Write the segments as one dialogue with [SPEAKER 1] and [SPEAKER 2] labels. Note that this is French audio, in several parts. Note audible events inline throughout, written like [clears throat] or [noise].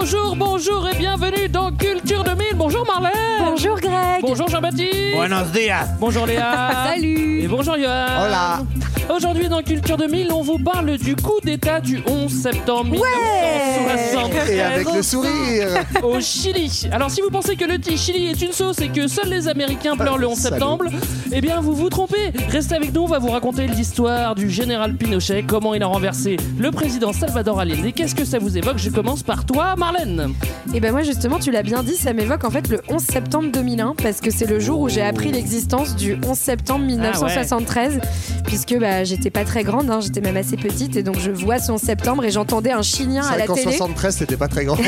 [SPEAKER 1] Bonjour, bonjour et bienvenue dans Culture 2000. Bonjour Marlène.
[SPEAKER 2] Bonjour Greg.
[SPEAKER 1] Bonjour Jean-Baptiste.
[SPEAKER 3] Buenos dias.
[SPEAKER 1] Bonjour Léa. [laughs]
[SPEAKER 2] Salut.
[SPEAKER 1] Et bonjour Johan.
[SPEAKER 3] Hola.
[SPEAKER 1] Aujourd'hui dans Culture 2000, on vous parle du coup d'état du 11 septembre 1973
[SPEAKER 3] Et avec le sourire.
[SPEAKER 1] au Chili. Alors si vous pensez que le Chili est une sauce et que seuls les Américains pleurent le 11
[SPEAKER 3] Salaud.
[SPEAKER 1] septembre, eh bien vous vous trompez. Restez avec nous, on va vous raconter l'histoire du général Pinochet, comment il a renversé le président Salvador Allende. Qu'est-ce que ça vous évoque Je commence par toi, Marlène.
[SPEAKER 2] Et ben moi justement, tu l'as bien dit, ça m'évoque en fait le 11 septembre 2001 parce que c'est le jour où j'ai appris l'existence du 11 septembre 1973 puisque bah, j'étais pas très grande, hein, j'étais même assez petite et donc je vois 11 septembre et j'entendais un Chilien à la
[SPEAKER 3] qu'en
[SPEAKER 2] télé
[SPEAKER 3] 73, c'était pas très grand.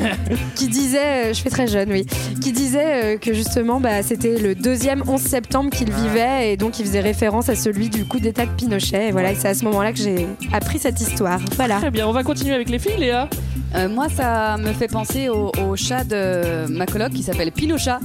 [SPEAKER 3] [laughs]
[SPEAKER 2] qui disait, euh, je fais très jeune, oui, qui disait euh, que justement bah, c'était le deuxième 11 septembre qu'il vivait et donc il faisait référence à celui du coup d'état de Pinochet. Et voilà, et c'est à ce moment-là que j'ai appris cette histoire. Voilà.
[SPEAKER 1] Très bien, on va continuer avec les filles, Léa.
[SPEAKER 4] Euh, moi, ça me fait penser au, au chat de ma coloc qui s'appelle Pinochat.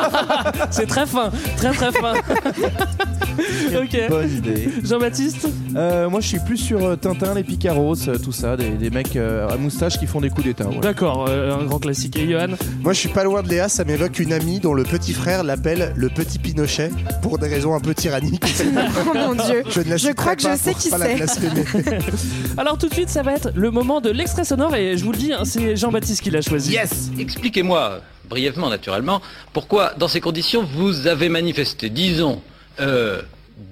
[SPEAKER 4] [laughs]
[SPEAKER 1] C'est très fin, très très fin. [laughs] ok.
[SPEAKER 5] Bonne idée.
[SPEAKER 1] Jean-Baptiste
[SPEAKER 5] Euh, moi, je suis plus sur euh, Tintin, les Picaros, euh, tout ça, des, des mecs euh, à moustache qui font des coups d'état. ouais.
[SPEAKER 1] D'accord, euh, un grand classique. Et Johan
[SPEAKER 3] Moi, je suis pas loin de Léa, ça m'évoque une amie dont le petit frère l'appelle le petit Pinochet pour des raisons un peu tyranniques. [laughs]
[SPEAKER 2] Oh mon dieu.
[SPEAKER 3] Je, ne la
[SPEAKER 2] Je crois que je sais
[SPEAKER 3] pour
[SPEAKER 2] qui
[SPEAKER 3] pas la
[SPEAKER 2] c'est.
[SPEAKER 3] blasphémer. [laughs]
[SPEAKER 1] Alors tout de suite, ça va être le moment de l'extrait sonore et je vous le dis, hein, c'est Jean-Baptiste qui l'a choisi.
[SPEAKER 6] Yes Expliquez-moi, brièvement naturellement, pourquoi dans ces conditions vous avez manifesté, disons, euh,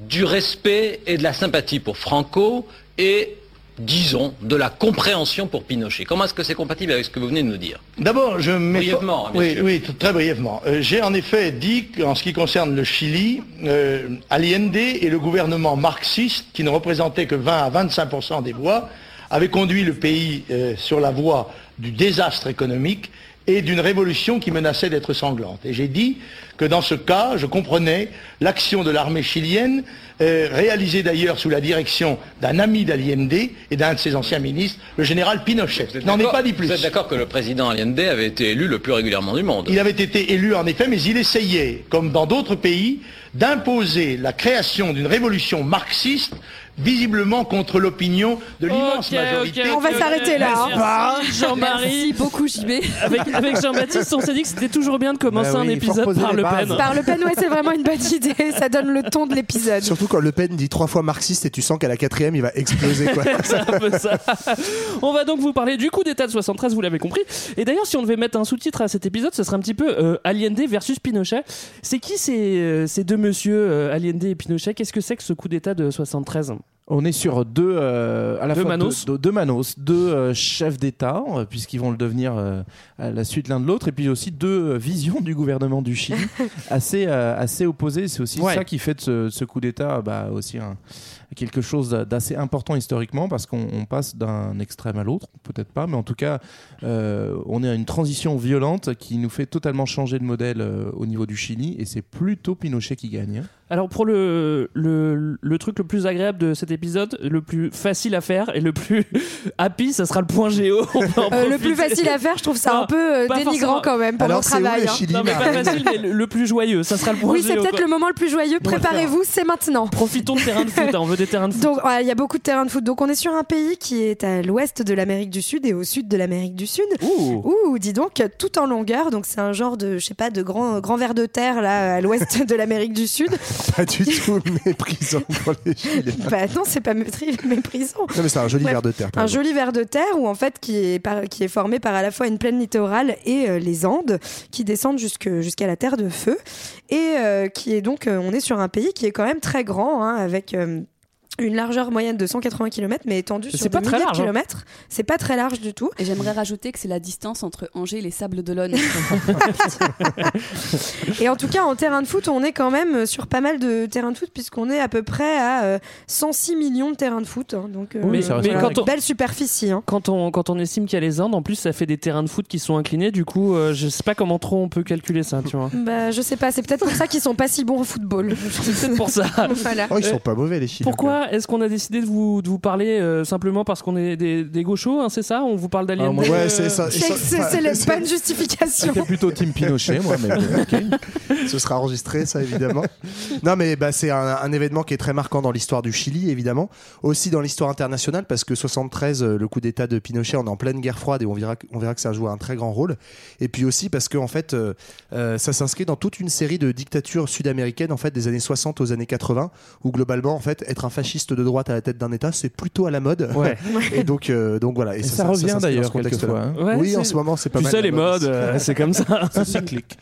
[SPEAKER 6] du respect et de la sympathie pour Franco et, disons, de la compréhension pour Pinochet. Comment est-ce que c'est compatible avec ce que vous venez de nous dire
[SPEAKER 7] D'abord, je
[SPEAKER 6] Brièvement, hein,
[SPEAKER 7] oui, très brièvement. Euh, J'ai en effet dit qu'en ce qui concerne le Chili, euh, Allende et le gouvernement marxiste, qui ne représentait que 20 à 25% des voix, avaient conduit le pays euh, sur la voie du désastre économique et d'une révolution qui menaçait d'être sanglante. Et j'ai dit que dans ce cas, je comprenais l'action de l'armée chilienne, euh, réalisée d'ailleurs sous la direction d'un ami d'Allende et d'un de ses anciens ministres, le général Pinochet. N'en ai
[SPEAKER 6] d'accord-
[SPEAKER 7] pas dit plus.
[SPEAKER 6] Vous êtes d'accord que le président Allende avait été élu le plus régulièrement du monde
[SPEAKER 7] Il avait été élu en effet, mais il essayait, comme dans d'autres pays, d'imposer la création d'une révolution marxiste, visiblement contre l'opinion de l'immense
[SPEAKER 1] Ok,
[SPEAKER 7] majorité.
[SPEAKER 2] On va s'arrêter là,
[SPEAKER 1] merci,
[SPEAKER 2] hein.
[SPEAKER 4] Merci
[SPEAKER 1] Jean-Marie.
[SPEAKER 4] beaucoup, JB.
[SPEAKER 1] Avec, avec Jean-Baptiste, on s'est dit que c'était toujours bien de commencer
[SPEAKER 5] Bah
[SPEAKER 1] un
[SPEAKER 5] oui,
[SPEAKER 1] épisode par Le. Pen.
[SPEAKER 2] Par Le Pen, ouais, c'est vraiment une bonne idée. Ça donne le ton de l'épisode.
[SPEAKER 3] Surtout quand Le Pen dit trois fois marxiste et tu sens qu'à la quatrième, il va exploser. Quoi. [laughs]
[SPEAKER 1] C'est un peu ça. On va donc vous parler du coup d'état de 73, vous l'avez compris. Et d'ailleurs, si on devait mettre un sous-titre à cet épisode, ce serait un petit peu euh, Allende versus Pinochet. C'est qui ces, euh, ces deux monsieur, euh, Allende et Pinochet? Qu'est-ce que c'est que ce coup d'état de 73
[SPEAKER 5] On est sur deux, euh, à la
[SPEAKER 1] Deux
[SPEAKER 5] fois
[SPEAKER 1] manos.
[SPEAKER 5] deux, manos, deux euh, chefs d'État, euh, puisqu'ils vont le devenir euh, à la suite l'un de l'autre, et puis aussi deux visions du gouvernement du Chili [laughs] assez, assez opposées. C'est aussi
[SPEAKER 1] Ouais.
[SPEAKER 5] ça qui fait de ce, ce coup d'État bah, aussi un- quelque chose d'assez important historiquement, parce qu'on on passe d'un extrême à l'autre, peut-être pas, mais en tout cas, euh, on est à une transition violente qui nous fait totalement changer de modèle euh, au niveau du Chili, et c'est plutôt Pinochet qui gagne. hein.
[SPEAKER 1] Alors pour le, le, le truc le plus agréable de cet épisode, le plus facile à faire et le plus [laughs] happy, ça sera le point géo.
[SPEAKER 2] Euh, le plus facile à faire, je trouve ça
[SPEAKER 1] Non,
[SPEAKER 2] un peu dénigrant quand même pour
[SPEAKER 3] Alors, où
[SPEAKER 2] travail.
[SPEAKER 3] le
[SPEAKER 2] hein.
[SPEAKER 3] Chili
[SPEAKER 1] Non mais pas
[SPEAKER 3] Marlène
[SPEAKER 1] facile, mais le, le plus joyeux, ça sera le point
[SPEAKER 2] Oui,
[SPEAKER 1] géo.
[SPEAKER 2] c'est peut-être le moment le plus joyeux. Préparez-vous, c'est maintenant.
[SPEAKER 1] Profitons de terrain de foot, hein, on veut des terrains de foot.
[SPEAKER 2] Donc, ouais, il y a beaucoup de terrains de foot. Donc, on est sur un pays qui est à l'ouest de l'Amérique du Sud et au sud de l'Amérique du Sud.
[SPEAKER 5] Ouh.
[SPEAKER 2] Ouh, dis donc, tout en longueur. Donc, c'est un genre de, je sais pas, de grand, grand ver de terre là à l'ouest de l'Amérique du Sud. [laughs]
[SPEAKER 3] Pas du tout [laughs] méprisant pour les Chiliens. [laughs]
[SPEAKER 2] Bah non, c'est pas mépris- méprisant.
[SPEAKER 3] Non, mais c'est un joli
[SPEAKER 2] Ouais.
[SPEAKER 3] verre de terre.
[SPEAKER 2] Un joli ver de terre où en fait qui est, par- qui est formé par à la fois une plaine littorale et euh, les Andes qui descendent jusqu'à la terre de feu et euh, qui est donc euh, on est sur un pays qui est quand même très grand hein, avec euh, une largeur moyenne de 180 km, mais étendue sur
[SPEAKER 1] pas
[SPEAKER 2] des
[SPEAKER 1] très
[SPEAKER 2] milliers
[SPEAKER 1] large,
[SPEAKER 2] de
[SPEAKER 1] hein.
[SPEAKER 2] C'est pas très large du tout.
[SPEAKER 4] Et j'aimerais rajouter que c'est la distance entre Angers et les Sables d'Olonne. [laughs]
[SPEAKER 2] Et en tout cas, en terrain de foot, on est quand même sur pas mal de terrains de foot, puisqu'on est à peu près à euh, 106 millions de terrains de foot. hein. donc, euh,
[SPEAKER 1] Mais-
[SPEAKER 2] voilà,
[SPEAKER 1] mais quand on-
[SPEAKER 2] belle superficie. hein.
[SPEAKER 1] Quand on, quand on estime qu'il y a les Indes, en plus, ça fait des terrains de foot qui sont inclinés. Du coup, euh, je sais pas comment trop on peut calculer ça, tu vois.
[SPEAKER 2] Bah, je sais pas, c'est peut-être pour ça qu'ils sont pas si bons au football. [laughs]
[SPEAKER 1] C'est peut-être pour ça. [laughs]
[SPEAKER 2] voilà.
[SPEAKER 3] Oh, ils sont
[SPEAKER 1] Euh,
[SPEAKER 3] pas mauvais les Chiliens.
[SPEAKER 1] Pourquoi est-ce qu'on a décidé de vous, de vous parler euh, simplement parce qu'on est des, des gauchos, hein, c'est ça? On vous parle d'Alien
[SPEAKER 5] Ah, moi,
[SPEAKER 3] Ouais, c'est ça.
[SPEAKER 2] C'est c'est- c'est la bonne justification.
[SPEAKER 5] C'est plutôt Team Pinochet, moi, mais bon, ok. [laughs]
[SPEAKER 3] Ce sera enregistré, ça évidemment. non, mais bah, c'est un, un événement qui est très marquant dans l'histoire du Chili, évidemment. Aussi dans l'histoire internationale, parce que 73, euh, le coup d'État de Pinochet, on est en pleine guerre froide et on verra, on verra que ça joue un très grand rôle. Et puis aussi parce que en fait, euh, euh, ça s'inscrit dans toute une série de dictatures sud-américaines, en fait, des années 60 aux années 80, où globalement, en fait, être un fasciste de droite à la tête d'un État, c'est plutôt à la mode.
[SPEAKER 1] Ouais. [laughs]
[SPEAKER 3] et donc, euh, donc voilà.
[SPEAKER 5] Et ça revient d'ailleurs quelquefois, hein.
[SPEAKER 1] Ouais,
[SPEAKER 3] oui, en ce moment, c'est pas
[SPEAKER 1] Tu
[SPEAKER 3] mal.
[SPEAKER 1] sais,
[SPEAKER 3] la
[SPEAKER 1] les
[SPEAKER 3] mode
[SPEAKER 1] modes, euh, c'est comme ça. [laughs]
[SPEAKER 5] C'est cyclique.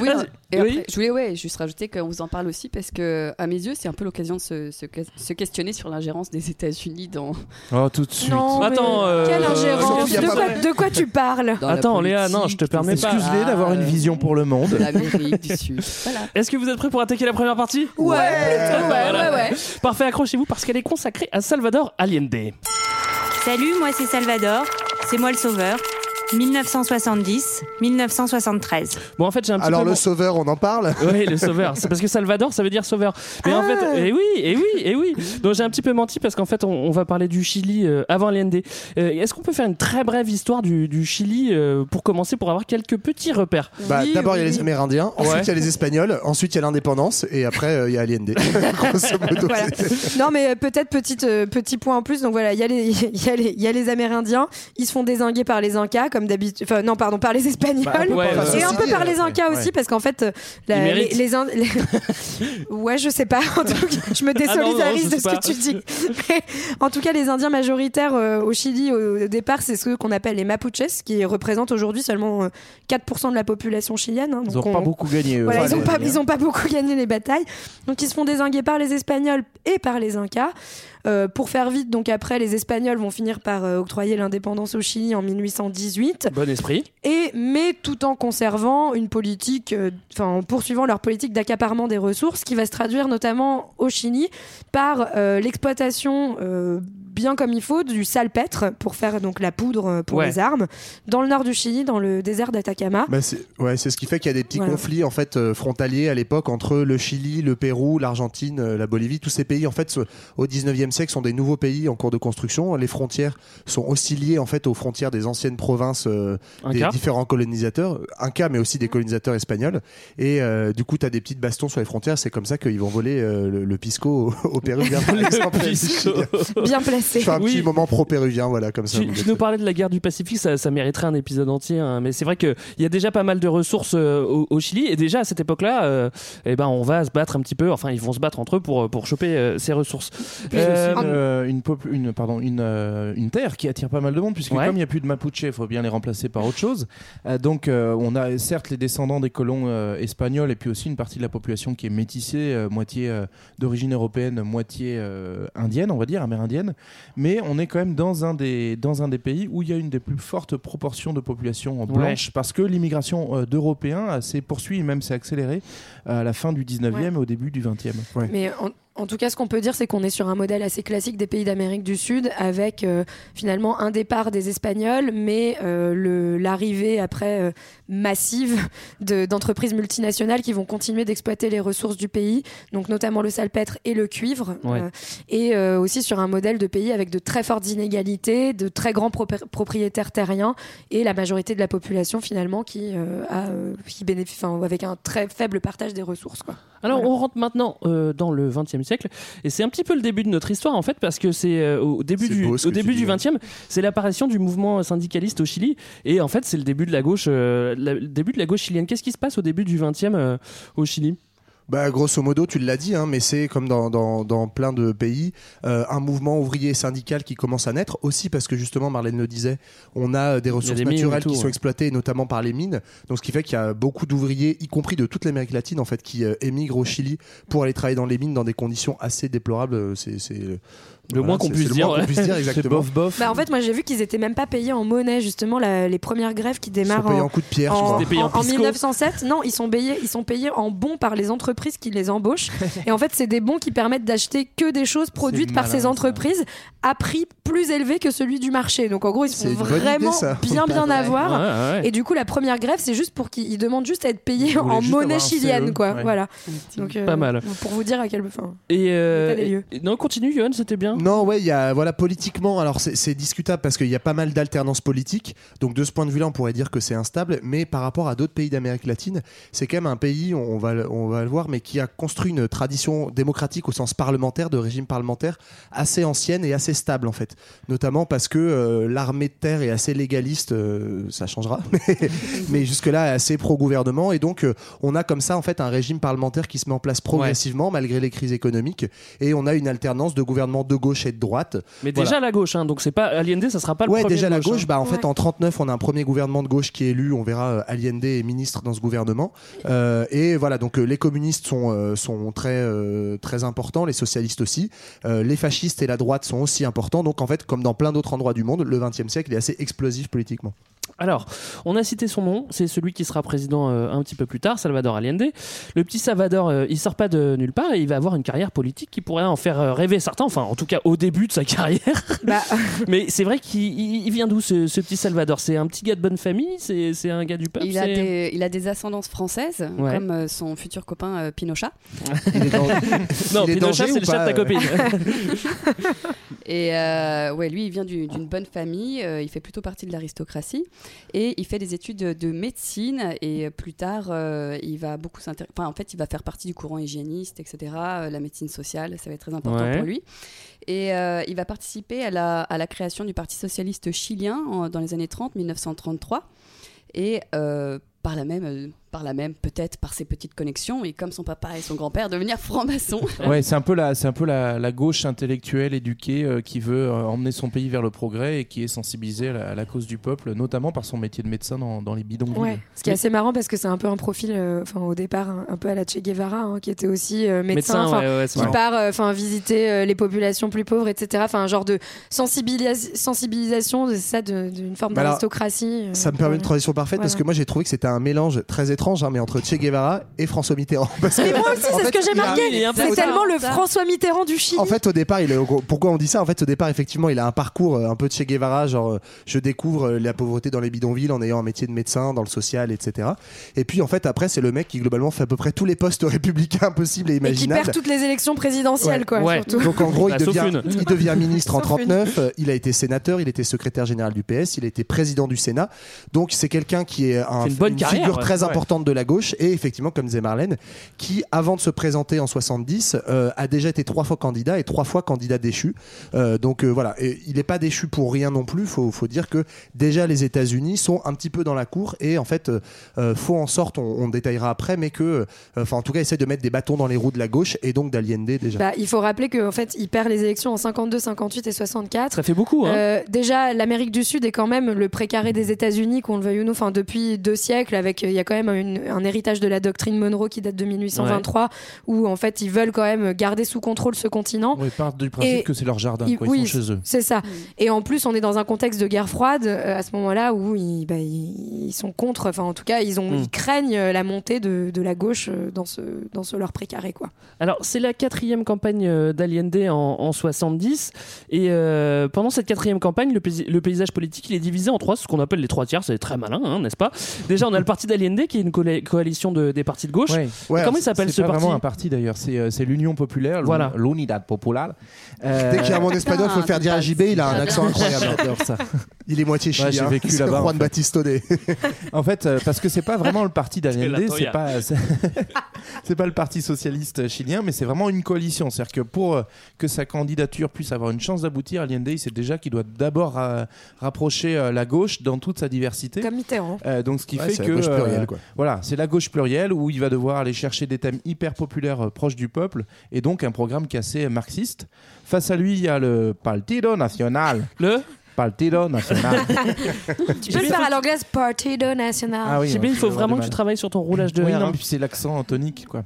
[SPEAKER 4] Oui,
[SPEAKER 1] Ah,
[SPEAKER 4] et
[SPEAKER 1] oui.
[SPEAKER 4] je voulais ouais, juste rajouter qu'on vous en parle aussi parce que, à mes yeux, c'est un peu l'occasion de se, se, se questionner sur l'ingérence des États-Unis dans,
[SPEAKER 5] Oh, tout de suite.
[SPEAKER 2] Non,
[SPEAKER 1] Attends, euh,
[SPEAKER 2] quelle ingérence de quoi,
[SPEAKER 3] vrai.
[SPEAKER 2] de quoi tu parles
[SPEAKER 4] dans
[SPEAKER 1] Attends, Léa, non, je te permets pas.
[SPEAKER 5] Excuse-les d'avoir une vision pour le monde.
[SPEAKER 4] de l'Amérique du Sud. [laughs] Voilà.
[SPEAKER 1] Est-ce que vous êtes prêts pour attaquer la première partie?
[SPEAKER 2] Ouais,
[SPEAKER 1] voilà.
[SPEAKER 4] ouais, ouais.
[SPEAKER 1] Parfait, accrochez-vous parce qu'elle est consacrée à Salvador Allende.
[SPEAKER 8] Salut, moi c'est Salvador, c'est moi le sauveur. 1970-1973.
[SPEAKER 1] Bon, en fait, j'ai un petit
[SPEAKER 3] Alors
[SPEAKER 1] peu.
[SPEAKER 3] le sauveur, on en parle?
[SPEAKER 1] Oui, le sauveur. C'est parce que Salvador, ça veut dire sauveur. Mais en fait, eh oui, et oui, et oui. Donc j'ai un petit peu menti parce qu'en fait, on, on va parler du Chili euh, avant Allende. Euh, Est-ce qu'on peut faire une très brève histoire du, du Chili euh, pour commencer, pour avoir quelques petits repères?
[SPEAKER 3] Bah,
[SPEAKER 2] Oui,
[SPEAKER 3] D'abord, il y a
[SPEAKER 2] oui,
[SPEAKER 3] les. Amérindiens, ensuite, il
[SPEAKER 1] Ouais.
[SPEAKER 3] y a les Espagnols, ensuite, il y a l'indépendance, et après, euh, il y a Allende. [laughs] Grosso modo,
[SPEAKER 2] Voilà.
[SPEAKER 3] c'est-
[SPEAKER 2] Non, mais euh, peut-être petite, euh, petit point en plus. Donc voilà, il y, a les- [laughs] il y, a les- il y a les Amérindiens. Ils se font désinguer par les Incas, comme d'habitude. Enfin, non, pardon, par les Espagnols.
[SPEAKER 1] Bah, ouais,
[SPEAKER 3] Enfin,
[SPEAKER 1] euh,
[SPEAKER 2] Et un peu par les. Incas aussi, parce qu'en fait, euh, la-
[SPEAKER 1] Ils
[SPEAKER 2] les, les [laughs] ouais, je sais pas. En tout cas, je me désolidarise
[SPEAKER 1] Ah non, non, je
[SPEAKER 2] de
[SPEAKER 1] sais
[SPEAKER 2] ce
[SPEAKER 1] pas.
[SPEAKER 2] que tu dis. Mais en tout cas, les Indiens majoritaires euh, au Chili au, au départ, c'est ceux qu'on appelle les Mapuches, qui représentent aujourd'hui seulement euh, 4% de la population chilienne. hein.
[SPEAKER 5] Ils
[SPEAKER 2] Donc
[SPEAKER 5] n'ont pas beaucoup gagné. eux.
[SPEAKER 2] Voilà,
[SPEAKER 5] Enfin,
[SPEAKER 2] ils n'ont ils pas beaucoup gagné les batailles. Donc ils se font désinguer par les Espagnols et par les Incas. Euh, pour faire vite, donc après, les Espagnols vont finir par euh, octroyer l'indépendance au Chili en 1818.
[SPEAKER 1] Bon esprit.
[SPEAKER 2] Et, mais tout en conservant une politique, euh, enfin en poursuivant leur politique d'accaparement des ressources, qui va se traduire notamment au Chili par euh, l'exploitation euh, bien comme il faut du salpêtre pour faire donc la poudre euh, pour
[SPEAKER 1] Ouais.
[SPEAKER 2] les armes dans le nord du Chili, dans le désert d'Atacama.
[SPEAKER 3] Bah, c'est ouais, c'est ce qui fait qu'il y a des petits
[SPEAKER 2] Voilà.
[SPEAKER 3] conflits en fait euh, frontaliers à l'époque entre le Chili, le Pérou, l'Argentine, euh, la Bolivie. Tous ces pays en fait au 19e siècle sont des nouveaux pays en cours de construction. Les frontières sont aussi liées en fait aux frontières des anciennes provinces euh, des
[SPEAKER 1] cas.
[SPEAKER 3] différents colonisateurs, un cas mais aussi des colonisateurs espagnols. Et euh, du coup, tu as des petites bastons sur les frontières. C'est comme ça qu'ils vont voler euh, le, le pisco au. [laughs]
[SPEAKER 1] Pisco.
[SPEAKER 2] Bien
[SPEAKER 3] Je fais un petit moment pro-péruvien, voilà, comme ça.
[SPEAKER 1] Tu, nous parlais de la guerre du Pacifique, ça, ça mériterait un épisode entier, hein, mais c'est vrai qu'il y a déjà pas mal de ressources euh, au, au Chili, et déjà à cette époque-là, euh, eh ben, on va se battre un petit peu, enfin ils vont se battre entre eux pour, pour choper euh, ces ressources.
[SPEAKER 5] Puis c'est
[SPEAKER 1] Euh,
[SPEAKER 5] aussi une, euh, une, pop- une- pardon, une, euh, une terre qui attire pas mal de monde, puisque
[SPEAKER 1] Ouais.
[SPEAKER 5] comme il n'y a plus de Mapuche, il faut bien les remplacer par autre chose. Euh, donc euh, on a certes les descendants des colons euh, espagnols et puis aussi une partie de la population qui est métissée, euh, moitié euh, d'origine européenne, moitié euh, indienne, on va dire, amérindienne. Mais on est quand même dans un des, dans un des pays où il y a une des plus fortes proportions de population blanche, parce que l'immigration euh, d'Européens euh, s'est poursuivie et même s'est accélérée euh, à la fin du 19e
[SPEAKER 2] Ouais.
[SPEAKER 5] et au début du 20e.
[SPEAKER 2] Mais en, en tout cas, ce qu'on peut dire, c'est qu'on est sur un modèle assez classique des pays d'Amérique du Sud, avec euh, finalement un départ des Espagnols, mais euh, l'arrivée après euh, massive de- d'entreprises multinationales qui vont continuer d'exploiter les ressources du pays, donc notamment le salpêtre et le cuivre,
[SPEAKER 1] Ouais.
[SPEAKER 2] et aussi sur un modèle de pays avec de très fortes inégalités, de très grands propri- propriétaires terriens, et la majorité de la population finalement qui a, qui bénéficie, enfin, avec un très faible partage des ressources. Quoi.
[SPEAKER 1] Alors
[SPEAKER 2] Voilà.
[SPEAKER 1] on rentre maintenant euh, dans le XXe siècle et c'est un petit peu le début de notre histoire en fait parce que c'est euh, au début du au début du
[SPEAKER 3] ouais.
[SPEAKER 1] XXe c'est l'apparition du mouvement syndicaliste au Chili et en fait c'est le début de la gauche euh, la- le début de la gauche chilienne. Qu'est-ce qui se passe au début du XXe euh, au Chili?
[SPEAKER 3] Bah, grosso modo, tu l'as dit, hein, mais c'est comme dans, dans, dans plein de pays, euh, un mouvement ouvrier syndical qui commence à naître, aussi parce que justement, Marlène le disait, on a des ressources
[SPEAKER 1] des et
[SPEAKER 3] naturelles
[SPEAKER 1] tout,
[SPEAKER 3] qui sont exploitées, notamment par les mines. Donc, ce qui fait qu'il y a beaucoup d'ouvriers, y compris de toute l'Amérique latine, en fait, qui euh, émigrent au Chili pour aller travailler dans les mines dans des conditions assez déplorables. Euh, C'est
[SPEAKER 1] Le moins qu'on puisse dire,
[SPEAKER 3] moins qu'on
[SPEAKER 1] ouais.
[SPEAKER 3] puisse dire, exactement.
[SPEAKER 5] bof bof.
[SPEAKER 2] Bah, en fait, moi j'ai vu qu'ils étaient même pas payés en monnaie, justement, la- les premières grèves qui
[SPEAKER 3] Ils sont
[SPEAKER 2] démarrent
[SPEAKER 3] payés
[SPEAKER 2] en,
[SPEAKER 3] en coup de pierre,
[SPEAKER 2] en,
[SPEAKER 3] vois.
[SPEAKER 1] C'était payé en
[SPEAKER 2] en- en
[SPEAKER 1] pisco.
[SPEAKER 2] 1907. Non, ils sont payés, ils sont payés en bons par les entreprises qui les embauchent. [laughs] Et en fait, c'est des bons qui permettent d'acheter que des choses produites par
[SPEAKER 5] malin,
[SPEAKER 2] ces
[SPEAKER 5] ça.
[SPEAKER 2] entreprises à prix plus élevé que celui du marché. Donc en gros, ils
[SPEAKER 3] bonne
[SPEAKER 2] vraiment
[SPEAKER 3] idée, ça.
[SPEAKER 2] bien bien avoir.
[SPEAKER 1] Ouais, ouais.
[SPEAKER 2] Et du coup, la première grève, c'est juste pour qu'ils ils demandent juste à être payés en monnaie
[SPEAKER 5] un
[SPEAKER 2] chilienne, quoi. Voilà. Donc, euh,
[SPEAKER 1] Pas mal.
[SPEAKER 2] Pour vous dire à quel.
[SPEAKER 1] Et, euh, et- non, continue, Johan, c'était bien.
[SPEAKER 3] Non, ouais, il y a voilà politiquement, alors c'est discutable parce qu'il y a pas mal d'alternance politique. Donc de ce point de vue-là, on pourrait dire que c'est instable, mais par rapport à d'autres pays d'Amérique latine, c'est quand même un pays, on va le- on va le voir, mais qui a construit une tradition démocratique au sens parlementaire, de régime parlementaire assez ancienne et assez stable en fait. Notamment parce que euh, l'armée de terre est assez légaliste, euh, ça changera, [laughs] mais, mais jusque-là assez pro-gouvernement. Et donc euh, on a comme ça en fait un régime parlementaire qui se met en place progressivement malgré les crises économiques. Et on a une alternance de gouvernement de gauche et de droite.
[SPEAKER 1] Mais
[SPEAKER 3] Voilà.
[SPEAKER 1] déjà la gauche, hein, donc c'est pas Allende, ça sera pas le
[SPEAKER 3] Ouais,
[SPEAKER 1] premier
[SPEAKER 3] déjà la
[SPEAKER 1] gauche, hein.
[SPEAKER 3] bah en fait
[SPEAKER 2] Ouais.
[SPEAKER 3] en 39 on a un premier gouvernement de gauche qui est élu, on verra euh, Allende est ministre dans ce gouvernement. Euh, et voilà, donc euh, les communistes sont, euh, sont très, euh, très importants, les socialistes aussi, Euh, les fascistes et la droite sont aussi importants, donc en fait comme dans plein d'autres endroits du monde, le 20e siècle est assez explosif politiquement.
[SPEAKER 1] Alors, on a cité son nom, c'est celui qui sera président euh, un petit peu plus tard, Salvador Allende. Le petit Salvador, euh, il sort pas de nulle part et il va avoir une carrière politique qui pourrait en faire euh, rêver certains, enfin en tout cas au début de sa [laughs] carrière.
[SPEAKER 2] bah, [laughs]
[SPEAKER 1] Mais c'est vrai qu'il il- il vient d'où ce, ce petit Salvador? C'est un petit gars de bonne famille? C'est un gars du peuple?
[SPEAKER 4] Il a, des, il a des ascendances françaises,
[SPEAKER 1] Ouais.
[SPEAKER 4] comme euh, son futur copain euh, Pinochet.
[SPEAKER 3] Il est dans- [laughs]
[SPEAKER 1] Non,
[SPEAKER 3] il est
[SPEAKER 1] Pinochet, c'est le chat de ta copine.
[SPEAKER 4] Et euh, ouais, lui, il vient du- d'une bonne famille, euh, il fait plutôt partie de l'aristocratie, et il fait des études de, de médecine, et plus tard, euh, il va beaucoup s'intéresser, enfin, en fait, il va faire partie du courant hygiéniste, etc., euh, la médecine sociale, ça va être très important
[SPEAKER 1] Ouais.
[SPEAKER 4] pour lui. Et euh, il va participer à la, à la création du Parti socialiste chilien en- dans les années 30, 1933, et par la même, par la même, peut-être par ses petites connexions, et comme son papa et son grand-père, devenir franc-maçon. [laughs]
[SPEAKER 5] Ouais, c'est un peu la, c'est un peu la, la gauche intellectuelle éduquée euh, qui veut euh, emmener son pays vers le progrès et qui est sensibilisée à la, à la cause du peuple, notamment par son métier de médecin dans, dans les bidonvilles.
[SPEAKER 2] Ouais, ce qui est assez marrant parce que c'est un peu un profil, euh, enfin au départ, un, un peu à la Che Guevara, hein, qui était aussi euh, médecin,
[SPEAKER 1] Médecin,
[SPEAKER 2] enfin,
[SPEAKER 1] ouais, ouais, c'est
[SPEAKER 2] qui
[SPEAKER 1] marrant.
[SPEAKER 2] part, euh, enfin visiter euh, les populations plus pauvres, etc. Enfin un genre de sensibilis- sensibilisation, de ça, d'une forme
[SPEAKER 3] Bah
[SPEAKER 2] d'aristocratie. euh,
[SPEAKER 3] Ça me permet une transition parfaite parce que moi j'ai trouvé que c'était un mélange très étrange, hein, mais entre Che Guevara et François Mitterrand. Parce que,
[SPEAKER 2] Mais moi aussi, c'est ce que j'ai marqué.
[SPEAKER 1] un
[SPEAKER 2] C'est tellement le. François Mitterrand du Chili.
[SPEAKER 3] En fait, au départ, il est, pourquoi on dit ça? En fait, au départ, effectivement, il a un parcours euh, un peu de Che Guevara, genre euh, je découvre euh, la pauvreté dans les bidonvilles en ayant un métier de médecin dans le social, etc. Et puis, en fait, après, c'est le mec qui globalement fait à peu près tous les postes [laughs] républicains possibles et
[SPEAKER 2] et qui
[SPEAKER 3] imaginables.
[SPEAKER 2] perd toutes les élections présidentielles,
[SPEAKER 3] Ouais.
[SPEAKER 2] quoi.
[SPEAKER 1] Ouais.
[SPEAKER 2] Surtout.
[SPEAKER 3] Donc en gros, il
[SPEAKER 1] Bah,
[SPEAKER 3] devient,
[SPEAKER 1] une.
[SPEAKER 3] il devient ministre en
[SPEAKER 2] Sauf une.
[SPEAKER 3] 39. euh, Il a été sénateur, il était secrétaire général du PS, il a été président du Sénat. Donc c'est quelqu'un qui est un-
[SPEAKER 1] une bonne carrière,
[SPEAKER 3] figure
[SPEAKER 1] ouais.
[SPEAKER 3] très
[SPEAKER 1] Ouais.
[SPEAKER 3] Importante de la gauche et effectivement, comme disait Marlène, qui avant de se présenter en 70 euh, a déjà été trois fois candidat et trois fois candidat déchu. Euh, donc euh, voilà, et il n'est pas déchu pour rien non plus. Faut, faut dire que déjà les États-Unis sont un petit peu dans la cour et en fait, euh, faut en sorte, on, on détaillera après, mais que, euh, enfin en tout cas, essaie de mettre des bâtons dans les roues de la gauche et donc d'Allende déjà.
[SPEAKER 2] Bah, il faut rappeler qu'en fait, il perd les élections en 52, 58 et 64.
[SPEAKER 1] Ça fait beaucoup, hein.
[SPEAKER 2] Euh, déjà, l'Amérique du Sud est quand même le précaré des États-Unis, qu'on le veuille ou non, enfin depuis deux siècles. Avec, il y a quand même une- un héritage de la doctrine Monroe qui date de 1823, où en fait ils veulent quand même garder sous contrôle ce continent.
[SPEAKER 5] Ils partent du principe
[SPEAKER 2] Et
[SPEAKER 5] que c'est leur jardin,
[SPEAKER 2] ils-
[SPEAKER 5] quoi.
[SPEAKER 2] oui,
[SPEAKER 5] ils sont chez eux.
[SPEAKER 2] C'est ça. Et en plus, on est dans un contexte de guerre froide euh, à ce moment-là où ils, bah, ils, ils sont contre. Enfin, en tout cas, ils ont,
[SPEAKER 1] Mm.
[SPEAKER 2] ils craignent euh, la montée de, de la gauche euh, dans ce, dans ce leur précaré, quoi.
[SPEAKER 1] Alors, c'est la quatrième campagne d'Allende en, en 70. Et euh, pendant cette quatrième campagne, le paysage politique il est divisé en trois, ce qu'on appelle les trois tiers. C'est très malin, hein, n'est-ce pas? Déjà, on a le parti d'Allende, qui est une coalition de- des partis de gauche.
[SPEAKER 5] Ouais.
[SPEAKER 3] Ouais,
[SPEAKER 1] Comment il
[SPEAKER 3] c'est-
[SPEAKER 1] s'appelle
[SPEAKER 5] C'est
[SPEAKER 1] ce
[SPEAKER 5] pas
[SPEAKER 1] parti
[SPEAKER 5] vraiment un parti d'ailleurs, c'est euh, c'est l'Union populaire,
[SPEAKER 1] Voilà.
[SPEAKER 5] l'Unidad Popular. Euh,
[SPEAKER 3] Dès qu'il y a un mot en espagnol, faut le faire dire à JB, il a un accent incroyable. [laughs]
[SPEAKER 5] Ça.
[SPEAKER 3] Il est moitié
[SPEAKER 5] Ouais,
[SPEAKER 3] chilien.
[SPEAKER 5] j'ai vécu
[SPEAKER 3] C'est
[SPEAKER 5] là-bas, en
[SPEAKER 3] Juan
[SPEAKER 5] fait.
[SPEAKER 3] Batistone. [laughs]
[SPEAKER 5] En fait, euh, parce que c'est pas vraiment le parti d'Allende, c'est pas c'est [laughs] c'est pas le parti socialiste chilien, mais c'est vraiment une coalition. C'est-à-dire que pour euh, que sa candidature puisse avoir une chance d'aboutir, Allende, il sait déjà qu'il doit d'abord ra- rapprocher la gauche dans toute sa diversité.
[SPEAKER 2] Comme Mitterrand.
[SPEAKER 5] Euh, donc ce qui
[SPEAKER 3] Ouais,
[SPEAKER 5] fait
[SPEAKER 3] c'est la
[SPEAKER 5] que Voilà, c'est la gauche plurielle où il va devoir aller chercher des thèmes hyper populaires euh, proches du peuple et donc un programme qui est assez marxiste. Face à lui, il y a le Partido Nacional.
[SPEAKER 1] Le
[SPEAKER 5] Partido Nacional. [laughs]
[SPEAKER 2] Tu peux le faire à l'anglaise Partido Nacional.
[SPEAKER 5] Ah oui,
[SPEAKER 1] JB, il
[SPEAKER 5] je
[SPEAKER 1] faut vraiment
[SPEAKER 5] du
[SPEAKER 1] que tu travailles sur ton roulage de
[SPEAKER 5] Oui,
[SPEAKER 1] R,
[SPEAKER 5] non,
[SPEAKER 1] hein.
[SPEAKER 5] mais puis c'est l'accent tonique, quoi.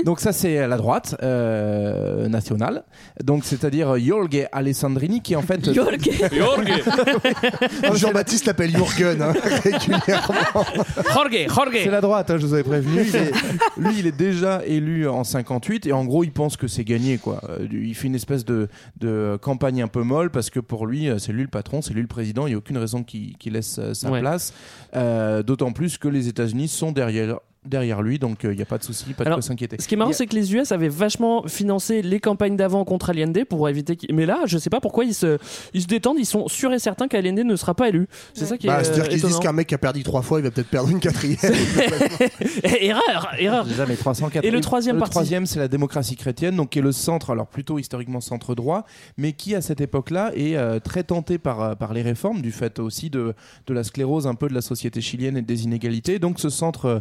[SPEAKER 5] [laughs] Donc ça, c'est la droite euh, nationale. Donc c'est-à-dire Jorge Alessandrini, qui en fait... [laughs] [laughs]
[SPEAKER 3] Jean-Baptiste l'appelle Jürgen hein, régulièrement.
[SPEAKER 1] Jorge, Jorge.
[SPEAKER 5] C'est la droite, hein, je vous avais prévenu. Il est- lui, il est déjà élu en 58 et en gros, il pense que c'est gagné. Quoi. Euh, Il fait une espèce de, de campagne un peu molle parce que pour lui, euh, c'est lui le patron, c'est lui le président. Il n'y a aucune raison qu'il laisse sa
[SPEAKER 1] Ouais.
[SPEAKER 5] place. Euh, D'autant plus que les États-Unis sont derrière, derrière lui, donc euh, il n'y a pas de souci, pas de quoi s'inquiéter.
[SPEAKER 1] Ce qui est marrant,
[SPEAKER 5] a-
[SPEAKER 1] c'est que les US avaient vachement financé les campagnes d'avant contre Allende pour éviter. qu'il- Mais là, je sais pas pourquoi ils se, ils se détendent. Ils sont sûrs et certains qu'Allende ne sera pas élu. C'est ça qui est
[SPEAKER 3] Bah, C'est-à-dire
[SPEAKER 1] euh,
[SPEAKER 3] qu'ils se disent qu'un mec qui a perdu trois fois, il va peut-être perdre une quatrième. [laughs]
[SPEAKER 1] erreur, erreur.
[SPEAKER 5] Déjà, mais 304.
[SPEAKER 1] Et le troisième
[SPEAKER 5] Le
[SPEAKER 1] parti
[SPEAKER 5] troisième, c'est la démocratie chrétienne, donc qui est le centre, alors plutôt historiquement centre droit, mais qui à cette époque-là est euh, très tenté par, euh, par les réformes, du fait aussi de, de la sclérose un peu de la société chilienne et des inégalités. Donc ce centre euh,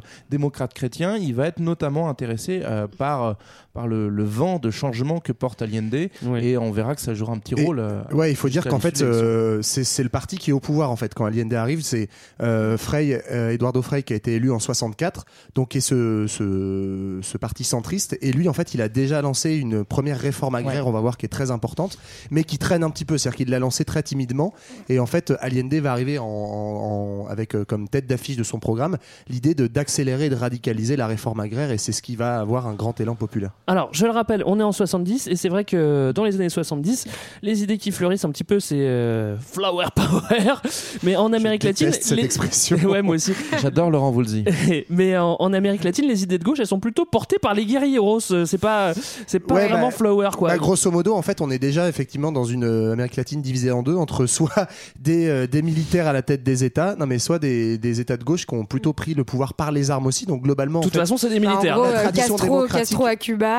[SPEAKER 5] démocrate chrétien, il va être notamment intéressé euh, par, euh, par le, le vent de changement que porte Allende, et on verra que ça jouera un petit
[SPEAKER 3] Et-
[SPEAKER 5] rôle. euh,
[SPEAKER 3] Ouais, il faut dire qu'en fait, euh, c'est le parti qui est au pouvoir en fait quand Allende arrive. C'est euh, Frei, euh, Eduardo Frei qui a été élu en 64, donc et ce, ce ce parti centriste. Et lui, en fait, il a déjà lancé une première réforme agraire, on va voir, qui est très importante, mais qui traîne un petit peu. C'est-à-dire qu'il l'a lancé très timidement. Et en fait, Allende va arriver en, en- en- avec euh, comme tête d'affiche de son programme l'idée de d'accélérer et de radicaliser la réforme agraire. Et c'est ce qui va avoir un grand élan populaire.
[SPEAKER 1] Alors, je le rappelle, on est en 70 et c'est vrai que dans les années 70, les idées qui fleurissent un petit peu, c'est euh, flower [laughs] power. Mais en Amérique latine,
[SPEAKER 3] déteste cette
[SPEAKER 1] les-
[SPEAKER 3] expression. [laughs]
[SPEAKER 1] ouais, moi aussi.
[SPEAKER 5] J'adore Laurent Voulzy. [laughs]
[SPEAKER 1] Mais en, en Amérique latine, les idées de gauche, elles sont plutôt portées par les guerrieros. C'est pas, c'est pas
[SPEAKER 3] Ouais,
[SPEAKER 1] vraiment
[SPEAKER 3] bah,
[SPEAKER 1] flower quoi.
[SPEAKER 3] Bah, grosso modo, en fait, on est déjà effectivement dans une euh, Amérique latine divisée en deux entre soit des, euh, des militaires à la tête des États, non mais soit des, des États de gauche qui ont plutôt pris le pouvoir par les armes aussi. Donc globalement,
[SPEAKER 1] De toute façon, c'est des
[SPEAKER 2] Bah,
[SPEAKER 1] militaires.
[SPEAKER 2] En gros,
[SPEAKER 3] La
[SPEAKER 2] euh,
[SPEAKER 3] tradition
[SPEAKER 2] Castro,
[SPEAKER 3] démocratique.
[SPEAKER 2] Castro à Cuba.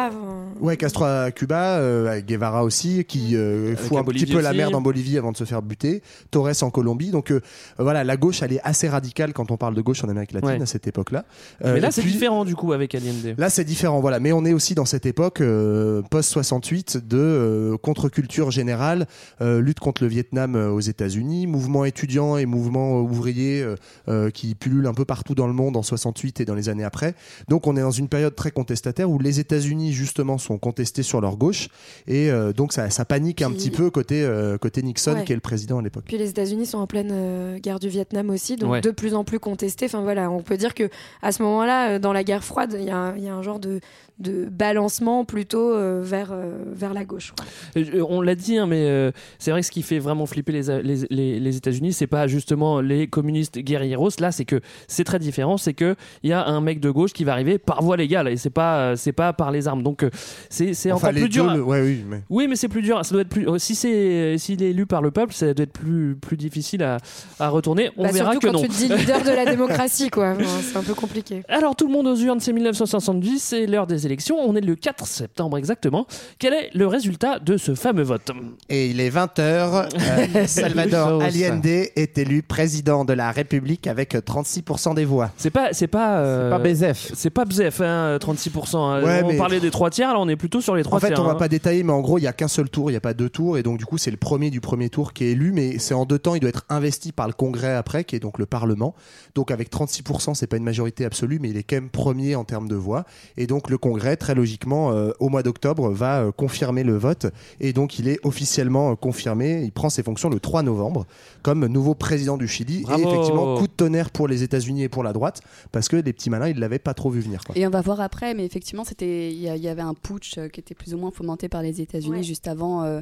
[SPEAKER 3] Ouais, Castro à Cuba, euh, Guevara aussi, qui euh, fout un petit peu la merde en Bolivie avant de se faire buter. Torres en Colombie. Donc euh, voilà, la gauche, elle est assez radicale quand on parle de gauche en Amérique latine
[SPEAKER 1] Ouais.
[SPEAKER 3] à cette époque-là. Euh,
[SPEAKER 1] Mais là,
[SPEAKER 3] et
[SPEAKER 1] c'est
[SPEAKER 3] puis-
[SPEAKER 1] différent du coup avec Allende.
[SPEAKER 3] Là, c'est différent, voilà. Mais on est aussi dans cette époque euh, post-68 de euh, contre-culture générale, euh, lutte contre le Vietnam euh, aux États-Unis, mouvement étudiant et mouvement euh, ouvrier euh, euh, qui pullulent un peu partout dans le monde en 68 et dans les années après. Donc, on est dans une période très contestataire où les États-Unis justement sont contestés sur leur gauche et euh, donc ça, ça panique un petit peu côté euh, côté Nixon
[SPEAKER 2] Ouais.
[SPEAKER 3] qui est le président à l'époque.
[SPEAKER 2] Puis les États-Unis sont en pleine euh, guerre du Vietnam aussi, donc
[SPEAKER 3] Ouais.
[SPEAKER 2] de plus en plus contestés. Enfin voilà, on peut dire que à ce moment-là, dans la guerre froide, y, il y a un genre de, de balancement plutôt euh, vers, euh, vers la gauche. quoi.
[SPEAKER 1] Euh, On l'a dit, hein, mais euh, c'est vrai que ce qui fait vraiment flipper les, les, les, les États-Unis, c'est pas justement les communistes guerrieros. Là, c'est que c'est très différent. C'est que il y a un mec de gauche qui va arriver par voie légale et c'est pas c'est pas par les armes. Donc c'est c'est
[SPEAKER 3] Enfin,
[SPEAKER 1] encore plus dur.
[SPEAKER 3] deux,
[SPEAKER 1] à-
[SPEAKER 3] le- ouais, oui, mais-
[SPEAKER 1] Oui, mais c'est plus dur. Ça doit être plus. Si c'est s'il est élu par le peuple, ça doit être plus plus difficile à, à retourner. On
[SPEAKER 2] Bah,
[SPEAKER 1] verra que
[SPEAKER 2] quand
[SPEAKER 1] non.
[SPEAKER 2] tu te dis leader de la [laughs] démocratie, quoi. C'est un peu compliqué.
[SPEAKER 1] Alors tout le monde aux urnes, c'est 1970, c'est l'heure des élections, on est le 4 septembre exactement. Quel est le résultat de ce fameux vote
[SPEAKER 3] Et il est 20h. [laughs] Salvador Allende est élu président de la République avec 36% des voix.
[SPEAKER 1] C'est pas, c'est pas, euh,
[SPEAKER 5] pas Bezef.
[SPEAKER 1] C'est pas Bzef, hein, 36%. hein.
[SPEAKER 3] Ouais,
[SPEAKER 1] on
[SPEAKER 3] mais-
[SPEAKER 1] parlait des trois tiers, là on est plutôt sur les trois
[SPEAKER 3] En fait,
[SPEAKER 1] tiers.
[SPEAKER 3] on va
[SPEAKER 1] hein.
[SPEAKER 3] pas détailler, mais en gros, il y a qu'un seul tour, il n'y a pas deux tours, et donc du coup, c'est le premier du premier tour qui est élu, mais c'est en deux temps, il doit être investi par le Congrès après, qui est donc le Parlement. Donc avec 36%, c'est pas une majorité absolue, mais il est quand même premier en termes de voix. Et donc le Congrès, très logiquement, euh, au mois d'octobre, va euh, confirmer le vote, et donc il est officiellement euh, confirmé. Il prend ses fonctions le 3 novembre comme nouveau président du Chili.
[SPEAKER 1] Bravo.
[SPEAKER 3] Et effectivement, coup de tonnerre pour les États-Unis et pour la droite, parce que les petits malins, ils l'avaient pas trop vu venir. Quoi.
[SPEAKER 4] Et on va voir après, mais effectivement, c'était il y, avait un putsch euh, qui était plus ou moins fomenté par les États-Unis juste avant euh,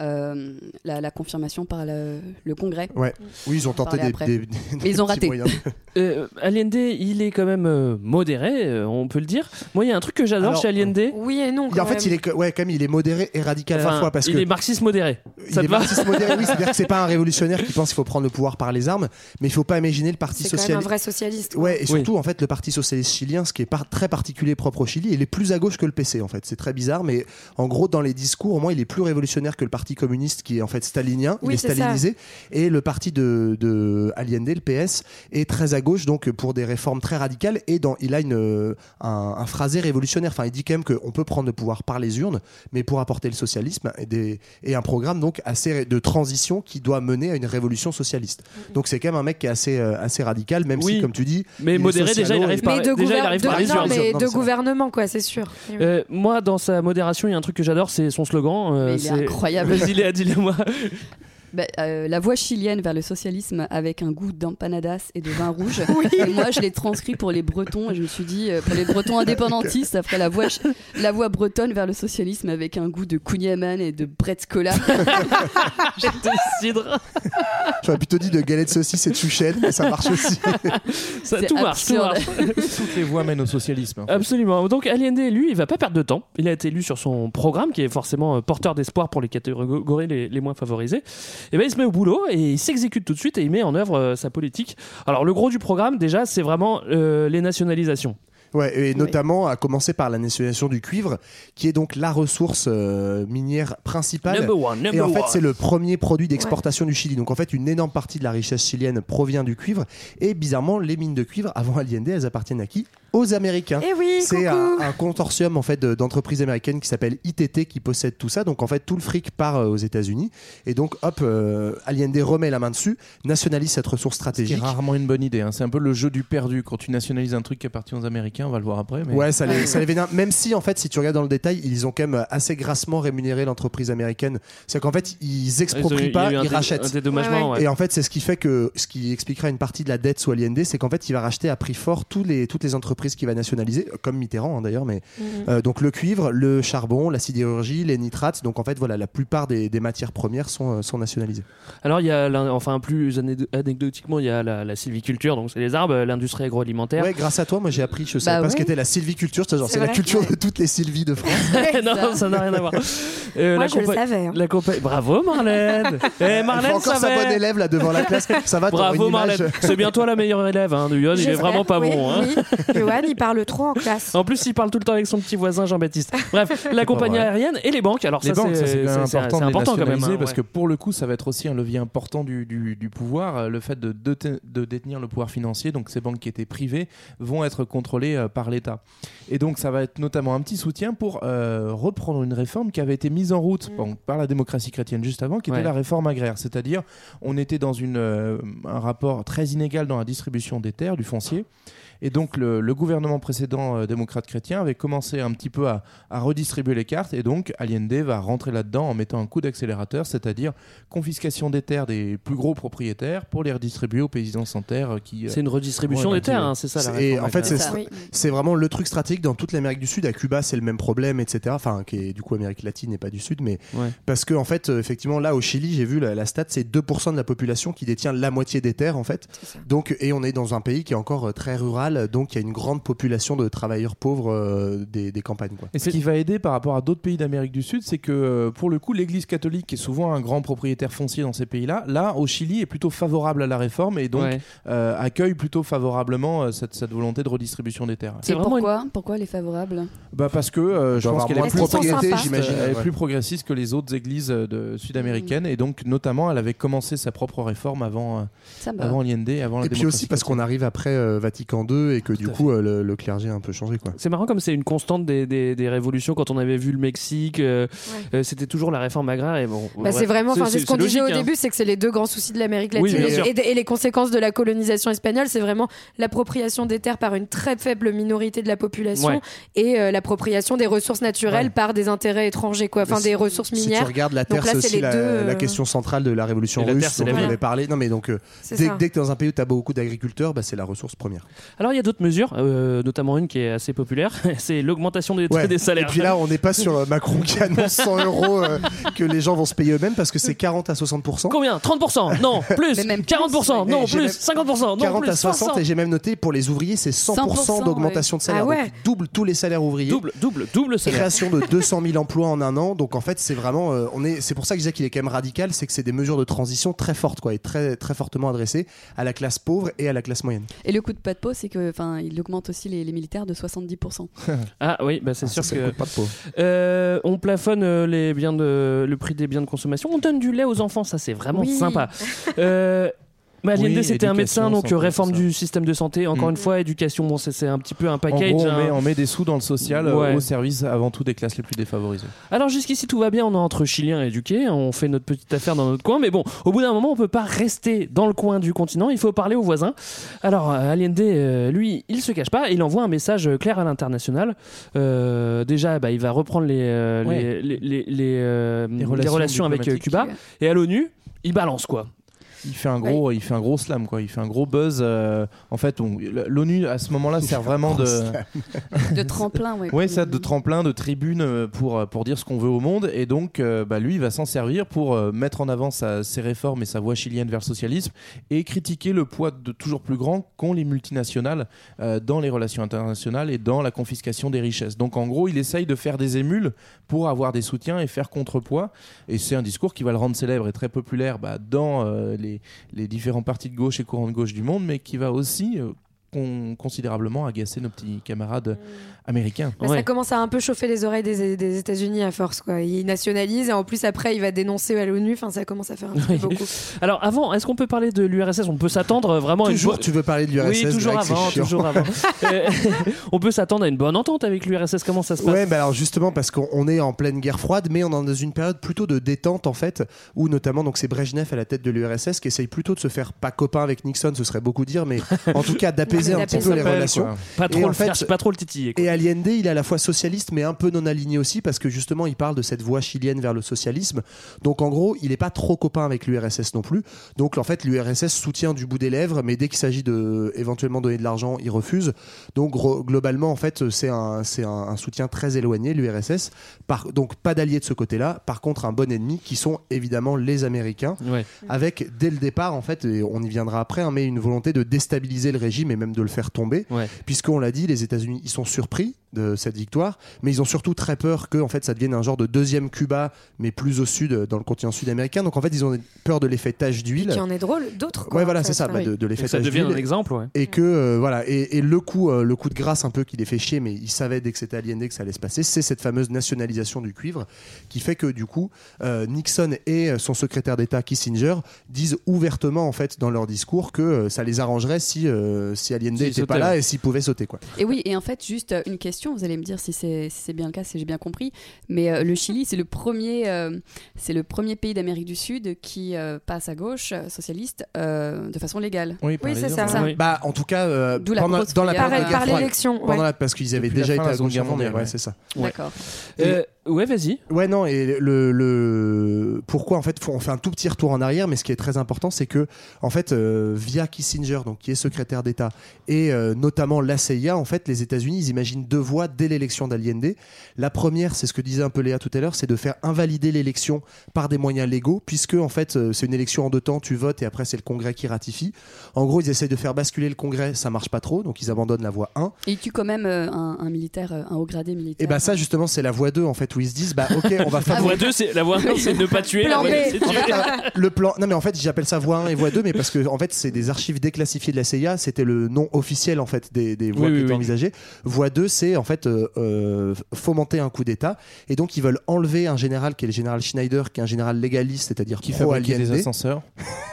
[SPEAKER 4] euh, la, la confirmation par le, le Congrès.
[SPEAKER 3] Ouais. Oui, ils ont tenté des, des- des
[SPEAKER 4] Mais ils ont
[SPEAKER 3] petits
[SPEAKER 4] raté.
[SPEAKER 3] moyens. [laughs]
[SPEAKER 1] Euh, Allende, il est quand même euh, modéré, euh, on peut le dire. Moi, il y a un truc que j'adore chez Allende.
[SPEAKER 2] Oui et non.
[SPEAKER 3] En fait, il est, ouais, quand même, il est modéré et radical à
[SPEAKER 1] Enfin,
[SPEAKER 3] la fois parce
[SPEAKER 1] il
[SPEAKER 3] que
[SPEAKER 1] est marxiste modéré.
[SPEAKER 3] il est marxiste modéré. Oui, c'est-à-dire que c'est pas un [laughs] révolutionnaire qui pense qu'il faut prendre le pouvoir par les armes, mais il faut pas imaginer le parti
[SPEAKER 2] C'est quand même un
[SPEAKER 3] socialiste.
[SPEAKER 2] vrai socialiste. quoi.
[SPEAKER 3] Ouais, et surtout en fait le parti socialiste chilien, ce qui est par- très particulier propre au Chili, il est plus à gauche que le PC en fait. C'est très bizarre, mais en gros dans les discours, au moins il est plus révolutionnaire que le parti parti communiste qui est en fait stalinien,
[SPEAKER 2] Oui,
[SPEAKER 3] il est
[SPEAKER 2] ça.
[SPEAKER 3] stalinisé, et le parti de, de Allende, le PS, est très à gauche, donc pour des réformes très radicales, et dans, il a une, euh, un, un phrasé révolutionnaire. Enfin, il dit quand même qu'on peut prendre le pouvoir par les urnes, mais pour apporter le socialisme et, des, et un programme donc assez de transition qui doit mener à une révolution socialiste. Donc c'est quand même un mec qui est assez, euh, assez radical, même
[SPEAKER 1] Oui.
[SPEAKER 3] si, comme tu dis,
[SPEAKER 1] Mais modéré, déjà, il arrive par-
[SPEAKER 2] Mais de,
[SPEAKER 1] déjà, il arrive
[SPEAKER 2] de-
[SPEAKER 1] par les
[SPEAKER 2] non,
[SPEAKER 1] urnes.
[SPEAKER 2] mais
[SPEAKER 3] Non,
[SPEAKER 2] de gouvernement, quoi, c'est sûr.
[SPEAKER 1] Euh, moi, dans sa modération, il y a un truc que j'adore, c'est son slogan. euh,
[SPEAKER 4] Mais il est
[SPEAKER 1] c'est-
[SPEAKER 4] incroyable.
[SPEAKER 1] Vas-y, Léa, dis-le-moi.
[SPEAKER 4] Bah, euh, la voie chilienne vers le socialisme avec un goût d'empanadas et de vin rouge. [laughs] Et moi, je l'ai transcrit pour les Bretons et je me suis dit, euh, pour les Bretons indépendantistes, après la voie, la voie bretonne vers le socialisme avec un goût de kouign-amann et de bretskola. [laughs]
[SPEAKER 1] de cidre.
[SPEAKER 3] J'aurais plutôt dit de galette de saucisse et de chouchen, mais ça marche aussi. [laughs]
[SPEAKER 1] Ça,
[SPEAKER 4] C'est
[SPEAKER 1] tout marche, tout
[SPEAKER 4] absurde.
[SPEAKER 1] marche.
[SPEAKER 5] Toutes les voies mènent au socialisme. en fait.
[SPEAKER 1] Absolument. Donc Allende, lui, il va pas perdre de temps. Il a été élu sur son programme, qui est forcément euh, porteur d'espoir pour les catégories les, les moins favorisées. Et ben il se met au boulot et il s'exécute tout de suite et il met en œuvre euh, sa politique. Alors le gros du programme, déjà, c'est vraiment euh, les nationalisations.
[SPEAKER 3] Ouais, et notamment à commencer par la nationalisation du cuivre, qui est donc la ressource euh, minière principale.
[SPEAKER 1] Number one, number
[SPEAKER 3] et en fait,
[SPEAKER 1] one.
[SPEAKER 3] c'est le premier produit d'exportation du Chili. Donc en fait, une énorme partie de la richesse chilienne provient du cuivre. Et bizarrement, les mines de cuivre, avant Allende, elles appartiennent à qui? Aux Américains.
[SPEAKER 2] Eh oui,
[SPEAKER 3] C'est un, consortium en fait de- d'entreprises américaines qui s'appelle ITT qui possède tout ça. Donc en fait, tout le fric part euh, aux États-Unis. Et donc, hop, euh, Allende remet la main dessus, nationalise cette ressource stratégique.
[SPEAKER 5] rarement une bonne idée. hein. C'est un peu le jeu du perdu. Quand tu nationalises un truc qui appartient aux Américains, on va le voir après. Mais...
[SPEAKER 3] Ouais, ça les, ça les vénère. Même si, en fait, si tu regardes dans le détail, ils ont quand même assez grassement rémunéré l'entreprise américaine. C'est qu'en fait, ils exproprient pas, ils rachètent.
[SPEAKER 1] ouais.
[SPEAKER 3] Et en fait, c'est ce qui fait que, ce qui expliquera une partie de la dette sous Allende, c'est qu'en fait, il va racheter à prix fort tous les, toutes les entreprises qu'il va nationaliser, comme Mitterrand hein, d'ailleurs, mais
[SPEAKER 2] Mhm.
[SPEAKER 3] euh, donc le cuivre, le charbon, la sidérurgie, les nitrates. Donc en fait, voilà, la plupart des, des matières premières sont, euh, sont nationalisées.
[SPEAKER 1] Alors il y a, enfin plus anecdotiquement, il y a la, la sylviculture, donc c'est les arbres, l'industrie agroalimentaire.
[SPEAKER 3] Ouais, grâce à toi, moi j'ai appris, je savais
[SPEAKER 1] Bah
[SPEAKER 3] pas ce qu'était la sylviculture. C'est genre,
[SPEAKER 1] C'est
[SPEAKER 3] c'est la culture de toutes les sylvies de France. [laughs] [laughs]
[SPEAKER 1] non, ça n'a rien à voir. Euh,
[SPEAKER 2] Moi,
[SPEAKER 1] la
[SPEAKER 2] je le savais, hein.
[SPEAKER 1] La compa- Bravo Marlène. [laughs] Eh Marlène,
[SPEAKER 3] encore sa bonne élève là devant la classe. Ça va,
[SPEAKER 1] Bravo. Marlène. C'est bien toi la meilleure élève hein, de Yoann, il est vraiment pas
[SPEAKER 2] oui,
[SPEAKER 1] bon. Hein.
[SPEAKER 2] oui. Il parle trop en classe.
[SPEAKER 1] En plus, il parle tout le temps avec son petit voisin Jean-Baptiste. Bref, [laughs] la compagnie aérienne et les banques. Alors
[SPEAKER 5] les
[SPEAKER 1] ça,
[SPEAKER 5] banques, ça, c'est quand même
[SPEAKER 1] c'est-
[SPEAKER 5] important,
[SPEAKER 1] c'est
[SPEAKER 5] de les
[SPEAKER 1] important quand même. hein,
[SPEAKER 5] parce que pour le coup, ça va être aussi un levier important du, du- du pouvoir. Le fait de, de, de détenir le pouvoir financier, donc ces banques qui étaient privées, vont être contrôlées euh, par l'État. Et donc, ça va être notamment un petit soutien pour euh, reprendre une réforme qui avait été mise en route bon, par la démocratie chrétienne juste avant, qui
[SPEAKER 1] Ouais.
[SPEAKER 5] était la réforme agraire. C'est-à-dire, on était dans une, euh, un rapport très inégal dans la distribution des terres, du foncier. Et donc le, le gouvernement précédent euh, démocrate chrétien avait commencé un petit peu à, à redistribuer les cartes et donc Allende va rentrer là-dedans en mettant un coup d'accélérateur, c'est-à-dire confiscation des terres des plus gros propriétaires pour les redistribuer aux paysans sans terre euh, qui... euh,
[SPEAKER 1] C'est une redistribution
[SPEAKER 5] ouais,
[SPEAKER 1] des terres, hein, c'est ça la
[SPEAKER 3] Et en fait, c'est vraiment le truc stratégique dans toute l'Amérique du Sud. À Cuba, c'est le même problème, etc. Enfin, qui est du coup Amérique latine et pas du Sud, mais
[SPEAKER 1] Ouais.
[SPEAKER 3] parce que en fait, euh, effectivement, là au Chili, j'ai vu la, la stat, c'est 2% de la population qui détient la moitié des terres, en fait. Donc, et on est dans un pays qui est encore très rural, donc il y a une grande population de travailleurs pauvres euh, des, des campagnes. Quoi.
[SPEAKER 5] Et ce qui va aider par rapport à d'autres pays d'Amérique du Sud, c'est que euh, pour le coup, l'Église catholique est souvent un grand propriétaire foncier dans ces pays-là. Là, au Chili, est plutôt favorable à la réforme et donc
[SPEAKER 1] Ouais.
[SPEAKER 5] euh, accueille plutôt favorablement euh, cette, cette volonté de redistribution des terres.
[SPEAKER 4] Et pourquoi Pourquoi les favorables
[SPEAKER 5] Bah parce que euh, je pense qu'elle est plus Elle est plus progressiste que les autres églises euh, sud-américaines et donc notamment elle avait commencé sa propre réforme avant euh, avant Allende, avant la
[SPEAKER 3] Et puis aussi parce qu'on arrive après euh, Vatican II et que du coup, euh, le, le clergé a un peu changé. Quoi.
[SPEAKER 1] C'est marrant comme c'est une constante des, des, des révolutions. Quand on avait vu le Mexique, euh, euh, c'était toujours la réforme agraire. Et bon,
[SPEAKER 2] Bah, c'est vraiment, c'est ce qu'on disait au
[SPEAKER 1] hein.
[SPEAKER 2] début, c'est que c'est les deux grands soucis de l'Amérique latine et, les conséquences de la colonisation espagnole, c'est vraiment l'appropriation des terres par une très faible minorité de la population
[SPEAKER 1] Ouais.
[SPEAKER 2] et euh, l'appropriation des ressources naturelles
[SPEAKER 3] Ouais.
[SPEAKER 2] par des intérêts étrangers, quoi, enfin
[SPEAKER 3] si-
[SPEAKER 2] des ressources
[SPEAKER 3] Si
[SPEAKER 2] minières.
[SPEAKER 3] tu regardes la terre, c'est aussi
[SPEAKER 2] les
[SPEAKER 3] la,
[SPEAKER 2] deux,
[SPEAKER 3] la question centrale de la révolution russe dont on avait parlé. Non, mais donc, dès que tu es dans un pays où tu as beaucoup d'agriculteurs, bah, c'est la ressource première.
[SPEAKER 1] Alors il y a d'autres mesures, euh, notamment une qui est assez populaire, [laughs] c'est l'augmentation des,
[SPEAKER 3] Ouais.
[SPEAKER 1] des salaires.
[SPEAKER 3] Et puis là, on n'est pas sur euh, Macron qui annonce 100 [laughs] euros euh, que les gens vont se payer eux-mêmes parce que c'est 40 à 60%.
[SPEAKER 1] Combien? 30% Non, [laughs] plus.
[SPEAKER 4] Mais même
[SPEAKER 1] 40% Non,
[SPEAKER 3] Et j'ai
[SPEAKER 1] plus.
[SPEAKER 3] même-
[SPEAKER 1] 50% Non,
[SPEAKER 3] 40
[SPEAKER 1] plus
[SPEAKER 3] à 60
[SPEAKER 1] 60.
[SPEAKER 3] et j'ai même noté pour les ouvriers c'est 100%,
[SPEAKER 4] 100%,
[SPEAKER 3] d'augmentation de salaire.
[SPEAKER 2] Ah ouais.
[SPEAKER 3] donc doublent tous les salaires ouvriers.
[SPEAKER 1] Double, double, double salaire.
[SPEAKER 3] création de 200 000 emplois en un an. Donc en fait c'est vraiment euh, on est c'est pour ça que je disais qu'il est quand même radical c'est que c'est des mesures de transition très fortes quoi et très très fortement adressées à la classe pauvre et à la classe moyenne.
[SPEAKER 4] Et le coup de pas de peau, c'est que, enfin, il augmente aussi les, les militaires de 70%. [laughs]
[SPEAKER 1] Ah oui, bah c'est
[SPEAKER 3] Ah,
[SPEAKER 1] sûr
[SPEAKER 3] ça
[SPEAKER 1] que
[SPEAKER 3] pas de peau.
[SPEAKER 1] Euh, on plafonne euh, les biens de, le prix des biens de consommation. On donne du lait aux enfants, ça c'est vraiment
[SPEAKER 2] Oui.
[SPEAKER 1] sympa. Euh, [laughs] mais
[SPEAKER 5] Oui,
[SPEAKER 1] c'était un médecin, donc
[SPEAKER 5] santé,
[SPEAKER 1] réforme du système de santé. Encore
[SPEAKER 5] Mm.
[SPEAKER 1] une fois, éducation, bon, c'est- un petit peu un
[SPEAKER 5] En
[SPEAKER 1] package.
[SPEAKER 5] gros, on,
[SPEAKER 1] hein.
[SPEAKER 5] met, on met des sous dans le social euh,
[SPEAKER 1] Ouais.
[SPEAKER 5] au service avant tout des classes les plus défavorisées.
[SPEAKER 1] Alors jusqu'ici tout va bien, on est entre Chiliens éduqués, on fait notre petite affaire dans notre coin, mais bon, au bout d'un moment on peut pas rester dans le coin du continent, il faut parler aux voisins. Alors euh, Allende, euh, lui, il se cache pas, il envoie un message clair à l'international. Euh, déjà, bah, il va reprendre les,
[SPEAKER 5] Ouais. relations
[SPEAKER 1] relations, avec. Cuba, et à l'ONU, il balance quoi.
[SPEAKER 5] Il fait un gros, il fait un gros slam quoi. Il fait un gros buzz. euh, en fait, on- l'ONU à ce moment-là sert vraiment de,
[SPEAKER 4] De tremplin, ouais.
[SPEAKER 5] ouais, ça, de tremplin, de tribune euh, pour euh, pour dire ce qu'on veut au monde. Et donc, euh, bah, lui, il va s'en servir pour euh, mettre en avant sa- ses réformes et sa voie chilienne vers le socialisme et critiquer le poids de toujours plus grand qu'ont les multinationales euh, dans les relations internationales et dans la confiscation des richesses. Donc, en gros, il essaye de faire des émules pour avoir des soutiens et faire contrepoids. Et c'est un discours qui va le rendre célèbre et très populaire bah, dans euh, les, différents partis de gauche et courants de gauche du monde, mais qui va aussi euh, con- considérablement agacer nos petits camarades américains.
[SPEAKER 2] Bah, Ça commence à un peu chauffer les oreilles des, des États-Unis à force. Quoi. Il nationalise et en plus après il va dénoncer à l'ONU. Enfin, ça commence à faire un peu beaucoup.
[SPEAKER 1] Alors avant, est-ce qu'on peut parler de l'URSS On peut s'attendre euh, vraiment à une
[SPEAKER 3] Toujours, tu veux parler de l'URSS
[SPEAKER 1] Oui, toujours avant, toujours avant. [laughs] Euh, on peut s'attendre à une bonne entente avec l'URSS. Comment ça se passe?
[SPEAKER 3] Ouais, bah alors justement parce qu'on on est en pleine guerre froide, mais on est dans une période plutôt de détente en fait, où notamment donc c'est Brejnev à la tête de l'URSS qui essaye plutôt de se faire pas copain avec Nixon, ce serait beaucoup dire, mais en tout cas d'apaiser Un petit peu les relations.
[SPEAKER 1] Pas trop
[SPEAKER 3] Et en fait,
[SPEAKER 1] faire, pas trop le titiller. quoi.
[SPEAKER 3] Et Allende, il est à la fois socialiste mais un peu non aligné aussi parce que justement il parle de cette voie chilienne vers le socialisme. Donc en gros, il est pas trop copain avec l'URSS non plus. Donc en fait, l'URSS soutient du bout des lèvres, mais dès qu'il s'agit de éventuellement donner de l'argent, il refuse. Donc globalement, en fait, c'est un c'est un, un soutien très éloigné l'URSS. Par donc pas d'alliés de ce côté-là. Par contre, un bon ennemi qui sont évidemment les Américains
[SPEAKER 1] Ouais.
[SPEAKER 3] avec dès le départ en fait et on y viendra après hein, mais une volonté de déstabiliser le régime et même de le faire tomber
[SPEAKER 1] Ouais.
[SPEAKER 3] puisqu'on l'a dit les États-Unis ils sont surpris de cette victoire mais ils ont surtout très peur que en fait ça devienne un genre de deuxième Cuba mais plus au sud dans le continent sud-américain donc en fait ils ont peur de l'effet tache d'huile
[SPEAKER 2] Qui en est drôle, d'autres.
[SPEAKER 3] Ouais, voilà, c'est ça, bah, de, de l'effet
[SPEAKER 1] ça
[SPEAKER 3] tache d'huile.
[SPEAKER 1] un exemple, ouais.
[SPEAKER 3] Et que, euh, voilà, et, et le, coup, euh, le coup de grâce un peu qui les fait chier, mais ils savaient dès que c'était Allende que ça allait se passer, c'est cette fameuse nationalisation du cuivre qui fait que, du coup, euh, Nixon et son secrétaire d'État Kissinger disent ouvertement, en fait, dans leur discours que euh, ça les arrangerait si, euh, si Allende n'était pas là et s'il pouvait sauter, quoi.
[SPEAKER 4] Et oui, et en fait, juste euh, une question, vous allez me dire si c'est si bien le cas, si j'ai bien compris, mais euh, le Chili, c'est le premier, euh, c'est le premier pays d'Amérique du Sud qui euh, passe à gauche, socialiste, euh, de façon légale.
[SPEAKER 5] Oui,
[SPEAKER 2] Oui, c'est ça.
[SPEAKER 1] Oui.
[SPEAKER 3] Bah, en tout cas, euh,
[SPEAKER 4] la
[SPEAKER 3] pendant-
[SPEAKER 4] grosse
[SPEAKER 3] dans la période de guerre
[SPEAKER 2] Par
[SPEAKER 3] froide.
[SPEAKER 2] l'élection.
[SPEAKER 3] Pendant
[SPEAKER 2] ouais.
[SPEAKER 3] la- parce qu'ils avaient
[SPEAKER 5] Depuis la
[SPEAKER 3] déjà été
[SPEAKER 5] de la
[SPEAKER 3] à
[SPEAKER 5] Seconde Guerre mondiale,
[SPEAKER 3] ouais. c'est ça.
[SPEAKER 4] D'accord.
[SPEAKER 1] Ouais, vas-y.
[SPEAKER 3] Ouais, non, et le, le pourquoi en fait, faut- on fait un tout petit retour en arrière, mais ce qui est très important, c'est que en fait, euh, via Kissinger, donc qui est secrétaire d'État, et euh, notamment la CIA, en fait, les États-Unis, ils imaginent deux voies dès l'élection d'Allende. La première, c'est ce que disait un peu Léa tout à l'heure, c'est de faire invalider l'élection par des moyens légaux, puisque en fait, euh, c'est une élection en deux temps, tu votes et après c'est le Congrès qui ratifie. En gros, ils essayent de faire basculer le Congrès, ça marche pas trop, donc ils abandonnent la voie 1.
[SPEAKER 4] Et il tue quand même euh, un, un militaire, un haut gradé militaire.
[SPEAKER 3] Et bah ça, justement, c'est la voie 2 en fait, où ils se disent, bah ok, on va
[SPEAKER 1] La
[SPEAKER 3] favoriser.
[SPEAKER 1] voie 2, c'est la voie 1, c'est ne pas tuer. La
[SPEAKER 2] Plan
[SPEAKER 1] voie
[SPEAKER 2] B.
[SPEAKER 1] deux, c'est
[SPEAKER 3] En
[SPEAKER 1] tuer.
[SPEAKER 3] fait, la- le plan. Non, mais en fait, j'appelle ça voie 1 et voie 2, mais parce que en fait, c'est des archives déclassifiées de la CIA. C'était le nom officiel en fait des, des voies
[SPEAKER 1] Oui,
[SPEAKER 3] qui
[SPEAKER 1] oui,
[SPEAKER 3] étaient
[SPEAKER 1] oui.
[SPEAKER 3] envisagées. Voie 2, c'est en fait euh, euh, fomenter un coup d'État, et donc ils veulent enlever un général qui est le général Schneider, qui est un général légaliste, c'est-à-dire
[SPEAKER 5] Qui
[SPEAKER 3] pro
[SPEAKER 5] fabriquait des ascenseurs.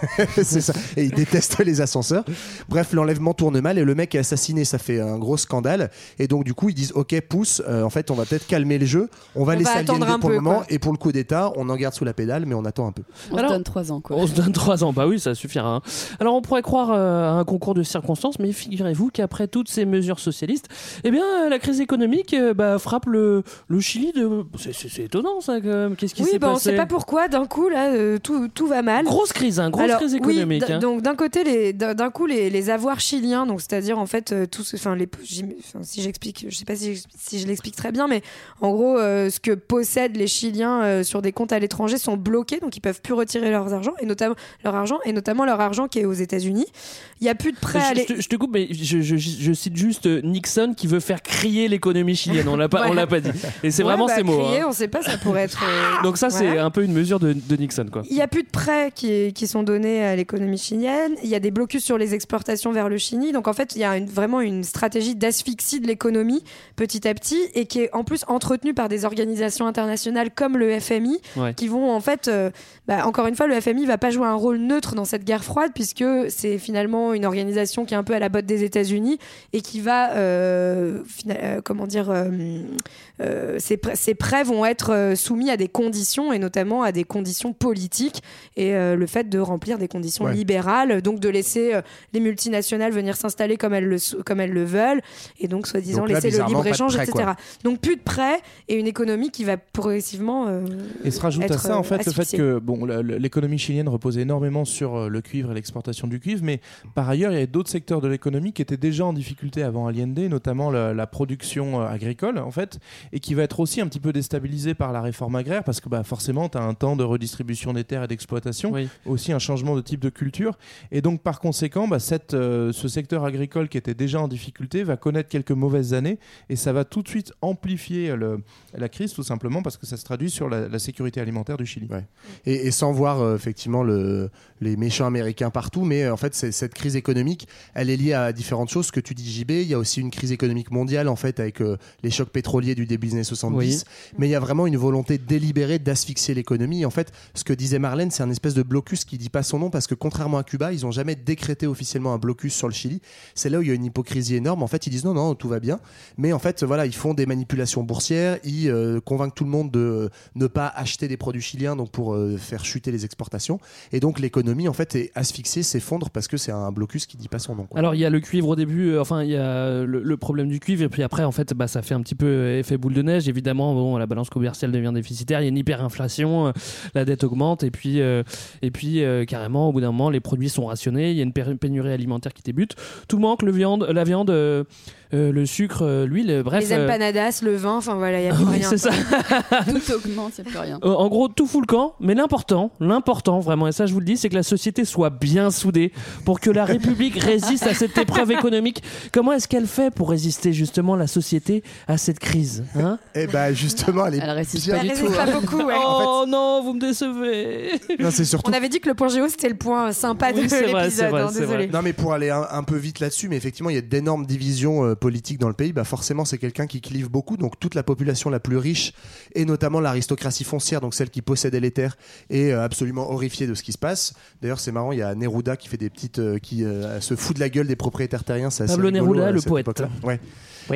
[SPEAKER 5] [laughs]
[SPEAKER 3] c'est ça. Et il déteste les ascenseurs. Bref, l'enlèvement tourne mal et le mec est assassiné. Ça fait un gros scandale. Et donc, du coup, ils disent Ok, pousse. euh, en fait, on va peut-être calmer le jeu. On va
[SPEAKER 2] On
[SPEAKER 3] laisser
[SPEAKER 2] va attendre un
[SPEAKER 3] pour
[SPEAKER 2] peu,
[SPEAKER 3] le moment.
[SPEAKER 2] quoi.
[SPEAKER 3] Et pour le coup d'État, on en garde sous la pédale, mais on attend un peu.
[SPEAKER 4] On
[SPEAKER 1] Alors-
[SPEAKER 4] se donne trois ans, quoi.
[SPEAKER 1] On se donne [laughs] 3 ans, bah oui, ça suffira. hein. Alors on pourrait croire euh, à un concours de circonstances, mais figurez-vous qu'après toutes ces mesures socialistes, eh bien euh, la crise économique euh, bah, frappe le, le Chili de. C'est- étonnant ça, quand même. Qu'est-ce qui
[SPEAKER 2] Oui,
[SPEAKER 1] s'est
[SPEAKER 2] bah, on
[SPEAKER 1] passé
[SPEAKER 2] sait pas pourquoi, d'un coup, là, euh, tout, tout va mal.
[SPEAKER 1] Grosse crise, hein, grosse
[SPEAKER 2] Alors,
[SPEAKER 1] crise économique. hein.
[SPEAKER 2] donc d'un côté, les, d'un coup, les, les avoirs chiliens, donc c'est-à-dire en fait, euh, tout ce- enfin les, j'im- enfin, si j'explique, je sais pas si, si je l'explique très bien, mais en gros, euh, ce que possèdent les Chiliens euh, sur des comptes à l'étranger sont bloqués, donc ils peuvent plus retirer leur argent et notamment leur argent et notamment leur argent qui est aux États-Unis. Il y a plus de prêts
[SPEAKER 1] Je, je te- je te coupe, mais je, cite juste euh, Nixon qui veut faire crier l'économie chilienne. On l'a pas, on [laughs] l'a pas dit. Et c'est
[SPEAKER 2] Ouais,
[SPEAKER 1] vraiment
[SPEAKER 2] bah,
[SPEAKER 1] ces mots.
[SPEAKER 2] crier,
[SPEAKER 1] hein.
[SPEAKER 2] On sait pas, ça pourrait être. euh, [laughs]
[SPEAKER 1] Donc ça, c'est un peu une mesure de, de Nixon, quoi.
[SPEAKER 2] Il n'y a plus de prêts qui, qui sont donnés à l'économie chilienne. Il y a des blocus sur les exportations vers le Chili. Donc en fait, il y a une- vraiment une stratégie d'asphyxie de l'économie petit à petit et qui est en plus entretenue par des organisations internationales comme le FMI
[SPEAKER 1] Ouais.
[SPEAKER 2] qui vont en fait, euh, bah, encore une fois, le FMI va pas jouer un rôle neutre dans cette guerre froide puisque c'est finalement une organisation qui est un peu à la botte des États-Unis et qui va, euh, fina- euh, comment dire, euh, euh, ces, prêts, ces prêts vont être soumis à des conditions et notamment à des conditions politiques et euh, le fait de remplir des conditions
[SPEAKER 3] Ouais.
[SPEAKER 2] libérales, donc de laisser euh, les multinationales venir s'installer comme elles le, comme elles le veulent et donc soi-disant
[SPEAKER 3] Donc là,
[SPEAKER 2] laisser le libre-échange,
[SPEAKER 3] prêts,
[SPEAKER 2] etc.
[SPEAKER 3] quoi.
[SPEAKER 2] Donc plus de prêts et une économie qui va progressivement. euh,
[SPEAKER 5] Et se rajoute à
[SPEAKER 2] être,
[SPEAKER 5] ça en
[SPEAKER 2] euh,
[SPEAKER 5] fait le fait que bon, l'économie chilienne repose énormément sur euh, le cuivre et l'exportation du cuivre, mais par ailleurs il y a d'autres secteurs de l'économie qui étaient déjà en difficulté avant Allende, notamment la, la production euh, agricole en fait, et qui va être aussi un petit peu déstabilisée par la réforme agraire parce que bah, forcément tu as un temps de redistribution des terres et d'exploitation,
[SPEAKER 1] Oui.
[SPEAKER 5] aussi un changement de type de culture, et donc par conséquent bah, cette, euh, ce secteur agricole qui était déjà en difficulté va connaître quelques mauvaises années et ça va tout de suite amplifier le- la crise tout simplement parce que ça se traduit sur la, la sécurité alimentaire du Chili.
[SPEAKER 3] Et, et sans voir euh, effectivement le, les méchants américains partout, mais euh, en fait cette crise économique, elle est liée à différentes choses. Ce que tu dis JB, il y a aussi une crise économique mondiale en fait avec euh, les chocs pétroliers du début des années 70,
[SPEAKER 1] Oui.
[SPEAKER 3] mais il y a vraiment une volonté délibérée d'asphyxier l'économie. En fait, ce que disait Marlène, c'est un espèce de blocus qui dit pas son nom parce que contrairement à Cuba, ils ont jamais décrété officiellement un blocus sur le Chili. C'est là où il y a une hypocrisie énorme. En fait, ils disent non non tout va bien, mais en fait voilà ils font des manipulations boursières, ils euh, convainquent tout le monde de ne pas acheter des produits chiliens donc pour euh, faire chuter les exportations et donc l'économie en fait est asphyxiée, s'effondre parce que c'est un blocus qui dit pas son nom.
[SPEAKER 1] Alors il y a le cuivre au début, euh, enfin il y a le, problème du cuivre et puis après en fait bah, ça fait un petit peu euh, effet boule de neige. Évidemment bon la balance commerciale devient déficitaire, il y a une hyperinflation, la dette augmente et puis et puis carrément au bout d'un moment les produits sont rationnés, il y a une pénurie alimentaire qui débute, tout manque le viande, la viande, euh, le sucre, euh, l'huile, euh, bref.
[SPEAKER 2] les
[SPEAKER 1] euh,
[SPEAKER 2] empanadas, le vin, enfin voilà, il y a plus
[SPEAKER 1] oui,
[SPEAKER 2] rien.
[SPEAKER 1] c'est ça. [laughs]
[SPEAKER 4] Tout augmente, il n'y a plus rien.
[SPEAKER 1] En gros, tout fout le camp, mais l'important, l'important vraiment, et ça je vous le dis, c'est que la société soit bien soudée pour que la République [laughs] résiste à cette épreuve économique. Comment est-ce qu'elle fait pour résister justement la société à cette crise hein?
[SPEAKER 3] Et bah justement elle est
[SPEAKER 4] Elle résiste
[SPEAKER 3] bien-
[SPEAKER 4] pas
[SPEAKER 2] Elle
[SPEAKER 4] du tout.
[SPEAKER 2] résiste pas
[SPEAKER 4] hein.
[SPEAKER 2] beaucoup, ouais.
[SPEAKER 1] Oh non, vous me décevez.
[SPEAKER 3] Non, c'est surtout
[SPEAKER 2] On avait dit que le point géo c'était le point sympa
[SPEAKER 1] Oui,
[SPEAKER 2] de
[SPEAKER 1] c'est vrai, c'est
[SPEAKER 2] l'épisode,
[SPEAKER 1] vrai,
[SPEAKER 2] hein,
[SPEAKER 1] c'est
[SPEAKER 2] désolé.
[SPEAKER 3] Non, mais pour aller un, un peu vite là-dessus, mais effectivement, il y a d'énormes divisions politiques dans le pays. Bah, forcément, c'est quelqu'un qui clive beaucoup. Donc, toute la population la plus riche, et notamment l'aristocratie foncière, donc celle qui possédait les terres, est euh, absolument horrifiée de ce qui se passe. D'ailleurs, c'est marrant, il y a Neruda qui fait des petites. euh, qui euh, se fout de la gueule des propriétaires terriens.
[SPEAKER 1] Pablo
[SPEAKER 3] rigolo,
[SPEAKER 1] Neruda, le poète.
[SPEAKER 3] Ouais.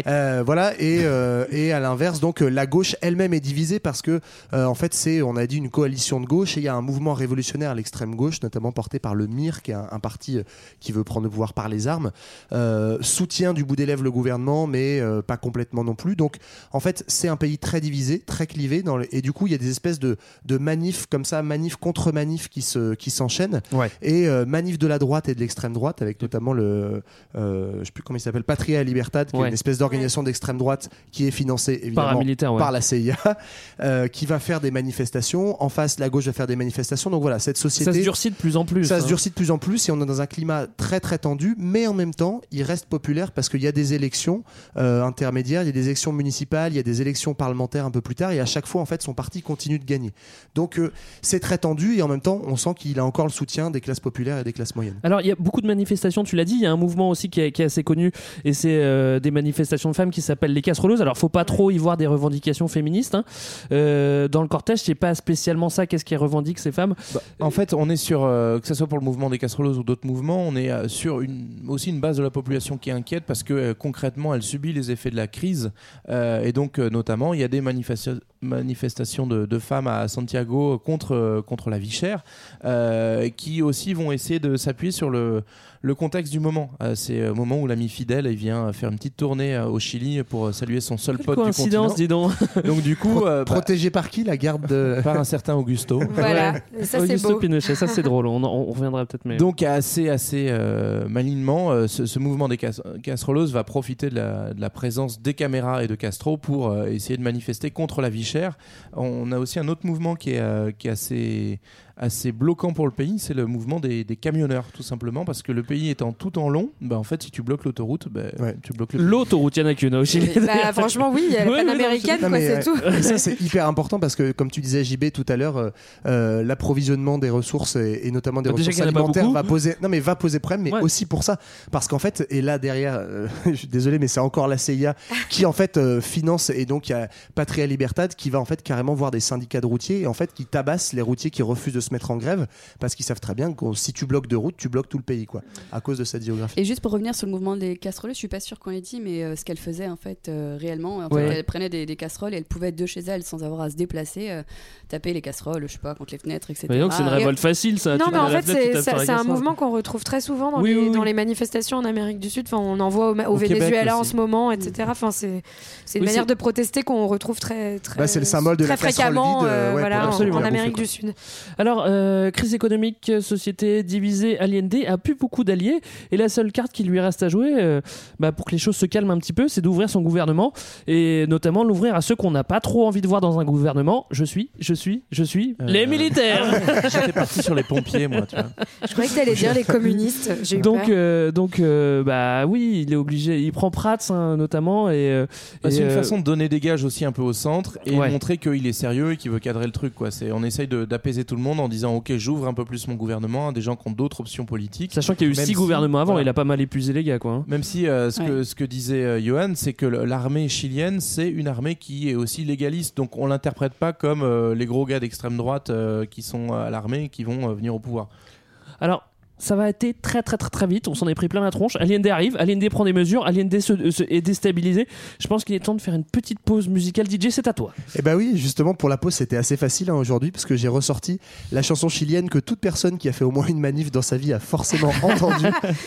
[SPEAKER 3] Euh, voilà, et, euh, et à l'inverse, donc la gauche elle-même est divisée parce que, euh, en fait, c'est, on a dit, une coalition de gauche et il y a un mouvement révolutionnaire à l'extrême gauche, notamment porté par le MIR, qui est un, un parti qui veut prendre le pouvoir par les armes, soutient du bout des lèvres le gouvernement, mais euh, pas complètement non plus. Donc, en fait, c'est un pays très divisé, très clivé, dans le- et du coup, il y a des espèces de, de manifs comme ça, manifs contre manifs qui se, qui s'enchaînent,
[SPEAKER 1] Ouais.
[SPEAKER 3] et euh, manifs de la droite et de l'extrême droite, avec notamment le, euh, je sais plus comment il s'appelle, Patria Libertad, qui
[SPEAKER 1] Ouais.
[SPEAKER 3] est une espèce d'organisation d'extrême droite qui est financée évidemment
[SPEAKER 1] ouais.
[SPEAKER 3] par la CIA, euh, qui va faire des manifestations. En face, la gauche va faire des manifestations. Donc voilà, cette société.
[SPEAKER 1] Ça se durcit de plus en plus.
[SPEAKER 3] Ça se
[SPEAKER 1] hein.
[SPEAKER 3] durcit de plus en plus et on est dans un climat très très tendu, mais en même temps, il reste populaire parce qu'il y a des élections euh, intermédiaires, il y a des élections municipales, il y a des élections parlementaires un peu plus tard et à chaque fois, en fait, son parti continue de gagner. Donc euh, c'est très tendu et en même temps, on sent qu'il a encore le soutien des classes populaires et des classes moyennes.
[SPEAKER 1] Alors, il y a beaucoup de manifestations, tu l'as dit. Il y a un mouvement aussi qui est, qui est assez connu, et c'est euh, des manifestations de femmes qui s'appellent les casseroleuses. Alors, faut pas trop y voir des revendications féministes. hein. Euh, dans le cortège, c'est pas spécialement ça. Qu'est-ce qui revendique ces femmes?
[SPEAKER 5] Bah, en fait, on est sur, euh, que ce soit pour le mouvement des casseroleuses ou d'autres mouvements, on est euh, sur une, aussi une base de la population qui est inquiète parce que euh, concrètement, elle subit les effets de la crise. Euh, et donc, euh, notamment, il y a des manifesta- manifestations de, de femmes à Santiago contre, contre la vie chère euh, qui aussi vont essayer de s'appuyer sur le, le contexte du moment. Euh, C'est le moment où l'ami fidèle il vient faire une petite tournée euh, au Chili pour saluer son seul
[SPEAKER 1] Quelle
[SPEAKER 5] pote du
[SPEAKER 1] coïncidence,
[SPEAKER 5] continent.
[SPEAKER 1] dis donc. [laughs]
[SPEAKER 5] Donc, du coup, euh, bah,
[SPEAKER 3] Protégé par qui la garde de... [laughs]
[SPEAKER 5] par un certain Augusto. [laughs]
[SPEAKER 2] Voilà,
[SPEAKER 1] Ouais.
[SPEAKER 2] ça c'est
[SPEAKER 1] Augusto
[SPEAKER 2] beau.
[SPEAKER 1] Pinochet, ça c'est drôle. On, on reviendra peut-être. Mais...
[SPEAKER 5] Donc assez assez euh, malignement, euh, ce, ce mouvement des cas- casseroleuses va profiter de la, de la présence des caméras et de Castro pour euh, essayer de manifester contre la vie chère On a aussi un autre mouvement qui est, euh, qui est assez assez bloquant pour le pays, c'est le mouvement des, des camionneurs, tout simplement, parce que le pays étant tout en long, bah, en fait, si tu bloques l'autoroute, bah, tu bloques
[SPEAKER 1] L'autoroute, il y en a qu'une au Chili.
[SPEAKER 2] Bah, franchement, oui, il y a la
[SPEAKER 1] Ouais,
[SPEAKER 2] panaméricaine,
[SPEAKER 3] Non,
[SPEAKER 2] quoi,
[SPEAKER 3] mais,
[SPEAKER 2] c'est
[SPEAKER 3] euh,
[SPEAKER 2] tout.
[SPEAKER 3] Ça, c'est hyper important parce que, comme tu disais, JB, tout à l'heure, euh, euh, l'approvisionnement des ressources et, et notamment des
[SPEAKER 1] Bah,
[SPEAKER 3] ressources alimentaires va poser, non, mais va poser problème, mais aussi pour ça. Parce qu'en fait, et là derrière, euh, [laughs] je suis désolé, mais c'est encore la CIA qui, en fait, euh, finance et donc il y a Patria Libertad qui va, en fait, carrément voir des syndicats de routiers et, en fait, qui tabassent les routiers qui refusent de se mettre en grève parce qu'ils savent très bien que si tu bloques de route, tu bloques tout le pays, quoi, à cause de cette géographie.
[SPEAKER 4] Et juste pour revenir sur le mouvement des casseroles, je suis pas sûre qu'on ait dit, mais euh, ce qu'elle faisait en fait euh, réellement, en fait,
[SPEAKER 3] Ouais.
[SPEAKER 4] elle prenait des, des casseroles et elle pouvait être de chez elle sans avoir à se déplacer, euh, taper les casseroles, je sais pas, contre les fenêtres, etc.
[SPEAKER 1] Mais donc c'est une
[SPEAKER 4] Et-
[SPEAKER 1] révolte facile, ça.
[SPEAKER 2] Non, mais en fait, c'est un mouvement qu'on retrouve très souvent dans,
[SPEAKER 1] Oui,
[SPEAKER 2] les,
[SPEAKER 1] oui, oui.
[SPEAKER 2] dans les manifestations en Amérique du Sud. Enfin, on en voit au, au
[SPEAKER 3] Au Québec
[SPEAKER 2] Venezuela en ce moment, etc. Enfin, c'est c'est une
[SPEAKER 3] Oui,
[SPEAKER 2] manière de protester qu'on retrouve très, très,
[SPEAKER 3] Bah, c'est le symbole de
[SPEAKER 2] très
[SPEAKER 3] la casserole
[SPEAKER 2] fréquemment
[SPEAKER 3] vide, ouais,
[SPEAKER 2] voilà,
[SPEAKER 3] pour
[SPEAKER 2] en, en Amérique du Sud.
[SPEAKER 1] Alors, euh, crise économique, société divisée, Allende a plus beaucoup d'alliés et la seule carte qui lui reste à jouer euh, bah, pour que les choses se calment un petit peu, c'est d'ouvrir son gouvernement et notamment l'ouvrir à ceux qu'on n'a pas trop envie de voir dans un gouvernement. Je suis, je suis, je suis
[SPEAKER 5] Euh,
[SPEAKER 1] les militaires. [laughs]
[SPEAKER 5] J'étais parti sur les pompiers, moi, tu vois.
[SPEAKER 2] Je croyais que t'allais dire les communistes. Eu
[SPEAKER 1] donc,
[SPEAKER 2] peur.
[SPEAKER 1] euh, donc, euh, bah oui, il est obligé. Il prend Prats hein, notamment et. euh,
[SPEAKER 5] Bah, c'est
[SPEAKER 1] et,
[SPEAKER 5] une
[SPEAKER 1] euh,
[SPEAKER 5] façon de donner des gages aussi un peu au centre et
[SPEAKER 1] Ouais.
[SPEAKER 5] montrer qu'il est sérieux et qu'il veut cadrer le truc. Quoi. C'est, on essaye de- d'apaiser tout le monde en disant Ok, j'ouvre un peu plus mon gouvernement à des gens qui ont d'autres options politiques.
[SPEAKER 1] Sachant qu'il y a eu
[SPEAKER 5] Même
[SPEAKER 1] six
[SPEAKER 5] si-
[SPEAKER 1] gouvernements avant,
[SPEAKER 5] voilà.
[SPEAKER 1] il a pas mal épuisé les gars, quoi. hein.
[SPEAKER 5] Même si euh, ce, que, ce que disait euh, Johan, c'est que l'armée chilienne, c'est une armée qui est aussi légaliste. Donc on l'interprète pas comme euh, les gros gars d'extrême droite euh, qui sont à l'armée et qui vont euh, venir au pouvoir.
[SPEAKER 1] Alors, ça va être très très très très vite. On s'en est pris plein la tronche. Allende arrive, Allende prend des mesures, Allende se, se- est déstabilisé. Je pense qu'il est temps de faire une petite pause musicale. DJ, c'est à toi.
[SPEAKER 3] Eh ben oui, justement pour la pause c'était assez facile hein, aujourd'hui parce que j'ai ressorti la chanson chilienne que toute personne qui a fait au moins une manif dans sa vie a forcément [laughs] entendue.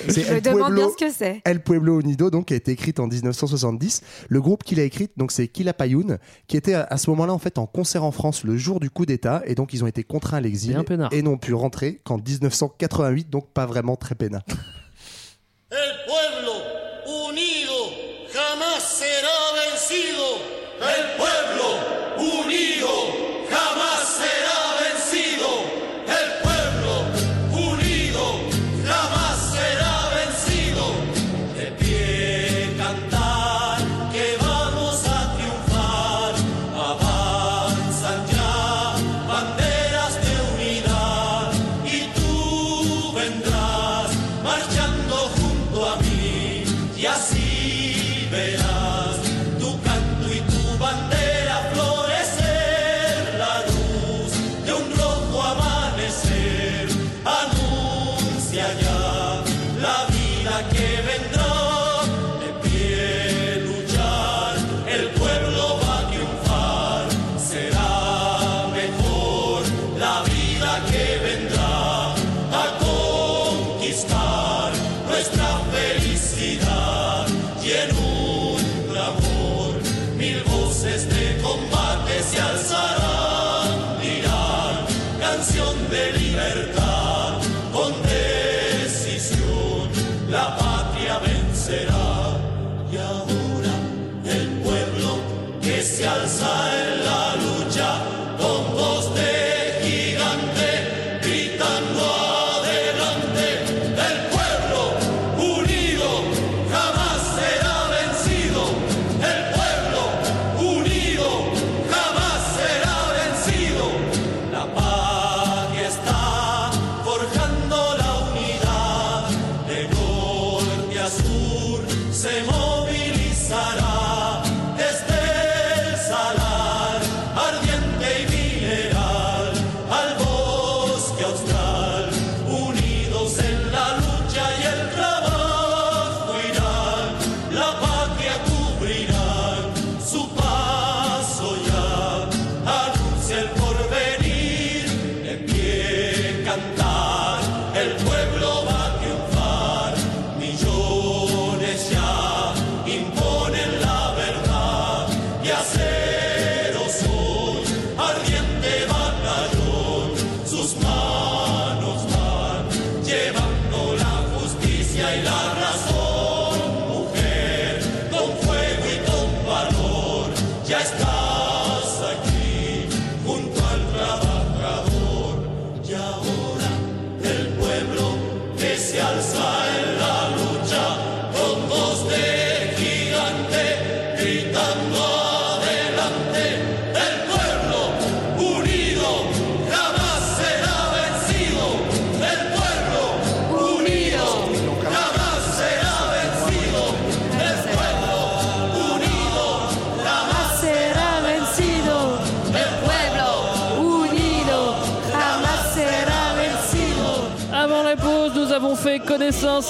[SPEAKER 3] C'est
[SPEAKER 2] Je me
[SPEAKER 3] El
[SPEAKER 2] demande bien
[SPEAKER 3] Pueblo,
[SPEAKER 2] ce que c'est.
[SPEAKER 3] El Pueblo Unido donc qui a été écrite en 1970. Le groupe qui l'a écrite donc c'est Quilapayún qui était à, à ce moment-là en fait en concert en France le jour du coup d'État et donc ils ont été contraints à l'exil et n'ont pu rentrer qu'en 1988 donc pas vraiment très peinard.
[SPEAKER 9] El pueblo unido jamás será vencido.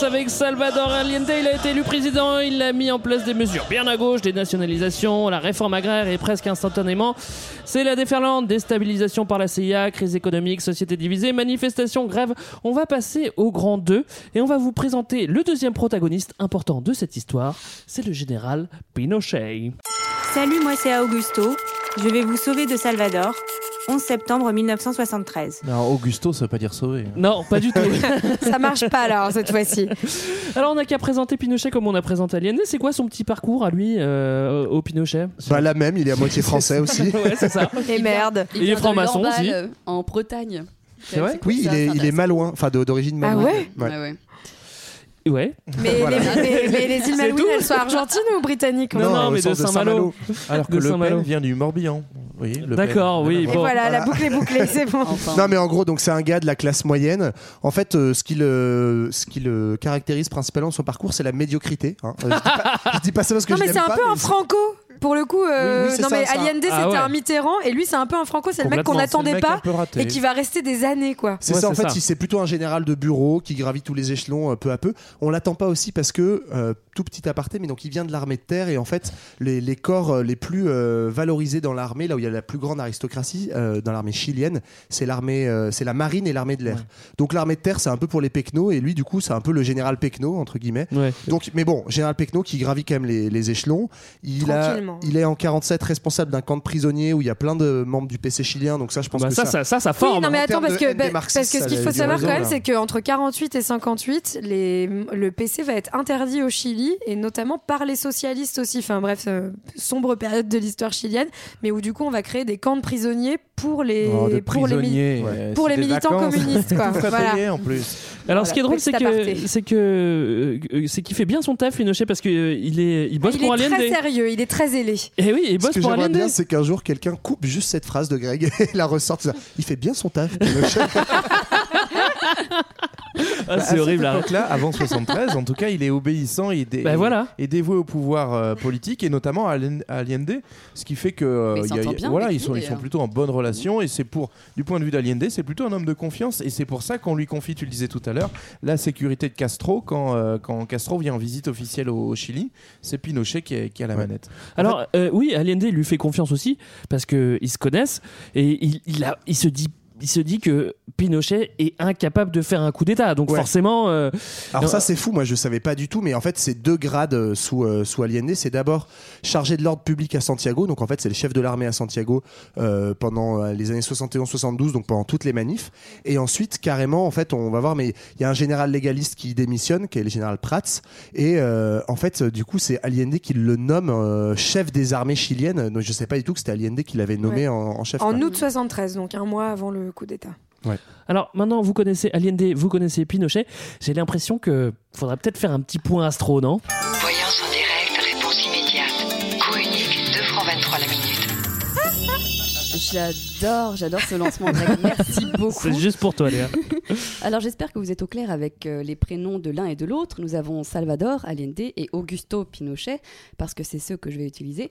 [SPEAKER 1] Avec Salvador Allende. Il a été élu président, il a mis en place des mesures bien à gauche, des nationalisations, la réforme agraire et presque instantanément. C'est la déferlante, déstabilisation par la CIA, crise économique, société divisée, manifestation, grève. On va passer au grand 2 et on va vous présenter le deuxième protagoniste important de cette histoire. C'est le général Pinochet.
[SPEAKER 8] Salut, moi c'est Augusto. Je vais vous sauver de Salvador. 11 septembre 1973.
[SPEAKER 5] Non, Augusto, ça veut pas dire sauver.
[SPEAKER 1] Non, pas du tout. [laughs] [laughs]
[SPEAKER 2] Ça marche pas alors cette fois-ci.
[SPEAKER 1] Alors on n'a qu'à présenter Pinochet comme on a présenté Allende. C'est quoi son petit parcours à lui, euh, au Pinochet?
[SPEAKER 3] Bah la même, il est à moitié [laughs] français aussi.
[SPEAKER 1] ouais, c'est ça.
[SPEAKER 2] Et merde.
[SPEAKER 1] Il est
[SPEAKER 4] vient de
[SPEAKER 1] franc-maçon
[SPEAKER 4] Lamballe,
[SPEAKER 1] aussi.
[SPEAKER 4] euh, En Bretagne.
[SPEAKER 3] C'est vrai? Oui,
[SPEAKER 4] ça,
[SPEAKER 3] il est, il est malouin, enfin de- d'origine
[SPEAKER 2] Ah
[SPEAKER 3] malouine.
[SPEAKER 2] ouais?
[SPEAKER 4] Ouais, ouais.
[SPEAKER 1] Ouais.
[SPEAKER 2] Mais, [laughs]
[SPEAKER 3] Voilà.
[SPEAKER 2] les, mais- mais les îles Malouines,
[SPEAKER 1] tout
[SPEAKER 2] elles sont argentines ou britanniques
[SPEAKER 1] Non, non, mais de Saint-Malo.
[SPEAKER 5] Alors que
[SPEAKER 1] De
[SPEAKER 5] Le
[SPEAKER 1] Saint-Malo.
[SPEAKER 5] Pen vient du Morbihan. Oui.
[SPEAKER 1] D'accord, oui.
[SPEAKER 2] Et
[SPEAKER 1] Bon.
[SPEAKER 2] voilà, la boucle est bouclée, c'est bon. [laughs]
[SPEAKER 4] Enfin.
[SPEAKER 3] Non mais en gros donc c'est un gars de la classe moyenne. En fait euh, ce qui le ce qui le caractérise principalement dans son parcours c'est la médiocrité. hein. Euh, je, dis pas, je dis pas ça parce que
[SPEAKER 2] Non
[SPEAKER 3] je
[SPEAKER 2] mais c'est un
[SPEAKER 3] pas,
[SPEAKER 2] peu un franco. Pour le coup, euh,
[SPEAKER 3] Oui, oui, c'est
[SPEAKER 2] non
[SPEAKER 3] ça,
[SPEAKER 2] mais
[SPEAKER 3] ça.
[SPEAKER 2] Allende c'était
[SPEAKER 1] Ah ouais.
[SPEAKER 2] un Mitterrand et lui c'est un peu un franco, c'est le mec qu'on
[SPEAKER 1] Complètement,
[SPEAKER 2] n'attendait
[SPEAKER 5] c'est le mec
[SPEAKER 2] pas
[SPEAKER 5] un peu raté.
[SPEAKER 2] et qui va rester des années quoi.
[SPEAKER 3] C'est
[SPEAKER 1] Ouais,
[SPEAKER 3] ça en
[SPEAKER 1] c'est
[SPEAKER 3] fait,
[SPEAKER 1] ça.
[SPEAKER 3] il- c'est plutôt un général de bureau qui gravit tous les échelons euh, peu à peu. On l'attend pas aussi parce que euh, tout petit aparté, mais donc il vient de l'armée de terre et en fait les, les corps euh, les plus euh, valorisés dans l'armée, là où il y a la plus grande aristocratie euh, dans l'armée chilienne, c'est l'armée, euh, c'est la marine et l'armée de l'air. Donc l'armée de terre c'est un peu pour les pecnos et lui du coup c'est un peu le général pecno entre guillemets.
[SPEAKER 1] Ouais.
[SPEAKER 3] Donc, mais bon, général Pecno qui gravit quand même les, les échelons. Il, a,
[SPEAKER 2] Tranquillement.
[SPEAKER 3] Il est en 47 responsable d'un camp de prisonniers où il y a plein de membres du PC chilien. Donc ça, je pense
[SPEAKER 1] Bah,
[SPEAKER 3] que
[SPEAKER 1] ça,
[SPEAKER 3] ça,
[SPEAKER 1] ça, ça, ça
[SPEAKER 2] Oui,
[SPEAKER 1] forme.
[SPEAKER 2] non mais
[SPEAKER 3] en
[SPEAKER 2] attends parce que bah,
[SPEAKER 3] marxistes,
[SPEAKER 2] parce que ce qu'il faut savoir
[SPEAKER 3] raison,
[SPEAKER 2] quand même c'est qu'entre 48 et 58 les, le PC va être interdit au Chili et notamment par les socialistes aussi. Enfin bref, euh, sombre période de l'histoire chilienne, mais où du coup on va créer des camps de prisonniers pour les
[SPEAKER 5] Oh, de
[SPEAKER 2] pour les
[SPEAKER 3] Ouais.
[SPEAKER 2] pour les militants
[SPEAKER 5] vacances.
[SPEAKER 2] communistes, quoi. [laughs] Voilà.
[SPEAKER 5] en plus.
[SPEAKER 1] Alors, ce qui est drôle, c'est que
[SPEAKER 2] aparté.
[SPEAKER 1] c'est que euh, c'est qu'il fait bien son taf, Pinochet, parce que euh, il est, il bosse
[SPEAKER 2] il
[SPEAKER 1] pour
[SPEAKER 2] est
[SPEAKER 1] Allende.
[SPEAKER 2] très sérieux, il est très
[SPEAKER 1] Et oui, il
[SPEAKER 3] Ce que j'aimerais bien, c'est qu'un jour quelqu'un coupe juste cette phrase de Greg [laughs] et la ressorte. ça. Il fait bien son taf. [laughs]
[SPEAKER 1] Ah,
[SPEAKER 5] Bah,
[SPEAKER 1] c'est
[SPEAKER 5] à
[SPEAKER 1] horrible.
[SPEAKER 5] cette
[SPEAKER 1] là.
[SPEAKER 5] époque-là, avant 73, en tout cas, il est obéissant et, dé-
[SPEAKER 1] Bah, voilà.
[SPEAKER 5] et dévoué au pouvoir euh, politique et notamment à Allen- à Allende, ce qui fait que euh,
[SPEAKER 4] il
[SPEAKER 5] y a- voilà, ils
[SPEAKER 4] lui,
[SPEAKER 5] sont ils sont
[SPEAKER 4] d'ailleurs.
[SPEAKER 5] plutôt en bonne relation et c'est pour du point de vue d'Allende, c'est plutôt un homme de confiance et c'est pour ça qu'on lui confie, tu le disais tout à l'heure, la sécurité de Castro quand euh, quand Castro vient en visite officielle au, au Chili, c'est Pinochet qui, est- qui a la manette.
[SPEAKER 1] Alors, euh, oui, Allende lui fait confiance aussi, parce qu'ils se connaissent, et il, il, a, il se dit. Il se dit que Pinochet est incapable de faire un coup d'État, donc
[SPEAKER 3] Ouais.
[SPEAKER 1] forcément. euh,
[SPEAKER 3] Alors
[SPEAKER 1] non,
[SPEAKER 3] ça c'est fou, moi je savais pas du tout, mais en fait c'est deux grades euh, sous, euh, sous Allende. C'est d'abord chargé de l'ordre public à Santiago, donc en fait c'est le chef de l'armée à Santiago euh, pendant les années 71-72, donc pendant toutes les manifs. Et ensuite carrément en fait on va voir, mais il y a un général légaliste qui démissionne, qui est le général Prats, et euh, en fait du coup c'est Allende qui le nomme euh, chef des armées chiliennes. Donc je sais pas du tout que c'était Allende qui l'avait nommé
[SPEAKER 2] Ouais.
[SPEAKER 3] en, en chef.
[SPEAKER 2] En
[SPEAKER 3] quoi.
[SPEAKER 2] août 73, donc un mois avant le coup d'État.
[SPEAKER 1] Alors maintenant, vous connaissez Allende, vous connaissez Pinochet. J'ai l'impression que faudrait peut-être faire un petit point astro, non?
[SPEAKER 10] Voyance en direct, réponse immédiate. Coût unique, 2 francs 23 la minute.
[SPEAKER 4] J'adore, j'adore ce lancement, Greg. Merci [laughs] beaucoup.
[SPEAKER 1] C'est juste pour toi, Léa. [laughs]
[SPEAKER 4] Alors j'espère que vous êtes au clair avec euh, les prénoms de l'un et de l'autre. Nous avons Salvador Allende et Augusto Pinochet, parce que c'est ceux que je vais utiliser.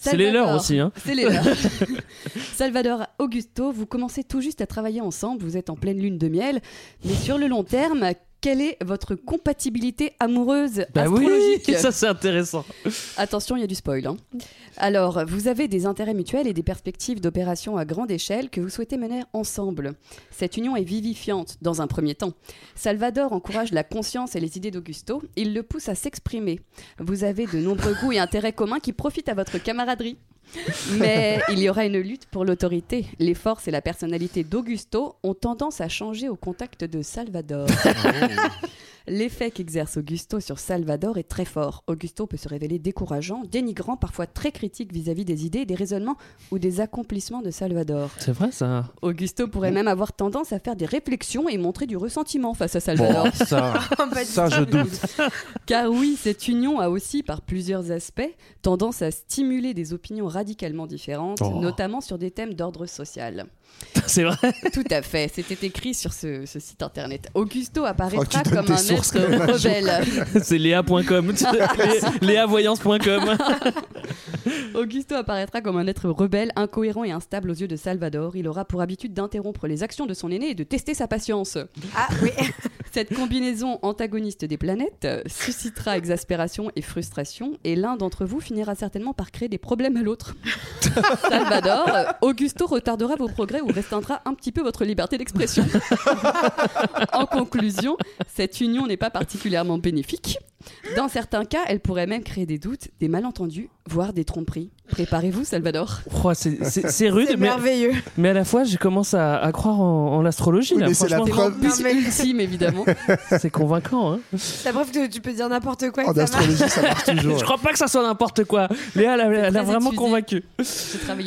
[SPEAKER 1] C'est les leurs aussi, hein.
[SPEAKER 4] C'est les leurs. [laughs] [laughs] Salvador Augusto, vous commencez tout juste à travailler ensemble, vous êtes en pleine lune de miel, mais sur le long terme, quelle est votre compatibilité amoureuse
[SPEAKER 1] Bah oui,
[SPEAKER 4] astrologique [laughs]
[SPEAKER 1] ça c'est intéressant.
[SPEAKER 4] Attention, il y a du spoil. hein. Alors, vous avez des intérêts mutuels et des perspectives d'opération à grande échelle que vous souhaitez mener ensemble. Cette union est vivifiante dans un premier temps. Salvador encourage la conscience et les idées d'Augusto. Il le pousse à s'exprimer. Vous avez de nombreux goûts et intérêts communs qui profitent à votre camaraderie. Mais il y aura une lutte pour l'autorité. Les forces et la personnalité d'Augusto ont tendance à changer au contact de Salvador. [laughs] L'effet qu'exerce Augusto sur Salvador est très fort. Augusto peut se révéler décourageant, dénigrant, parfois très critique vis-à-vis des idées, des raisonnements ou des accomplissements de Salvador.
[SPEAKER 1] C'est vrai ça.
[SPEAKER 4] Augusto pourrait même avoir tendance à faire des réflexions et montrer du ressentiment face à Salvador.
[SPEAKER 5] Bon, ça, [laughs] ça je doute.
[SPEAKER 4] Car oui, cette union a aussi, par plusieurs aspects, tendance à stimuler des opinions radicalement différentes,
[SPEAKER 1] Oh.
[SPEAKER 4] notamment sur des thèmes d'ordre social. [laughs]
[SPEAKER 1] C'est vrai.
[SPEAKER 4] Tout à fait, c'était écrit sur ce, ce site internet. Augusto
[SPEAKER 1] Oh,
[SPEAKER 4] apparaîtra
[SPEAKER 1] donnes
[SPEAKER 4] comme un être rebelle. [laughs]
[SPEAKER 1] C'est léa.com. Lé- [laughs] Léavoyance.com.
[SPEAKER 4] Augusto apparaîtra comme un être rebelle, incohérent et instable aux yeux de Salvador. Il aura pour habitude d'interrompre les actions de son aîné et de tester sa patience.
[SPEAKER 2] Ah oui.
[SPEAKER 4] Cette combinaison antagoniste des planètes euh, suscitera exaspération et frustration, et l'un d'entre vous finira certainement par créer des problèmes à l'autre. Salvador, Augusto retardera vos progrès ou restreindra un petit peu votre liberté d'expression. [laughs] en conclusion, cette union n'est pas particulièrement bénéfique. Dans certains cas, elle pourrait même créer des doutes, des malentendus, voire des tromperies. Préparez-vous, Salvador.
[SPEAKER 1] Oh, c'est- c'est c'est rude,
[SPEAKER 4] C'est
[SPEAKER 1] mais,
[SPEAKER 4] merveilleux.
[SPEAKER 1] mais à la fois, je commence à, à croire en, en l'astrologie.
[SPEAKER 2] Oui,
[SPEAKER 1] là,
[SPEAKER 2] mais c'est la
[SPEAKER 1] franchement.
[SPEAKER 2] preuve-
[SPEAKER 4] Plus ultime, évidemment. [laughs]
[SPEAKER 1] C'est convaincant. Hein.
[SPEAKER 2] La preuve que tu peux dire n'importe quoi. et
[SPEAKER 1] En
[SPEAKER 2] que ça marche.
[SPEAKER 1] astrologie, ça marche [laughs] toujours. Je crois pas que ça soit n'importe quoi. Léa, elle a- elle a
[SPEAKER 4] très
[SPEAKER 1] vraiment
[SPEAKER 4] étudié.
[SPEAKER 1] convaincu.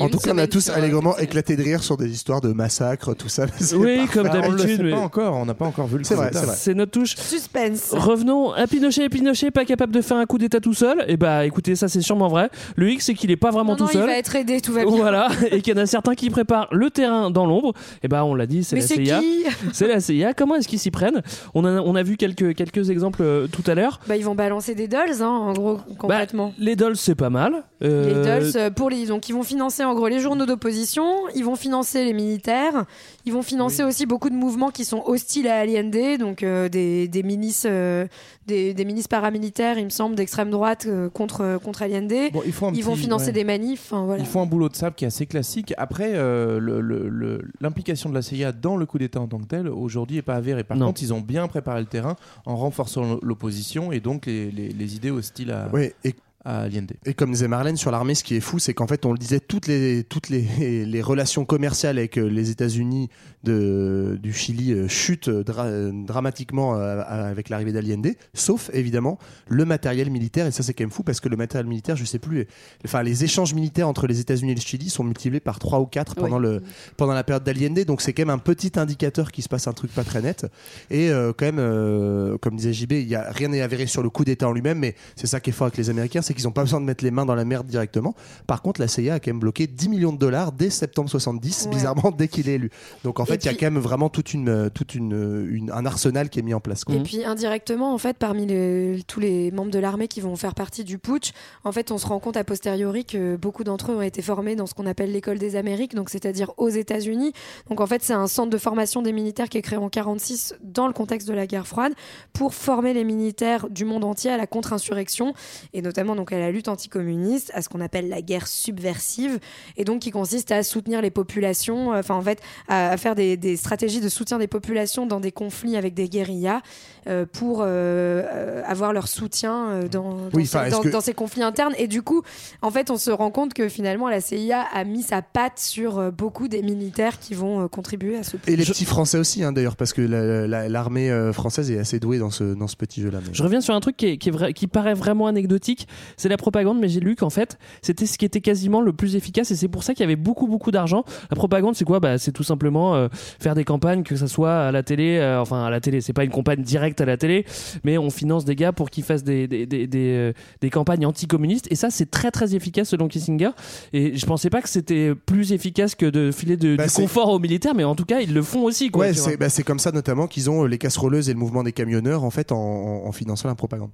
[SPEAKER 3] En tout cas, on a tous allègrement éclaté de rire sur des histoires de massacres, tout ça. [laughs] C'est
[SPEAKER 1] Oui,
[SPEAKER 3] parfait.
[SPEAKER 1] comme
[SPEAKER 5] on le
[SPEAKER 1] d'habitude.
[SPEAKER 5] sait
[SPEAKER 1] mais-
[SPEAKER 5] pas encore, on n'a pas encore vu le
[SPEAKER 3] C'est vrai, c'est vrai.
[SPEAKER 1] C'est notre touche.
[SPEAKER 2] Suspense.
[SPEAKER 1] Revenons à Pinochet. Pinochet pas capable de faire un coup d'état tout seul. Et bah écoutez, ça c'est sûrement vrai. Le X c'est qu'il est pas vraiment
[SPEAKER 2] Non,
[SPEAKER 1] tout
[SPEAKER 2] non, il
[SPEAKER 1] seul.
[SPEAKER 2] va être aidé, tout va bien.
[SPEAKER 1] Voilà, et qu'il y en a certains qui préparent le terrain dans l'ombre. Et bah on l'a dit, c'est la
[SPEAKER 2] c'est
[SPEAKER 1] CIA. [laughs] C'est la CIA. Comment est-ce qu'ils s'y prennent? On a, on a vu quelques, quelques exemples euh, tout à l'heure.
[SPEAKER 2] Bah, ils vont balancer des dolls, hein, en gros, concrètement.
[SPEAKER 1] Les dolls c'est pas mal.
[SPEAKER 2] Les
[SPEAKER 1] Euh,
[SPEAKER 2] dolls, euh, pour les, donc ils vont financer en gros les journaux d'opposition, ils vont financer les militaires, ils vont financer aussi beaucoup de mouvements qui sont hostiles à Allende, donc euh, des, des milices, euh, des, des milices paramilitaires, il me semble, d'extrême droite euh, contre contre Allende.
[SPEAKER 5] Bon,
[SPEAKER 2] ils vont financer
[SPEAKER 5] ouais.
[SPEAKER 2] des manifs. enfin, voilà.
[SPEAKER 5] Ils font un boulot de sable qui est assez classique. Après, euh, le- le- le- l'implication de la CIA dans le coup d'État en tant que tel, aujourd'hui, n'est pas avérée. Par
[SPEAKER 1] Non.
[SPEAKER 5] contre, ils ont bien préparé le terrain en renforçant l'opposition et donc les, les- les idées hostiles à,
[SPEAKER 3] et
[SPEAKER 5] à Allende.
[SPEAKER 3] Et comme disait Marlène sur l'armée, ce qui est fou, c'est qu'en fait, on le disait, toutes les, toutes les, [laughs] les relations commerciales avec euh, les États-Unis de, du Chili euh, chutent dra- euh, dramatiquement avec l'arrivée d'Allende, sauf évidemment le matériel militaire. Et ça, c'est quand même fou parce que le matériel militaire, je sais plus, enfin, les échanges militaires entre les États-Unis et le Chili sont multipliés par 3 ou 4 pendant,
[SPEAKER 4] Oui.
[SPEAKER 3] le, pendant la période d'Allende. Donc, c'est quand même un petit indicateur qu'il se passe un truc pas très net. Et euh, quand même, euh, comme disait JB, il y a rien n'est avéré sur le coup d'État en lui-même, mais c'est ça qui est fort avec les Américains, c'est qu'ils n'ont pas besoin de mettre les mains dans la merde directement. Par contre, la CIA a quand même bloqué 10 millions de dollars dès septembre 70,
[SPEAKER 2] Ouais.
[SPEAKER 3] bizarrement dès qu'il est élu. Donc en fait, il y a
[SPEAKER 2] puis-
[SPEAKER 3] quand même vraiment toute une, euh, toute une, une- un arsenal qui est mis en place. quoi.
[SPEAKER 2] Et puis indirectement, en fait, parmi les- tous les membres de l'armée qui vont faire partie du putsch, en fait, on se rend compte a posteriori que beaucoup d'entre eux ont été formés dans ce qu'on appelle l'école des Amériques, donc c'est-à-dire aux États-Unis. Donc en fait, c'est un centre de formation des militaires qui est créé en 46 dans le contexte de la guerre froide pour former les militaires du monde entier à la contre-insurrection et notamment donc à la lutte anticommuniste, à ce qu'on appelle la guerre subversive, et donc qui consiste à soutenir les populations, euh, enfin en fait, à, à faire des, des stratégies de soutien des populations dans des conflits avec des guérillas euh, pour euh, avoir leur soutien euh, dans, dans,
[SPEAKER 3] Oui,
[SPEAKER 2] ces,
[SPEAKER 3] enfin, est-ce
[SPEAKER 2] dans-
[SPEAKER 3] que-
[SPEAKER 2] dans ces conflits internes. Et du coup, en fait, on se rend compte que finalement, la CIA a mis sa patte sur euh, beaucoup des militaires qui vont euh, contribuer à ce
[SPEAKER 3] Et les petits Français aussi, hein, d'ailleurs, parce que la- la- l'armée française est assez douée dans ce, dans ce petit jeu-là. mais-
[SPEAKER 1] Je reviens sur un truc qui, est, qui, est vrai- qui paraît vraiment anecdotique, c'est la propagande, mais j'ai lu qu'en fait, c'était ce qui était quasiment le plus efficace et c'est pour ça qu'il y avait beaucoup, beaucoup d'argent. La propagande, c'est quoi? Bah, C'est tout simplement euh, faire des campagnes, que ça soit à la télé, euh, enfin à la télé, c'est pas une campagne directe à la télé, mais on finance des gars pour qu'ils fassent des, des, des, des, euh, des campagnes anticommunistes et ça, c'est très, très efficace selon Kissinger. Et je pensais pas que c'était plus efficace que de filer de,
[SPEAKER 3] Bah,
[SPEAKER 1] du confort aux militaires, mais en tout cas, ils le font aussi. Quoi,
[SPEAKER 3] Ouais, c'est bah, comme ça notamment qu'ils ont les casseroleuses et le mouvement des camionneurs en fait en- en finançant la propagande.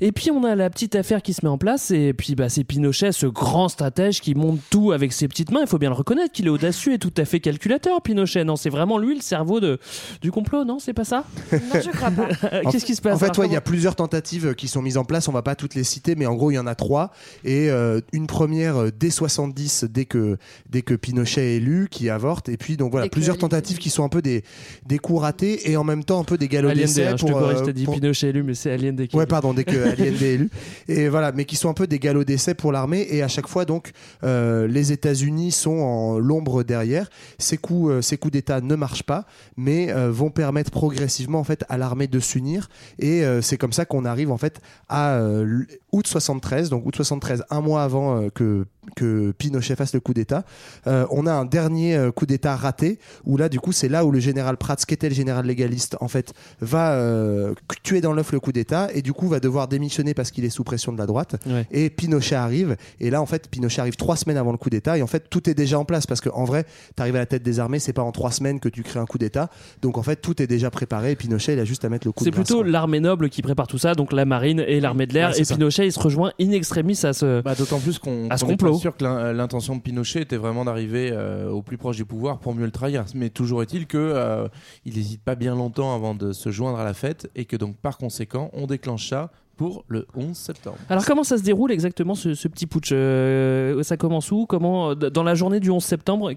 [SPEAKER 1] Et puis on a la petite affaire qui se met en place et puis bah, c'est Pinochet, ce grand stratège qui monte tout avec ses petites mains. Il faut bien le reconnaître qu'il est audacieux et tout à fait calculateur. Pinochet, non, c'est vraiment lui le cerveau de, du complot, non C'est pas ça?
[SPEAKER 2] Non, je crois pas. [laughs]
[SPEAKER 1] Qu'est-ce qui se passe?
[SPEAKER 3] En fait, ouais, il y a plusieurs tentatives euh, qui sont mises en place. On va pas toutes les citer, mais en gros, il y en a trois. Et euh, une première euh, dès 70, dès que dès que Pinochet est élu, qui avorte. Et puis donc voilà,
[SPEAKER 4] Dès
[SPEAKER 3] plusieurs tentatives qui sont un peu des des coups ratés et en même temps un peu des galops d'essai
[SPEAKER 1] hein, je te
[SPEAKER 3] pour,
[SPEAKER 1] corrige,
[SPEAKER 3] euh,
[SPEAKER 1] t'as dit
[SPEAKER 3] pour-
[SPEAKER 1] Pinochet élu, mais c'est Allende qui.
[SPEAKER 3] Ouais, pardon, dès que Allende est élu. Et [laughs] voilà, mais qui sont un peu des galops d'essai pour l'armée. Et à chaque fois, donc, euh, les États-Unis sont en l'ombre derrière. Ces coups, euh, d'État ne marchent pas, mais euh, vont permettre progressivement en fait à l'armée de s'unir. Et c'est comme ça qu'on arrive en fait à août 73. Donc août 73, un mois avant que que Pinochet fasse le coup d'État. Euh, on a un dernier euh, coup d'État raté où là, du coup, c'est là où le général Prats, qui était le général légaliste, en fait, va euh, tuer dans l'œuf le coup d'État et du coup va devoir démissionner parce qu'il est sous pression de la droite.
[SPEAKER 1] Ouais.
[SPEAKER 3] Et Pinochet arrive et là, en fait, Pinochet arrive trois semaines avant le coup d'État et en fait, tout est déjà en place parce qu'en vrai, t'arrives à la tête des armées, c'est pas en trois semaines que tu crées un coup d'État. Donc en fait, tout est déjà préparé et Pinochet, il a juste à mettre le coup
[SPEAKER 1] C'est plutôt l'armée noble qui prépare tout ça, donc la marine et l'armée de l'air.
[SPEAKER 3] Ouais,
[SPEAKER 1] et
[SPEAKER 3] ça.
[SPEAKER 1] Pinochet, il se rejoint in extremis à ce.
[SPEAKER 5] Bah, D'autant plus qu'on
[SPEAKER 1] à ce complot.
[SPEAKER 5] Pas sûr que l'in- l'intention de Pinochet était vraiment d'arriver euh, au plus proche du pouvoir pour mieux le trahir. Mais toujours est-il que euh, il n'hésite pas bien longtemps avant de se joindre à la fête et que donc par conséquent on déclenche ça pour le 11 septembre.
[SPEAKER 1] Alors comment ça se déroule exactement ce, ce petit putsch Euh, Ça commence où Comment euh, dans la journée du 11 septembre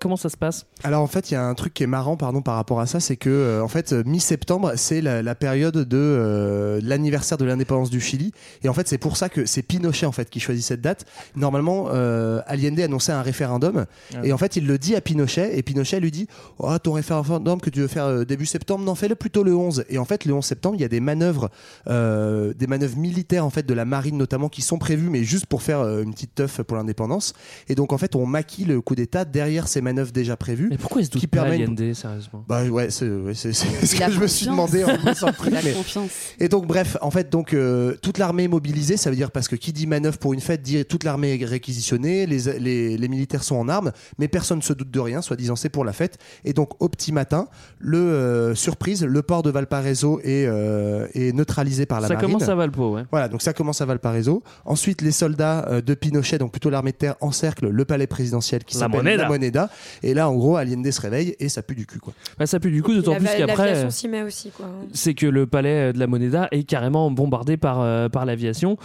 [SPEAKER 1] Comment ça se passe?
[SPEAKER 3] Alors en fait, il y a un truc qui est marrant, pardon, par rapport à ça, c'est que euh, en fait, mi-septembre, c'est la, la période de euh, l'anniversaire de l'indépendance du Chili, et en fait, c'est pour ça que c'est Pinochet en fait qui choisit cette date. Normalement, euh, Allende annonçait un référendum,
[SPEAKER 5] Ah
[SPEAKER 3] et en fait, il le dit à Pinochet, et Pinochet lui dit, oh, ton référendum que tu veux faire euh, début septembre, non, fais-le plutôt le 11. Et en fait, le 11 septembre, il y a des manœuvres, euh, des manœuvres militaires en fait de la marine notamment qui sont prévues, mais juste pour faire euh, une petite teuf pour l'indépendance. Et donc en fait, on maquille le coup d'État derrière ces manœuvres déjà prévues.
[SPEAKER 1] Mais pourquoi il se doute
[SPEAKER 3] qui
[SPEAKER 1] pas
[SPEAKER 3] permettent-
[SPEAKER 1] Allende, sérieusement?
[SPEAKER 3] Bah ouais, c'est ouais, ce que
[SPEAKER 4] a
[SPEAKER 3] je me suis demandé en [laughs]
[SPEAKER 4] a
[SPEAKER 3] mais-
[SPEAKER 4] confiance.
[SPEAKER 3] Et donc bref, en fait, donc euh, toute l'armée est mobilisée, ça veut dire parce que qui dit manœuvre pour une fête dit toute l'armée est réquisitionnée, les, les, les militaires sont en armes, mais personne ne se doute de rien, soi-disant c'est pour la fête. Et donc au petit matin, le euh, surprise, le port de Valparaiso est, euh, est neutralisé par la
[SPEAKER 1] Ça
[SPEAKER 3] marine.
[SPEAKER 1] commence à Valpo, ouais.
[SPEAKER 3] Voilà, donc ça commence à Valparaiso. Ensuite, les soldats euh, de Pinochet, donc plutôt l'armée de terre, encerclent le palais présidentiel qui s'appelle
[SPEAKER 1] Moneda.
[SPEAKER 3] La Moneda. Et là, en gros, Allende se réveille et ça pue du cul, quoi.
[SPEAKER 1] Bah, ça pue du coup, d'autant plus qu'après. Euh,
[SPEAKER 2] s'y met aussi, quoi.
[SPEAKER 1] c'est que le palais de la Moneda est carrément bombardé par, euh, par l'aviation.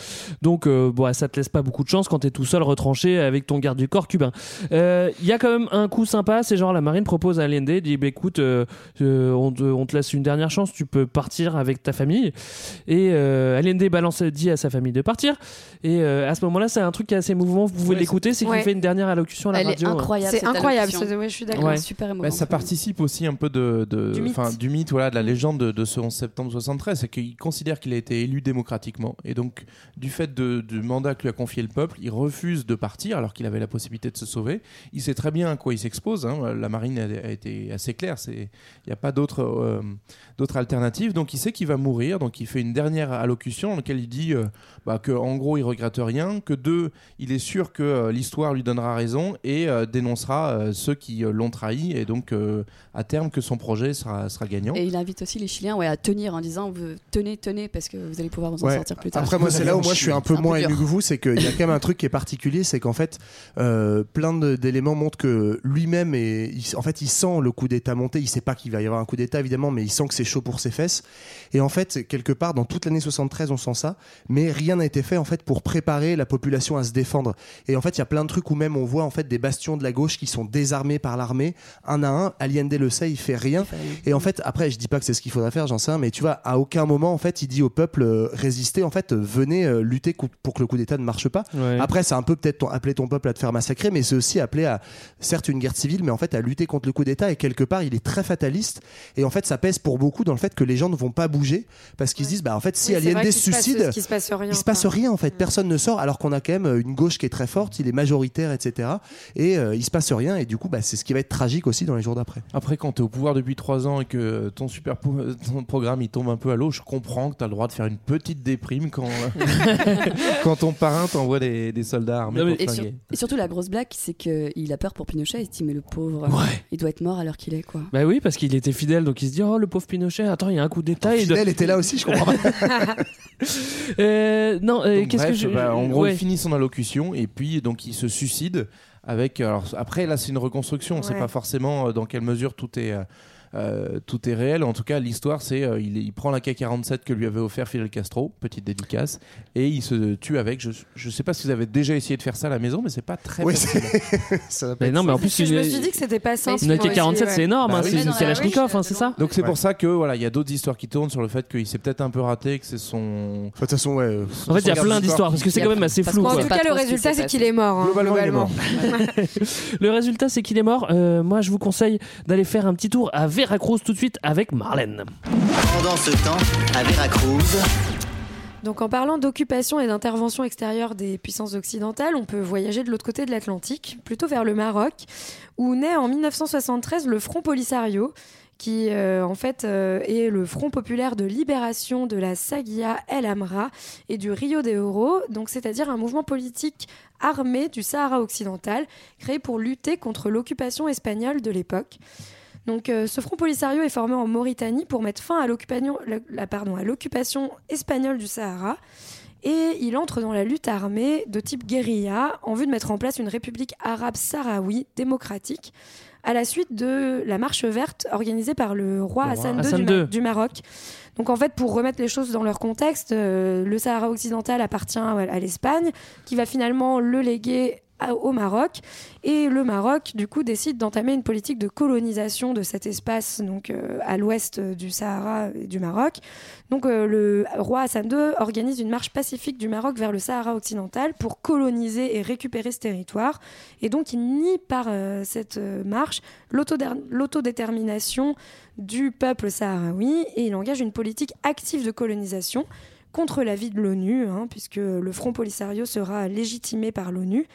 [SPEAKER 1] Donc, euh, bon, ça te laisse pas beaucoup de chance quand t'es tout seul retranché avec ton garde du corps cubain. Euh, Il y a quand même un coup sympa, c'est genre la marine propose à Allende, dit bah, écoute, euh, euh, on, te, on te laisse une dernière chance, tu peux partir avec ta famille. Et euh, Allende balance, dit à sa famille de partir. Et euh, à ce moment-là, c'est un truc qui est assez mouvant, vous pouvez
[SPEAKER 4] Ouais,
[SPEAKER 1] l'écouter, c'est qu'il
[SPEAKER 2] Ouais.
[SPEAKER 1] fait une dernière allocution à la
[SPEAKER 4] Elle est
[SPEAKER 1] radio. hein.
[SPEAKER 4] incroyable.
[SPEAKER 2] C'est incroyable, ouais, je suis d'accord.
[SPEAKER 1] Ouais.
[SPEAKER 4] Super
[SPEAKER 5] Bah,
[SPEAKER 4] émouvant.
[SPEAKER 5] ça participe aussi un peu de, de,
[SPEAKER 2] Du mythe.
[SPEAKER 5] enfin, du mythe, voilà, de la légende de, de ce 11 septembre 73, c'est qu'il considère qu'il a été élu démocratiquement et donc du fait de- du mandat que lui a confié le peuple, il refuse de partir alors qu'il avait la possibilité de se sauver. Il sait très bien à quoi il s'expose. hein. La marine a, a été assez claire, il n'y a pas d'autre euh, d'autres alternatives. Donc il sait qu'il va mourir, donc il fait une dernière allocution dans laquelle il dit euh, bah, que en gros il regrette rien, que deux, il est sûr que euh, l'histoire lui donnera raison et euh, dénoncera euh, ceux qui euh, l'ont trahi et donc euh, à terme que son projet sera, sera gagnant.
[SPEAKER 4] Et il invite aussi les Chiliens ouais, à tenir en disant vous- tenez, tenez, parce que vous allez pouvoir vous en
[SPEAKER 3] Ouais.
[SPEAKER 4] sortir plus tard.
[SPEAKER 3] Après, moi, c'est là où moi je suis un peu moins ému que vous, c'est qu'il y a quand même un truc qui est particulier, c'est qu'en fait, euh, plein d'éléments montrent que lui-même, est, il- en fait, il sent le coup d'État monter. Il sait pas qu'il va y avoir un coup d'État, évidemment, mais il sent que c'est chaud pour ses fesses. Et en fait, quelque part, dans toute l'année 73, on sent ça, mais rien n'a été fait en fait pour préparer la population à se défendre. Et en fait, il y a plein de trucs où même on voit en fait des bastions de la gauche qui sont désarmés par l'armée, un à un. Allende le sait, il fait rien. Et en fait, après, je dis pas que c'est ce qu'il faudrait faire, j'en sais rien, mais tu vois, à aucun moment, en fait, il dit au peuple, euh, résistez, en fait, euh, venez euh, lutter pour que le coup d'État ne marche pas.
[SPEAKER 1] Ouais.
[SPEAKER 3] Après, c'est un peu peut-être ton- appeler ton peuple à te faire massacrer, mais c'est aussi appeler à, certes, une guerre civile, mais en fait, à lutter contre le coup d'État. Et quelque part, il est très fataliste. Et en fait, ça pèse pour beaucoup dans le fait que les gens ne vont pas bouger, parce qu'ils se disent, bah, en fait, si
[SPEAKER 2] Oui, se passe-
[SPEAKER 3] suicide,
[SPEAKER 2] qu'il se passe rien,
[SPEAKER 3] il se passe rien, en fait. Personne ne sort, alors qu'on a quand même euh, une gauche qui est très forte, il est majoritaire, etc. Et euh, il se passe rien, et du coup, bah, c'est ce qui va être tragique aussi dans les jours d'après.
[SPEAKER 5] Après, quand tu es au pouvoir depuis 3 ans et que ton super [laughs] ton programme il tombe un peu à l'eau, je comprends que tu as le droit de faire une petite déprime quand, [laughs] [laughs] quand ton parrain t'envoie des, des soldats armés pour
[SPEAKER 4] et, sur- surtout, la grosse blague, c'est qu'il a peur pour Pinochet. Il se dit, mais le pauvre, il doit être mort à l'heure qu'il est, quoi.
[SPEAKER 1] Bah oui, parce qu'il était fidèle, donc il se dit Oh, le pauvre Pinochet, attends, il y a un coup d'État. il doit-
[SPEAKER 3] Fidèle était là aussi, je comprends pas. [laughs]
[SPEAKER 1] Euh, non, euh, qu'est-ce que je.
[SPEAKER 5] bah, en gros,
[SPEAKER 1] ouais.
[SPEAKER 5] il finit son allocution et puis donc il se suicide avec. Alors après, là, c'est une reconstruction. C'est
[SPEAKER 2] Ouais.
[SPEAKER 5] pas forcément euh, dans quelle mesure tout est. euh, euh, tout est réel. En tout cas, l'histoire, c'est euh, il, il prend la K-47 que lui avait offert Fidel Castro, petite dédicace, et il se tue avec. Je ne sais pas si vous avez déjà essayé de faire ça à la maison, mais c'est pas très
[SPEAKER 3] Oui,
[SPEAKER 5] facile. [laughs]
[SPEAKER 1] Mais non, mais en plus,
[SPEAKER 2] Je me suis dit que c'était pas simple.
[SPEAKER 1] une
[SPEAKER 2] moi aussi,
[SPEAKER 1] AK-47,
[SPEAKER 2] ouais.
[SPEAKER 1] c'est énorme,
[SPEAKER 5] Bah
[SPEAKER 1] hein,
[SPEAKER 5] oui.
[SPEAKER 1] c'est
[SPEAKER 5] non,
[SPEAKER 1] Kalachnikov, hein, c'est ça
[SPEAKER 5] Donc c'est
[SPEAKER 3] Ouais.
[SPEAKER 5] pour ça que voilà, il y a d'autres histoires qui tournent sur le fait qu'il s'est peut-être un peu raté, que c'est son.
[SPEAKER 3] De toute façon, ouais.
[SPEAKER 1] En fait, il y a plein d'histoires parce que c'est quand même assez flou.
[SPEAKER 2] en tout cas, le
[SPEAKER 4] ce qui
[SPEAKER 2] résultat, c'est qu'il est mort. hein,
[SPEAKER 3] Globalement, il est mort. [laughs]
[SPEAKER 1] Le résultat, c'est qu'il est mort. Moi, je vous conseille d'aller faire un petit tour à Veracruz tout de suite avec Marlène.
[SPEAKER 11] Pendant ce temps, à Veracruz,
[SPEAKER 2] Donc en parlant d'occupation et d'intervention extérieure des puissances occidentales, on peut voyager de l'autre côté de l'Atlantique, plutôt vers le Maroc, où naît en 1973 le Front Polisario, qui euh, en fait euh, est le Front populaire de libération de la Sagia El Amra et du Rio de Oro, donc c'est-à-dire un mouvement politique armé du Sahara occidental, créé pour lutter contre l'occupation espagnole de l'époque. Donc, euh, ce front Polisario est formé en Mauritanie pour mettre fin à l'occupation, espagnole du Sahara. Et il entre dans la lutte armée de type guérilla en vue de mettre en place une république arabe sahraoui démocratique à la suite de la marche verte organisée par le roi
[SPEAKER 1] Le roi
[SPEAKER 2] Hassan II
[SPEAKER 1] Hassan
[SPEAKER 2] du, Ma-
[SPEAKER 1] II.
[SPEAKER 2] du Maroc. Donc en fait, pour remettre les choses dans leur contexte, euh, le Sahara occidental appartient à, à l'Espagne, qui va finalement le léguer au Maroc. Et le Maroc, du coup, décide d'entamer une politique de colonisation de cet espace, donc euh, à l'ouest du Sahara et du Maroc. Donc euh, le roi Hassan II organise une marche pacifique du Maroc vers le Sahara occidental pour coloniser et récupérer ce territoire. Et donc il nie par euh, cette marche l'autodétermination du peuple sahraoui et il engage une politique active de colonisation contre l'avis de l'ONU, hein, puisque le Front Polisario sera légitimé par l'ONU.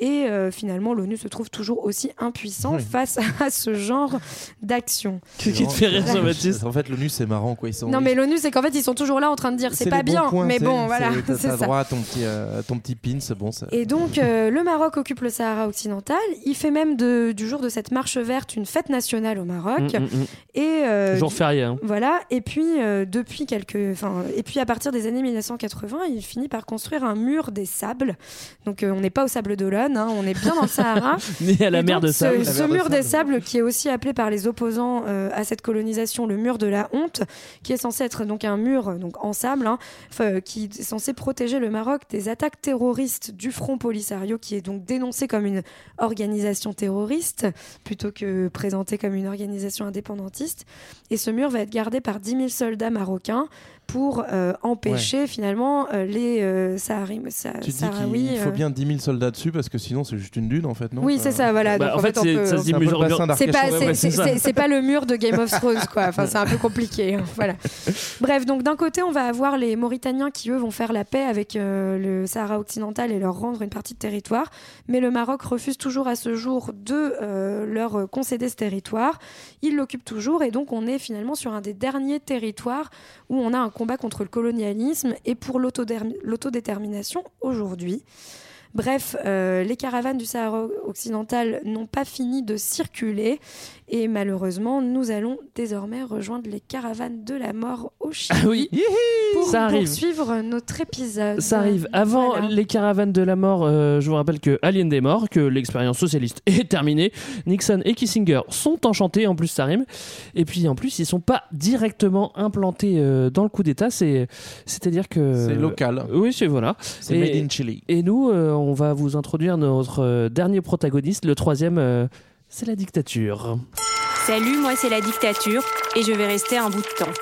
[SPEAKER 2] Et euh, finalement, l'ONU se trouve toujours aussi impuissant
[SPEAKER 5] Oui.
[SPEAKER 2] face à ce genre d'action.
[SPEAKER 1] Qu'est-ce qui te fait rire,
[SPEAKER 5] Voilà.
[SPEAKER 1] Jean-Baptiste
[SPEAKER 5] En fait, l'ONU, c'est marrant, quoi. Ils sont,
[SPEAKER 2] Non, mais l'ONU, c'est qu'en fait, ils sont toujours là en train de dire c'est pas bien,
[SPEAKER 5] points,
[SPEAKER 2] mais bon, voilà,
[SPEAKER 5] c'est- [laughs]
[SPEAKER 2] ça.
[SPEAKER 5] droit à ton petit, euh, ton petit pin, c'est bon. Ça...
[SPEAKER 2] Et donc, euh, le Maroc occupe le Sahara occidental. Il fait même de- du jour de cette marche verte une fête nationale au Maroc.
[SPEAKER 1] Mm, mm, mm.
[SPEAKER 2] Et euh,
[SPEAKER 1] Jour férié. hein.
[SPEAKER 2] Voilà. Et puis euh, depuis quelques, enfin, et puis à partir des années 1980, il finit par construire un mur des sables. Donc euh, on n'est pas au sable d'Olonne, hein, on est bien dans le Sahara. [laughs]
[SPEAKER 1] Né à la mer de sable.
[SPEAKER 2] Ce, ce mur des sables, qui est aussi appelé par les opposants euh, à cette colonisation le mur de la honte, qui est censé être donc un mur euh, donc en sable, hein, enfin, qui est censé protéger le Maroc des attaques terroristes du Front Polisario, qui est donc dénoncé comme une organisation terroriste plutôt que présenté comme une organisation indépendantiste. Et ce mur va être gardé par 10 000 soldats marocains pour euh, empêcher finalement euh, les euh, Sahari-
[SPEAKER 5] Tu dis
[SPEAKER 2] Sahraouis.
[SPEAKER 5] qu'il faut
[SPEAKER 2] euh,
[SPEAKER 5] bien 10 000 soldats dessus parce que sinon c'est juste une dune en fait, non?
[SPEAKER 2] Oui, c'est ça, voilà.
[SPEAKER 1] Bah,
[SPEAKER 2] Donc,
[SPEAKER 1] en
[SPEAKER 2] en
[SPEAKER 1] fait,
[SPEAKER 2] fait, on
[SPEAKER 1] c'est-
[SPEAKER 2] peut-
[SPEAKER 1] ça se dit
[SPEAKER 5] C'est un peu le
[SPEAKER 1] mesure-
[SPEAKER 5] bassin
[SPEAKER 2] c'est pas,
[SPEAKER 1] ouais,
[SPEAKER 2] pas le mur de Game of Thrones, quoi. Enfin, c'est un peu compliqué. hein. [laughs] Voilà. Bref, donc d'un côté, on va avoir les Mauritaniens qui, eux, vont faire la paix avec euh, le Sahara occidental et leur rendre une partie de territoire. Mais le Maroc refuse toujours à ce jour de euh, leur concéder ce territoire. Il l'occupe toujours et donc on est finalement sur un des derniers territoires où on a un combat contre le colonialisme et pour l'autodétermination aujourd'hui. Bref, euh, les caravanes du Sahara occidental n'ont pas fini de circuler et malheureusement, nous allons désormais rejoindre les caravanes de la mort au [laughs] Chili
[SPEAKER 1] Ah oui,
[SPEAKER 2] pour
[SPEAKER 1] ça arrive.
[SPEAKER 2] poursuivre notre épisode.
[SPEAKER 1] Ça arrive. Avant
[SPEAKER 2] Voilà.
[SPEAKER 1] les caravanes de la mort, euh, je vous rappelle que Allende est mort, que l'expérience socialiste est terminée. Nixon et Kissinger sont enchantés, en plus ça rime. Et puis en plus, ils sont pas directement implantés euh, dans le coup d'État. C'est, c'est-à-dire que
[SPEAKER 5] C'est local.
[SPEAKER 1] Oui, c'est voilà.
[SPEAKER 5] C'est
[SPEAKER 1] Et-
[SPEAKER 5] made in Chili.
[SPEAKER 1] Et nous, euh, on va vous introduire notre euh, dernier protagoniste, le troisième. euh, c'est la dictature.
[SPEAKER 8] Salut, moi c'est la dictature et je vais rester un bout de temps.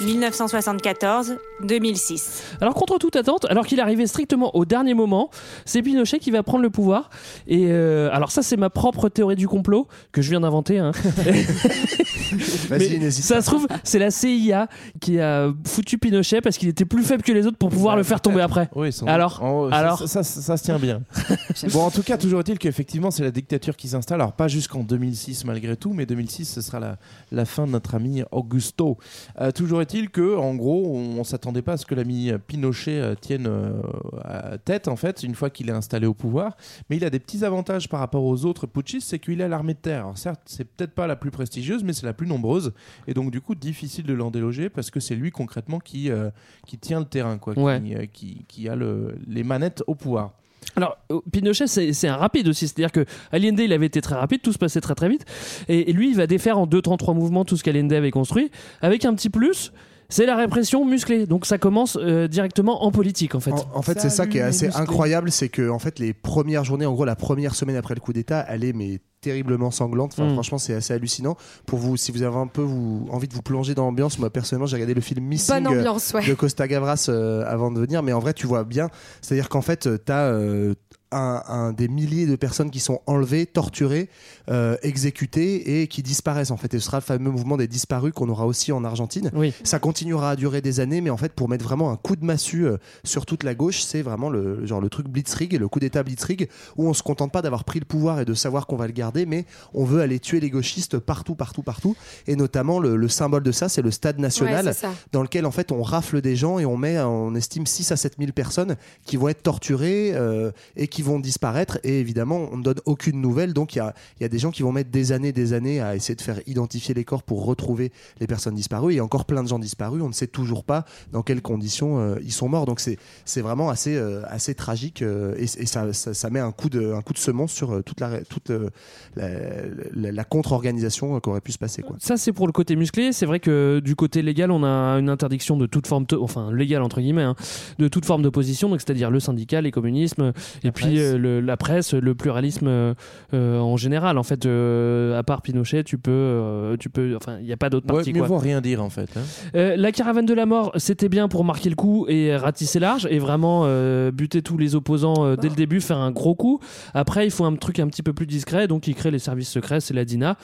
[SPEAKER 8] 1974-2006.
[SPEAKER 1] Alors contre toute attente, alors qu'il arrivait strictement au dernier moment, c'est Pinochet qui va prendre le pouvoir. Et euh, alors ça c'est ma propre théorie du complot que je viens d'inventer. hein. [laughs]
[SPEAKER 3] Vas-y,
[SPEAKER 1] Mais ça se trouve c'est la CIA qui a foutu Pinochet parce qu'il était plus faible que les autres pour pouvoir le faire tomber après.
[SPEAKER 5] Oui, sans
[SPEAKER 1] Alors.
[SPEAKER 5] En-
[SPEAKER 1] alors
[SPEAKER 5] ça, ça, ça- ça se tient bien. [laughs] bon, en tout cas, toujours est-il qu'effectivement, c'est la dictature qui s'installe. Alors, pas jusqu'en 2006 malgré tout, mais 2006, ce sera la, la fin de notre ami Augusto. Euh, toujours est-il que, en gros, on, on s'attendait pas à ce que l'ami Pinochet euh, tienne euh, à tête, en fait, une fois qu'il est installé au pouvoir. Mais il a des petits avantages par rapport aux autres putschistes, c'est qu'il a l'armée de terre. Alors, certes, c'est peut-être pas la plus prestigieuse, mais c'est la plus nombreuse. Et donc, du coup, difficile de l'en déloger parce que c'est lui concrètement qui, euh, qui tient le terrain, quoi,
[SPEAKER 1] Ouais.
[SPEAKER 5] qui, qui, qui a le- les manettes au pouvoir.
[SPEAKER 1] Alors, euh, Pinochet, c'est un rapide aussi. C'est-à-dire que Allende, il avait été très rapide, tout se passait très très vite. Et, et lui, il va défaire en deux temps, trois mouvements tout ce qu'Allende avait construit, avec un petit plus. C'est la répression musclée. Donc ça commence euh, directement en politique, en fait.
[SPEAKER 3] En, en fait, c'est ça qui est assez incroyable, c'est que en fait, les premières journées, en gros, la première semaine après le coup d'État, elle est mais terriblement sanglante. Enfin,
[SPEAKER 1] Mm.
[SPEAKER 3] Franchement, c'est assez hallucinant. Pour vous, si vous avez un peu vous, envie de vous plonger dans l'ambiance, moi personnellement, j'ai regardé le film Missing
[SPEAKER 2] ambiance,
[SPEAKER 3] euh,
[SPEAKER 2] ouais.
[SPEAKER 3] de Costa Gavras euh, avant de venir, mais en vrai, tu vois bien. C'est-à-dire qu'en fait, tu as un, un des milliers de personnes qui sont enlevées, torturées, euh, exécutées et qui disparaissent en fait. Et ce sera le fameux mouvement des disparus qu'on aura aussi en Argentine. Ça continuera à durer des années, mais en fait, pour mettre vraiment un coup de massue euh, sur toute la gauche, c'est vraiment le genre le truc Blitzkrieg, le coup d'État Blitzkrieg, où on se contente pas d'avoir pris le pouvoir et de savoir qu'on va le garder, mais on veut aller tuer les gauchistes partout, partout, partout. Et notamment, le, le symbole de ça, c'est le stade national,
[SPEAKER 2] Ouais,
[SPEAKER 3] dans lequel en fait on rafle des gens et on met, on estime 6 à 7 000 personnes qui vont être torturées euh, et qui vont disparaître. Et évidemment, on ne donne aucune nouvelle. Donc il y y a des gens qui vont mettre des années, des années à essayer de faire identifier les corps pour retrouver les personnes disparues. Et il y a encore plein de gens disparus. On ne sait toujours pas dans quelles conditions euh, ils sont morts. Donc c'est vraiment assez, euh, assez tragique euh, et, et ça, ça, ça met un coup de, un coup de semence sur toute la, toute, la, la- la contre-organisation euh, qui aurait pu se passer. Quoi.
[SPEAKER 1] Ça, c'est pour le côté musclé. C'est vrai que du côté légal, on a une interdiction de toute forme, enfin légale entre guillemets, hein, de toute forme d'opposition, donc c'est-à-dire le syndicat, les communismes, et puis euh, le- la presse, le pluralisme euh, euh, en général. En fait, euh, à part Pinochet, tu peux, euh, tu peux, enfin, il n'y a pas d'autre
[SPEAKER 5] Ouais,
[SPEAKER 1] parti.
[SPEAKER 5] mieux
[SPEAKER 1] quoi.
[SPEAKER 5] vaut rien dire en fait. hein.
[SPEAKER 1] Euh, la caravane de la mort, c'était bien pour marquer le coup et ratisser large et vraiment euh, buter tous les opposants euh, dès le début, faire un gros coup. Après, il faut un truc un petit peu plus discret, donc il crée les services secrets, c'est la DINA.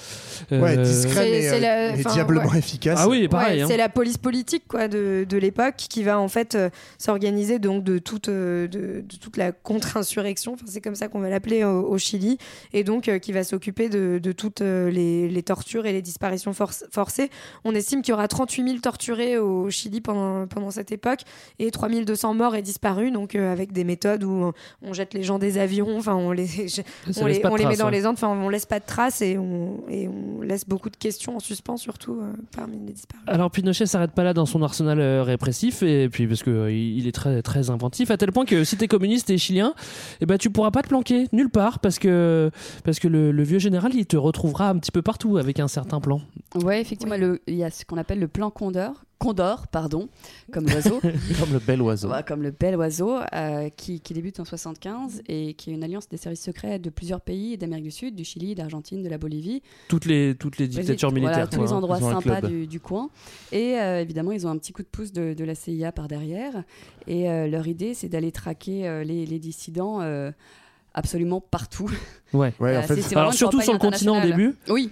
[SPEAKER 1] Euh,
[SPEAKER 3] Ouais, discret
[SPEAKER 2] C'est-
[SPEAKER 3] mais, euh,
[SPEAKER 2] la-
[SPEAKER 3] diablement
[SPEAKER 2] ouais.
[SPEAKER 3] efficace.
[SPEAKER 1] Ah oui, pareil.
[SPEAKER 2] Ouais,
[SPEAKER 1] hein.
[SPEAKER 2] C'est la police politique quoi de, de l'époque qui va en fait euh, s'organiser donc de toute euh, de, de toute la contre-insurrection. Enfin, c'est comme ça qu'on va l'appeler au, au Chili et donc euh, qui va s'occuper de, de toutes euh, les, les tortures et les disparitions forc- forcées. On estime qu'il y aura 38 000 torturés au Chili pendant pendant cette époque et 3200 morts et disparus. Donc euh, avec des méthodes où on, jette les gens des avions, enfin on les [laughs] on les, on met dans
[SPEAKER 1] ouais.
[SPEAKER 2] les Andes, enfin on laisse pas de traces et on et on laisse beaucoup de questions en suspens surtout euh, parmi les disparus.
[SPEAKER 1] Alors Pinochet s'arrête pas là dans son arsenal répressif et puis parce que euh, il il est très très inventif à tel point que si t'es communiste et chilien, eh ben tu pourras pas te planquer nulle part parce que parce que le, le vieux général il te retrouvera un petit peu partout avec un certain plan.
[SPEAKER 4] Ouais, effectivement, le- il y a ce qu'on appelle le plan Condor, Condor, pardon, comme l'oiseau. [laughs]
[SPEAKER 5] Comme le bel oiseau.
[SPEAKER 4] Ouais, comme le bel oiseau, euh, qui, qui débute en 75 et qui est une alliance des services secrets de plusieurs pays d'Amérique du Sud, du Chili, d'Argentine, de la Bolivie.
[SPEAKER 1] Toutes les toutes les dictatures
[SPEAKER 4] Voilà,
[SPEAKER 1] militaires.
[SPEAKER 4] tous
[SPEAKER 1] quoi,
[SPEAKER 4] les
[SPEAKER 1] hein.
[SPEAKER 4] endroits sympas du, du coin. Et euh, évidemment, ils ont un petit coup de pouce de, de la CIA par derrière. Et euh, leur idée, c'est d'aller traquer euh, les, les dissidents euh, absolument partout.
[SPEAKER 1] Ouais.
[SPEAKER 3] Ouais, en fait,
[SPEAKER 4] c'est- c'est vraiment
[SPEAKER 1] Alors surtout sur le continent au début.
[SPEAKER 4] Oui.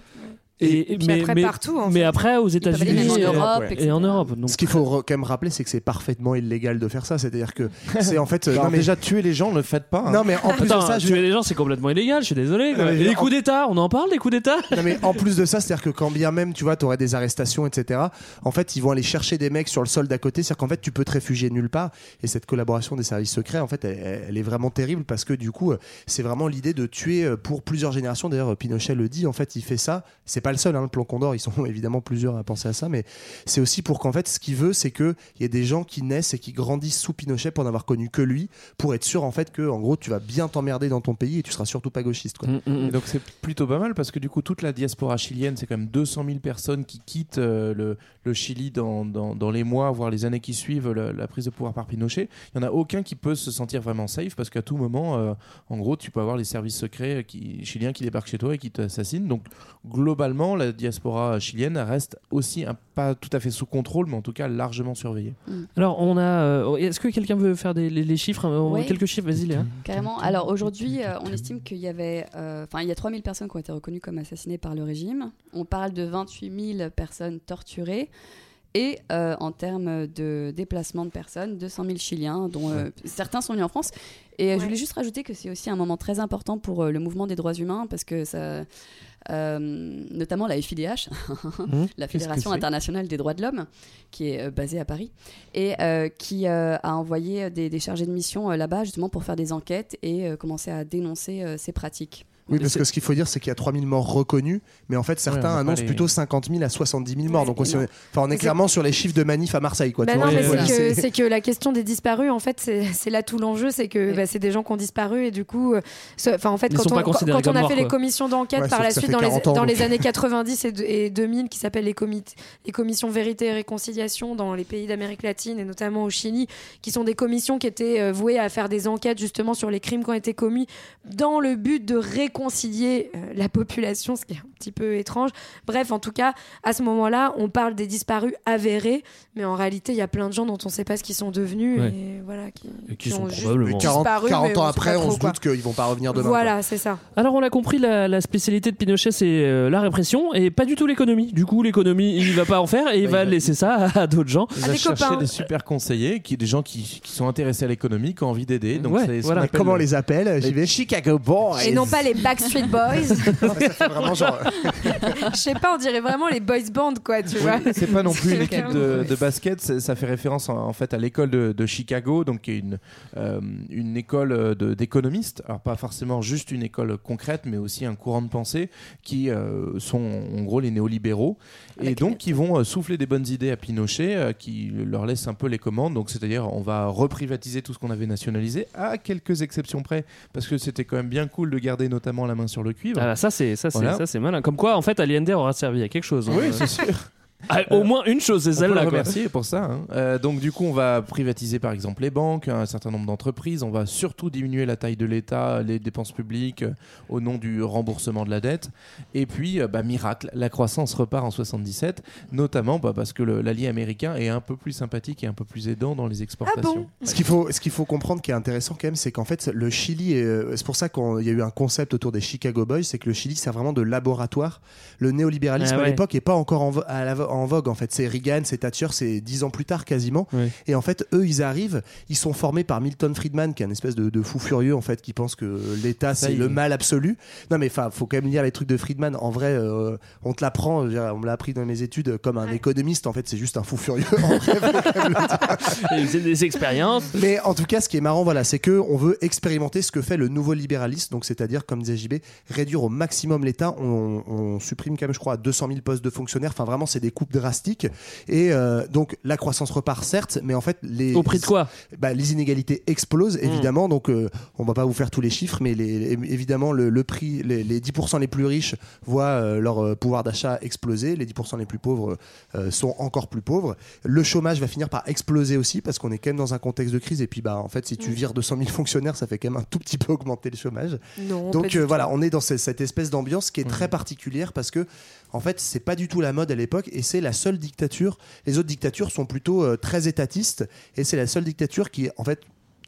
[SPEAKER 1] Et,
[SPEAKER 2] Et puis
[SPEAKER 1] mais,
[SPEAKER 2] après
[SPEAKER 1] mais-
[SPEAKER 2] partout, en
[SPEAKER 1] mais
[SPEAKER 2] fait.
[SPEAKER 1] après aux États-Unis et, en Europe. Donc
[SPEAKER 3] Ce qu'il faut re- quand même rappeler, c'est que c'est parfaitement illégal de faire ça. C'est-à-dire que [laughs] c'est en fait. euh, non, mais,
[SPEAKER 5] déjà tuer les gens, ne le faites pas. hein.
[SPEAKER 3] non, mais en plus
[SPEAKER 1] Attends,
[SPEAKER 3] de ça,
[SPEAKER 1] tuer les gens c'est complètement illégal. Je suis désolé.
[SPEAKER 3] Non, mais
[SPEAKER 1] les
[SPEAKER 3] en-
[SPEAKER 1] coups d'État, on en parle des coups d'État
[SPEAKER 3] Non, mais en [laughs] plus de ça, c'est-à-dire que quand bien même, tu vois, tu aurais des arrestations, etc., en fait, ils vont aller chercher des mecs sur le sol d'à côté. C'est-à-dire qu'en fait, tu peux te réfugier nulle part. Et cette collaboration des services secrets, en fait, elle, elle est vraiment terrible parce que du coup, euh, c'est vraiment l'idée de tuer euh, pour plusieurs générations. D'ailleurs, Pinochet le dit, en fait, il fait ça. C'est pas le seul, hein, le plan Condor. Ils sont [laughs] évidemment plusieurs à penser à ça, mais c'est aussi pour qu'en fait, ce qu'il veut, c'est qu'il y ait des gens qui naissent et qui grandissent sous Pinochet pour n'avoir connu que lui, pour être sûr, en fait, que, en gros, tu vas bien t'emmerder dans ton pays et tu seras surtout pas gauchiste, quoi.
[SPEAKER 1] Mm, mm, mm.
[SPEAKER 5] Et donc c'est plutôt pas mal parce que du coup toute la diaspora chilienne c'est quand même 200 000 personnes qui quittent euh, le, le Chili dans, dans, dans les mois voire les années qui suivent la, la prise de pouvoir par Pinochet. Il y en a aucun qui peut se sentir vraiment safe parce qu'à tout moment euh, en gros tu peux avoir les services secrets qui, chiliens qui débarquent chez toi et qui t'assassinent. Donc globalement la diaspora chilienne reste aussi un, pas tout à fait sous contrôle mais en tout cas largement surveillée.
[SPEAKER 1] Alors on a. euh, Est-ce que quelqu'un veut faire des, les, les chiffres euh,
[SPEAKER 4] Ouais.
[SPEAKER 1] Quelques chiffres, vas-y Léa.
[SPEAKER 4] Carrément. Alors aujourd'hui, euh, on estime qu'il y avait, euh, enfin, il y a 3000 personnes qui ont été reconnues comme assassinées par le régime. On parle de 28 000 personnes torturées. Et euh, en termes de déplacement de personnes, 200 000 Chiliens, dont euh, certains sont venus en France. Et euh, je voulais juste rajouter que c'est aussi un moment très important pour euh, le mouvement des droits humains, parce que ça, euh, notamment la FIDH, [laughs] la Fédération internationale des droits de l'homme, qui est euh, basée à Paris, et euh, qui euh, a envoyé des, des chargés de mission euh, là-bas justement pour faire des enquêtes et euh, commencer à dénoncer euh, ces pratiques.
[SPEAKER 3] Oui, parce que ce qu'il faut dire, c'est qu'il y a 3000 morts reconnus, mais en fait, certains annoncent
[SPEAKER 5] les-
[SPEAKER 3] plutôt 50 000 à 70 000 morts. Donc, on, enfin, on est clairement sur les chiffres de manif à Marseille. Quoi,
[SPEAKER 2] Bah
[SPEAKER 3] tu
[SPEAKER 2] non,
[SPEAKER 3] vois.
[SPEAKER 2] mais
[SPEAKER 3] Ouais,
[SPEAKER 2] c'est que, la question des disparus, en fait, c'est c'est là tout l'enjeu, c'est que bah, c'est des gens qui ont disparu et du coup, euh, enfin en fait, quand on, quand, quand a
[SPEAKER 1] morts,
[SPEAKER 2] fait les commissions d'enquête
[SPEAKER 3] Ouais,
[SPEAKER 2] par la suite dans, les,
[SPEAKER 3] 40 ans,
[SPEAKER 2] dans les
[SPEAKER 3] donc.
[SPEAKER 2] années 90 et, de- et 2000, qui s'appellent les, comités- les commissions vérité et réconciliation dans les pays d'Amérique latine et notamment au Chili, qui sont des commissions qui étaient euh, vouées à faire des enquêtes justement sur les crimes qui ont été commis dans le but de réconcilier euh, la population, ce qui est un petit peu étrange. Bref, en tout cas, à ce moment-là, on parle des disparus avérés, mais en réalité, il y a plein de gens dont on ne sait pas ce qu'ils sont devenus
[SPEAKER 1] Ouais.
[SPEAKER 2] et voilà, qui,
[SPEAKER 1] Et qui sont
[SPEAKER 2] ont
[SPEAKER 1] probablement-
[SPEAKER 3] Mais 40,
[SPEAKER 2] disparu,
[SPEAKER 3] 40
[SPEAKER 2] mais
[SPEAKER 3] ans
[SPEAKER 2] on
[SPEAKER 3] après, on se doute qu'ils vont pas revenir demain.
[SPEAKER 2] Voilà, c'est ça.
[SPEAKER 1] Alors on l'a compris, la, la spécialité de Pinochet c'est euh, la répression et pas du tout l'économie. Du coup l'économie il va pas en faire et il [laughs] va laisser ça à, d'autres gens.
[SPEAKER 5] Il va chercher des super conseillers, qui, des gens qui, qui sont intéressés à l'économie, qui ont envie d'aider. Donc
[SPEAKER 1] Ouais, voilà.
[SPEAKER 3] Comment on
[SPEAKER 5] le-
[SPEAKER 3] les appelle J'y vais.
[SPEAKER 5] Chicago Boys.
[SPEAKER 2] Et non pas les Backstreet Boys. [laughs]
[SPEAKER 3] vraiment genre. [laughs]
[SPEAKER 2] Je sais pas, on dirait vraiment les boys band, quoi, tu vois.
[SPEAKER 5] C'est pas non plus une équipe de, de basket, ça fait référence en, en fait à l'école de, de Chicago, donc qui est une, euh, une école euh, d'économistes, alors pas forcément juste une école concrète, mais aussi un courant de pensée qui euh, sont en gros les néolibéraux, et donc qui vont euh, souffler des bonnes idées à Pinochet, euh, qui leur laissent un peu les commandes, donc c'est-à-dire on va reprivatiser tout ce qu'on avait nationalisé, à quelques exceptions près, parce que c'était quand même bien cool de garder notamment la main sur le cuivre.
[SPEAKER 1] Ah, ça c'est ça c'est
[SPEAKER 5] Voilà.
[SPEAKER 1] ça c'est malin. Comme quoi en fait Allende aura servi à quelque chose. hein.
[SPEAKER 5] Oui, c'est sûr.
[SPEAKER 1] Ah, au moins une chose c'est celle-là.
[SPEAKER 5] remercier pour ça. hein. Euh, donc du coup, on va privatiser par exemple les banques, un certain nombre d'entreprises. On va surtout diminuer la taille de l'État, les dépenses publiques euh, au nom du remboursement de la dette. Et puis, euh, bah, miracle, la croissance repart en 77, notamment bah, parce que l'allié américain est un peu plus sympathique et un peu plus aidant dans les exportations.
[SPEAKER 3] Ce qu'il faut, ce qu'il faut comprendre qui est intéressant quand même, c'est qu'en fait, le Chili, est- euh, c'est pour ça qu'il y a eu un concept autour des Chicago Boys, c'est que le Chili sert vraiment de laboratoire. Le néolibéralisme
[SPEAKER 1] Ah ouais.
[SPEAKER 3] à l'époque est pas encore en, à la en vogue. En fait, c'est Reagan, c'est Thatcher, c'est dix ans plus tard quasiment.
[SPEAKER 1] Oui.
[SPEAKER 3] Et en fait, eux, ils arrivent, ils sont formés par Milton Friedman, qui est un espèce de, de fou furieux en fait, qui pense que l'État c'est le mal absolu. Non, mais enfin, faut quand même lire les trucs de Friedman. En vrai, euh, on te l'apprend, on me l'a appris dans mes études comme un économiste. En fait, c'est juste un fou furieux. En vrai, [laughs]
[SPEAKER 1] des expériences.
[SPEAKER 3] Mais en tout cas, ce qui est marrant, voilà, c'est que on veut expérimenter ce que fait le nouveau libéralisme. Donc, c'est-à-dire, comme disait JB, réduire au maximum l'État. On, on supprime quand même, je crois, 200 000 postes de fonctionnaires. Enfin, vraiment, c'est des coupes drastiques. Et euh, donc, la croissance repart, certes, mais en fait, les
[SPEAKER 1] Au prix de quoi?
[SPEAKER 3] Bah, les inégalités explosent évidemment. Donc, euh, on va pas vous faire tous les chiffres, mais les, évidemment, le, le prix, les, les 10% les plus riches voient euh, leur euh, pouvoir d'achat exploser. Les 10% les plus pauvres euh, sont encore plus pauvres. Le chômage va finir par exploser aussi parce qu'on est quand même dans un contexte de crise. Et puis, bah, en fait, si tu
[SPEAKER 2] Mm.
[SPEAKER 3] vires 200 000 fonctionnaires, ça fait quand même un tout petit peu augmenter le chômage.
[SPEAKER 2] Non,
[SPEAKER 3] Donc euh, voilà, on est dans ce- cette espèce d'ambiance qui est très particulière parce que en fait, c'est pas du tout la mode à l'époque et c'est la seule dictature. Les autres dictatures sont plutôt euh, très étatistes et c'est la seule dictature qui en fait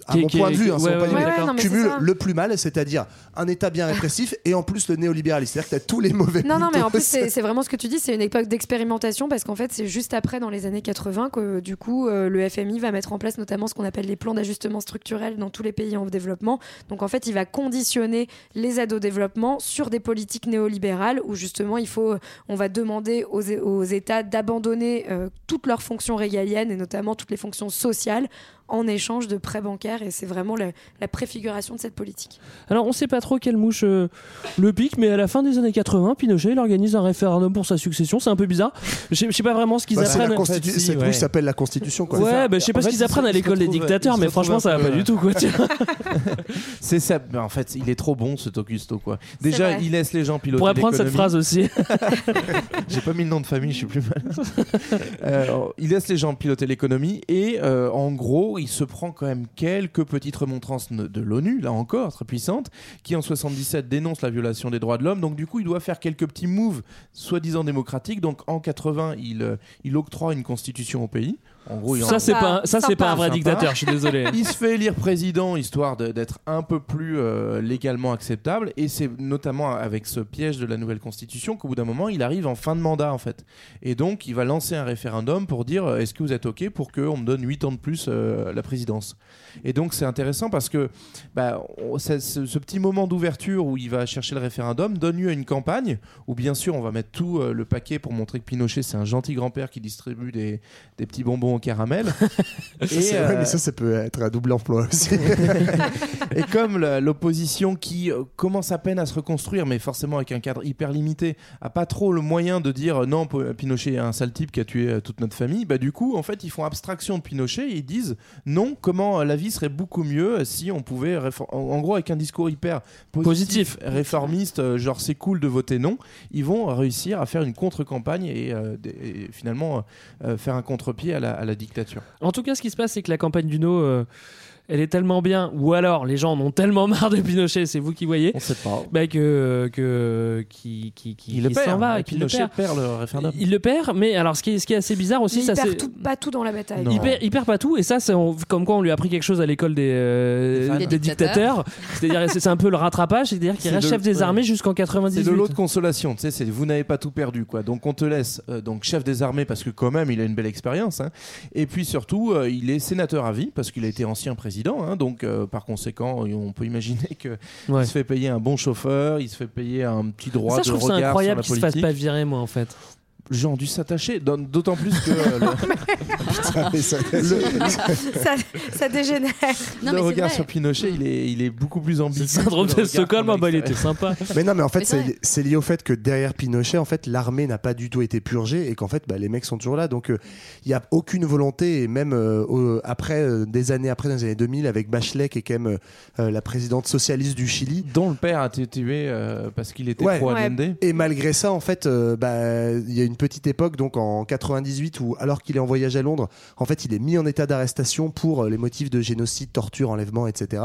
[SPEAKER 3] à
[SPEAKER 1] Qui-
[SPEAKER 3] mon
[SPEAKER 1] qui-
[SPEAKER 3] point de vue,
[SPEAKER 1] qui-
[SPEAKER 3] hein,
[SPEAKER 1] ouais, ouais, ouais,
[SPEAKER 2] non,
[SPEAKER 3] cumule le plus mal, c'est-à-dire un État bien [laughs] répressif et en plus le néolibéralisme. C'est-à-dire que tu as tous les mauvais
[SPEAKER 2] Non, non, mais en plus, c'est c'est vraiment ce que tu dis, c'est une époque d'expérimentation parce qu'en fait, c'est juste après, dans les années 80, que du coup, euh, le FMI va mettre en place notamment ce qu'on appelle les plans d'ajustement structurel dans tous les pays en développement. Donc en fait, il va conditionner les aides au développement sur des politiques néolibérales où justement, il faut, on va demander aux, aux États d'abandonner euh, toutes leurs fonctions régaliennes et notamment toutes les fonctions sociales en échange de prêts bancaires et c'est vraiment la, la préfiguration de cette politique.
[SPEAKER 1] Alors on sait pas trop quelle mouche euh, le pique, mais à la fin des années 80, Pinochet il organise un référendum pour sa succession. C'est un peu bizarre. Je je sais pas vraiment ce qu'ils
[SPEAKER 3] Bah,
[SPEAKER 1] apprennent.
[SPEAKER 3] constitu-
[SPEAKER 5] si,
[SPEAKER 3] cette
[SPEAKER 5] ouais.
[SPEAKER 3] bouche s'appelle la Constitution. Quoi.
[SPEAKER 1] Ouais, bah, je sais pas
[SPEAKER 5] En
[SPEAKER 1] ce qu'ils apprennent à l'école des dictateurs, mais franchement ça va pas du tout quoi. [laughs]
[SPEAKER 5] C'est ça. mais En fait, il est trop bon cet Augusto quoi. Déjà, il laisse les gens piloter.
[SPEAKER 1] Pour apprendre cette phrase aussi. [laughs] [laughs]
[SPEAKER 5] J'ai pas mis le nom de famille, je suis plus mal. Euh, il laisse les gens piloter l'économie et euh, en gros, il se prend quand même quelques petites remontrances de l'ONU, là encore très puissante, qui en 77 dénonce la violation des droits de l'homme. Donc du coup, il doit faire quelques petits moves soi-disant démocratiques. Donc en 80, il, euh, il octroie une constitution au pays. En gros, il en-
[SPEAKER 1] Ça c'est pas ça c'est pas un vrai
[SPEAKER 5] sympa.
[SPEAKER 1] dictateur. Je suis désolé.
[SPEAKER 5] il se fait élire président histoire de- d'être un peu plus euh, légalement acceptable et c'est notamment avec ce piège de la nouvelle constitution qu'au bout d'un moment il arrive en fin de mandat en fait et donc il va lancer un référendum pour dire euh, est-ce que vous êtes ok pour qu'on me donne 8 ans de plus euh, la présidence et donc c'est intéressant parce que bah, on- ce, ce petit moment d'ouverture où il va chercher le référendum donne lieu à une campagne où bien sûr on va mettre tout euh, le paquet pour montrer que Pinochet c'est un gentil grand-père qui distribue des, des petits bonbons au caramel. [laughs]
[SPEAKER 3] C'est
[SPEAKER 5] euh,
[SPEAKER 3] mais ça, ça peut être un double emploi aussi. [laughs]
[SPEAKER 5] et comme l'opposition qui euh, commence à peine à se reconstruire, mais forcément avec un cadre hyper limité, a pas trop le moyen de dire euh, non, Pinochet est un sale type qui a tué euh, toute notre famille, bah du coup, en fait, ils font abstraction de Pinochet et ils disent non, comment euh, la vie serait beaucoup mieux si on pouvait, en, gros, avec un discours hyper positif, réformiste, euh, genre c'est cool de voter non, ils vont réussir à faire une contre-campagne et, euh, finalement euh, faire un contre-pied à la, à la dictature.
[SPEAKER 1] En tout cas, ce qui se passe, c'est que la campagne du No, euh, elle est tellement bien, ou alors les gens en ont tellement [laughs] marre de Pinochet, c'est vous qui voyez,
[SPEAKER 5] On sait pas.
[SPEAKER 1] bah, que que qui qui qui
[SPEAKER 5] Il le perd,
[SPEAKER 1] s'en va,
[SPEAKER 5] et
[SPEAKER 1] et qu'il le
[SPEAKER 5] Pinochet
[SPEAKER 1] perd.
[SPEAKER 5] perd le référendum.
[SPEAKER 1] Il le perd, mais alors ce qui est, ce qui est assez bizarre aussi,
[SPEAKER 2] Mais
[SPEAKER 1] ça
[SPEAKER 2] il perd tout, pas tout dans la bataille.
[SPEAKER 1] il perd, il perd pas tout et ça c'est on- comme quoi on lui a appris quelque chose à l'école des, euh,
[SPEAKER 4] Des
[SPEAKER 1] des dictateurs c'est-à-dire c'est c'est un peu le rattrapage c'est-à-dire qu'il
[SPEAKER 5] C'est
[SPEAKER 1] reste
[SPEAKER 5] de-
[SPEAKER 1] chef des
[SPEAKER 5] ouais.
[SPEAKER 1] armées jusqu'en 98
[SPEAKER 5] C'est de l'eau de consolation, tu sais, c'est vous n'avez pas tout perdu, quoi. Donc on te laisse euh, donc chef des armées parce que quand même il a une belle expérience, hein. et puis surtout euh, il est sénateur à vie parce qu'il a été ancien président, hein. donc euh, par conséquent on peut imaginer que
[SPEAKER 1] Ouais.
[SPEAKER 5] il se fait payer un bon chauffeur, il se fait payer un petit droit
[SPEAKER 1] ça
[SPEAKER 5] de
[SPEAKER 1] je trouve ça
[SPEAKER 5] regard
[SPEAKER 1] incroyable
[SPEAKER 5] sur
[SPEAKER 1] qu'il
[SPEAKER 5] la
[SPEAKER 1] se fasse
[SPEAKER 5] politique.
[SPEAKER 1] pas virer moi en fait
[SPEAKER 5] Les gens ont dû s'attacher, d'autant plus que le, [laughs]
[SPEAKER 3] Putain, mais [laughs] ça-
[SPEAKER 2] dégénère.
[SPEAKER 4] Non,
[SPEAKER 5] le regard sur Pinochet il est, il est beaucoup plus ambigu.
[SPEAKER 1] le syndrome de Stockholm ah bah, il était sympa [laughs]
[SPEAKER 3] Mais non, mais en fait,
[SPEAKER 4] c'est
[SPEAKER 3] lié au fait que derrière Pinochet, en fait, l'armée n'a pas du tout été purgée et qu'en fait, bah, les mecs sont toujours là. Donc, euh, il n'y a aucune volonté. Et même euh, après, euh, des années après, dans les années 2000, avec Bachelet, qui est quand même la présidente socialiste du Chili.
[SPEAKER 5] dont le père a été tué euh, parce qu'il était
[SPEAKER 3] Ouais.
[SPEAKER 5] pro
[SPEAKER 2] Ouais.
[SPEAKER 3] Et malgré ça, en fait, euh, bah, il y a une petite époque, donc en 98, où alors qu'il est en voyage à Londres, en fait, il est mis en état d'arrestation pour euh, les motifs de génocide, torture, enlèvement, etc.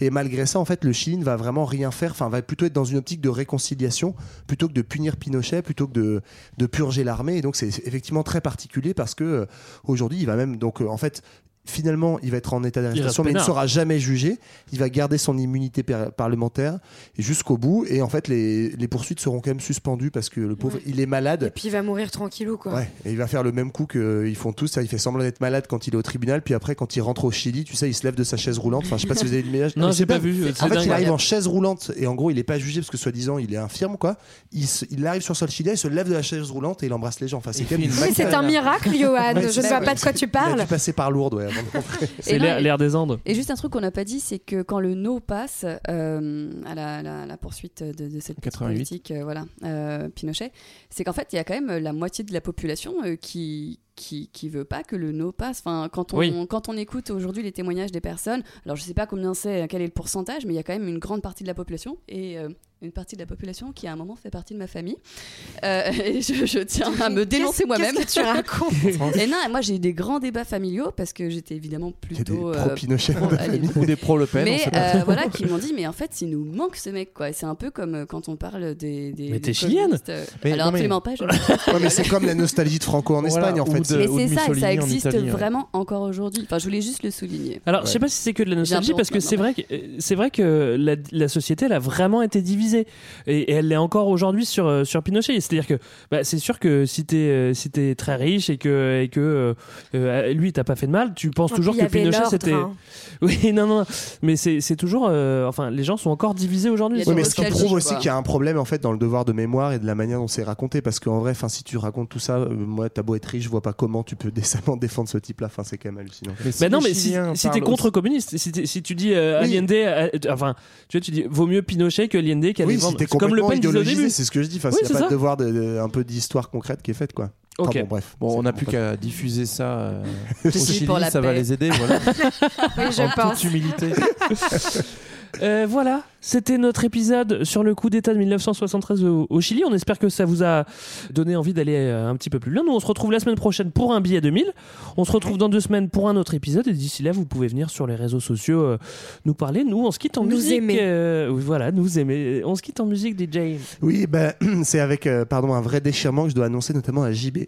[SPEAKER 3] Et malgré ça, en fait, le Chili ne va vraiment rien faire, enfin, va plutôt être dans une optique de réconciliation, plutôt que de punir Pinochet, plutôt que de, de purger l'armée. Et donc, c'est effectivement très particulier parce que euh, aujourd'hui, il va même, donc, euh, en fait, finalement, il va être en état d'arrestation, mais il ne sera jamais jugé. Il va garder son immunité par- parlementaire jusqu'au bout. Et en fait, les, les poursuites seront quand même suspendues parce que le pauvre,
[SPEAKER 2] Ouais.
[SPEAKER 3] il est
[SPEAKER 2] Et
[SPEAKER 3] malade.
[SPEAKER 2] puis il va mourir tranquillou quoi.
[SPEAKER 3] Ouais, et il va faire le même coup qu'ils font tous. ça, Il fait semblant d'être malade quand il est au tribunal, puis après, quand il rentre au Chili, tu sais, il se lève de sa chaise roulante. Enfin, je sais pas si vous avez une image.
[SPEAKER 1] non
[SPEAKER 3] mais
[SPEAKER 1] j'ai pas
[SPEAKER 3] dingue.
[SPEAKER 1] vu
[SPEAKER 3] En fait, il arrive en chaise roulante et en gros, il est pas jugé parce que soi-disant, il est infirme, quoi. Il, se- il arrive sur sol chilien, il se lève de la chaise roulante et il embrasse les gens. Enfin, c'est quand même
[SPEAKER 2] c'est un miracle, Johan. Je ne vois pas de quoi tu
[SPEAKER 3] Il a
[SPEAKER 2] parles.
[SPEAKER 3] dû passer par Lourdes, ouais. [laughs]
[SPEAKER 1] c'est l'air des Andes
[SPEAKER 4] Et juste un truc qu'on n'a pas dit, c'est que quand le no passe euh, à la, la- la poursuite de, de cette petite
[SPEAKER 5] 88.
[SPEAKER 4] politique, euh, voilà, euh, Pinochet, c'est qu'en fait, il y a quand même la moitié de la population euh, qui qui qui veut pas que le no passe. Enfin, quand on
[SPEAKER 1] Oui.
[SPEAKER 4] quand on écoute aujourd'hui les témoignages des personnes, alors je sais pas combien c'est, quel est le pourcentage, mais il y a quand même une grande partie de la population et euh, une partie de la population qui à un moment fait partie de ma famille. Euh, [laughs] et je, je tiens à me dénoncer moi-même.
[SPEAKER 2] Qu'est-ce que tu racontes [laughs]
[SPEAKER 4] Et non, moi j'ai eu des grands débats familiaux parce que j'étais évidemment
[SPEAKER 3] a des
[SPEAKER 4] plutôt euh,
[SPEAKER 3] pro-Pinochet. [laughs]
[SPEAKER 5] Ou des pro Le Pen.
[SPEAKER 4] mais euh, voilà, qui m'ont dit, mais en fait, il nous manque ce mec, quoi. C'est un peu comme euh, quand on parle des. des
[SPEAKER 1] Mais t'es chilienne
[SPEAKER 5] Mais
[SPEAKER 4] Alors,
[SPEAKER 5] non, mais-
[SPEAKER 4] absolument pas. je-
[SPEAKER 3] Ouais, mais c'est comme la nostalgie de Franco en
[SPEAKER 5] Voilà,
[SPEAKER 3] Espagne, en fait.
[SPEAKER 5] de-
[SPEAKER 4] mais c'est ça, et
[SPEAKER 5] Mussolini
[SPEAKER 4] ça
[SPEAKER 5] en
[SPEAKER 4] existe
[SPEAKER 5] ouais.
[SPEAKER 4] vraiment encore aujourd'hui. Enfin, je voulais juste le souligner.
[SPEAKER 1] Alors, je
[SPEAKER 3] Ouais.
[SPEAKER 1] sais pas si c'est que de la nostalgie, parce que c'est vrai que c'est vrai que la, la société elle a vraiment été divisée et, et elle l'est encore aujourd'hui sur euh, sur Pinochet. C'est-à-dire que bah, c'est sûr que si t'es euh, si t'es très riche et que et que euh, lui t'as pas fait de mal, tu penses
[SPEAKER 2] Et
[SPEAKER 1] toujours que Pinochet c'était.
[SPEAKER 2] hein. [laughs]
[SPEAKER 1] Oui, non, non, mais c'est c'est toujours. euh, enfin, les gens sont encore divisés aujourd'hui.
[SPEAKER 3] Oui, mais ce qui prouve aussi qu'il y a un problème en fait dans le devoir de mémoire et de la manière dont c'est raconté parce qu'en vrai, si tu racontes tout ça, euh, moi t'as beau être riche, je vois pas comment tu peux [laughs] décemment défendre ce type-là. Enfin c'est quand même hallucinant.
[SPEAKER 5] Mais si
[SPEAKER 1] Bah non, mais si, si t'es
[SPEAKER 5] parlent
[SPEAKER 1] contre communiste, si, tu dis euh,
[SPEAKER 3] Oui.
[SPEAKER 1] Allende, euh, enfin, tu vois, tu dis vaut mieux Pinochet que Allende qui allait
[SPEAKER 3] Oui, t'es
[SPEAKER 1] C'est comme Le
[SPEAKER 3] complètement
[SPEAKER 1] Pen disait au début.
[SPEAKER 3] c'est ce que je dis. Enfin,
[SPEAKER 1] Oui,
[SPEAKER 3] s'il y
[SPEAKER 1] c'est
[SPEAKER 3] a pas
[SPEAKER 1] ça.
[SPEAKER 3] de devoir de, de- un peu d'histoire concrète qui est faite, quoi. Enfin,
[SPEAKER 1] Ok.
[SPEAKER 3] bon, bref.
[SPEAKER 5] Bon, on n'a plus qu'à diffuser ça euh, [laughs]
[SPEAKER 4] Je
[SPEAKER 5] au Chili,
[SPEAKER 4] pour la
[SPEAKER 5] ça va
[SPEAKER 4] paix.
[SPEAKER 5] les aider, voilà. [laughs]
[SPEAKER 2] Oui, je
[SPEAKER 5] en
[SPEAKER 2] pense.
[SPEAKER 5] toute humilité. [laughs]
[SPEAKER 1] Euh, voilà, c'était notre épisode sur le coup d'État de 1973 au, au Chili. On espère que ça vous a donné envie d'aller euh, un petit peu plus loin. Nous, on se retrouve la semaine prochaine pour un billet 2000. On se retrouve dans deux semaines pour un autre épisode. Et d'ici là, vous pouvez venir sur les réseaux sociaux euh, nous parler. Nous, on se quitte en
[SPEAKER 2] Nous
[SPEAKER 1] musique.
[SPEAKER 2] aimer.
[SPEAKER 1] euh, oui, voilà, nous aimer. On se quitte en musique, DJ.
[SPEAKER 3] Oui, ben, [clears throat] c'est avec euh, pardon, un vrai déchirement que je dois annoncer notamment à JB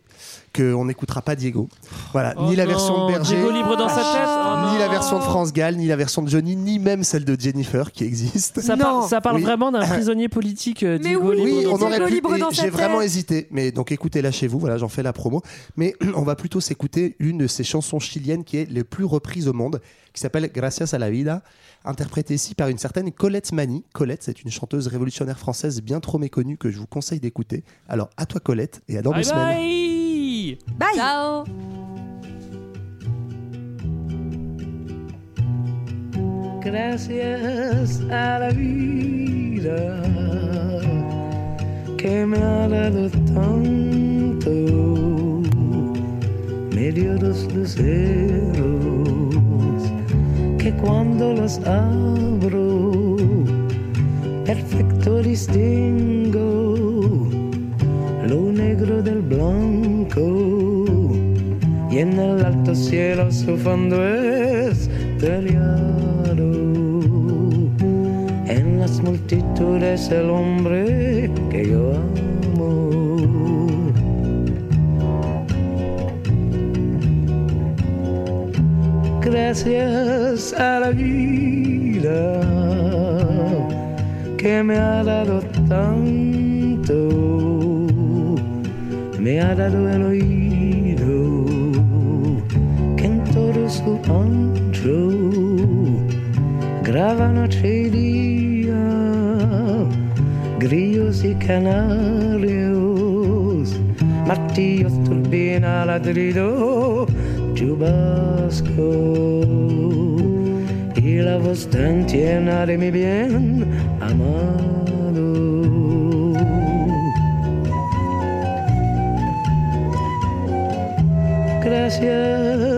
[SPEAKER 3] qu'on n'écoutera pas Diego. Voilà,
[SPEAKER 1] Oh
[SPEAKER 3] ni la
[SPEAKER 1] non,
[SPEAKER 3] version de Berger,
[SPEAKER 1] Diego libre dans sa tête. Oh
[SPEAKER 3] ni la
[SPEAKER 1] non.
[SPEAKER 3] version de France Gall, ni la version de Johnny, ni même celle de Jennifer qui existe.
[SPEAKER 1] Ça, par- ça parle
[SPEAKER 3] Oui.
[SPEAKER 1] vraiment d'un prisonnier politique, euh,
[SPEAKER 2] Mais
[SPEAKER 1] Diego
[SPEAKER 2] oui,
[SPEAKER 1] libre
[SPEAKER 3] Oui,
[SPEAKER 1] dans
[SPEAKER 3] on aurait pu. J'ai vraiment hésité, mais donc écoutez-la chez vous. Voilà, j'en fais la promo. Mais [clears throat] on va plutôt s'écouter une de ces chansons chiliennes qui est les plus reprises au monde, qui s'appelle Gracias a la vida, interprétée ici par une certaine Colette Mani. Colette, c'est une chanteuse révolutionnaire française bien trop méconnue que je vous conseille d'écouter. Alors à toi Colette et à dans deux
[SPEAKER 1] Bye
[SPEAKER 3] semaines.
[SPEAKER 1] bye
[SPEAKER 2] Bye.
[SPEAKER 4] Ciao
[SPEAKER 12] Gracias a la vida que me ha dado tanto, me dio dos luceros que cuando los abro, perfecto distingo lo negro del blanco. Y en el alto cielo su fondo En las multitudes el hombre que yo amo. Gracias a la vida que me ha dado tanto, me ha dado el oído su noche y día, grillos y canarios, martillos, turbina, ladrido, chubasco y la voz tan tierna de mi bien amado. Gracias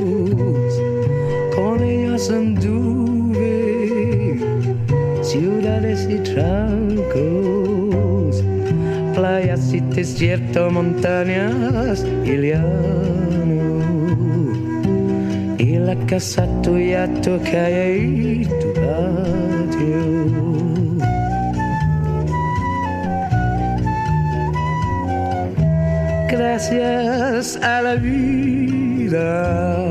[SPEAKER 12] anduve ciudades y charcos, playas y desiertos, montañas y y la casa tuya, tu calle y tu patio. Gracias a la vida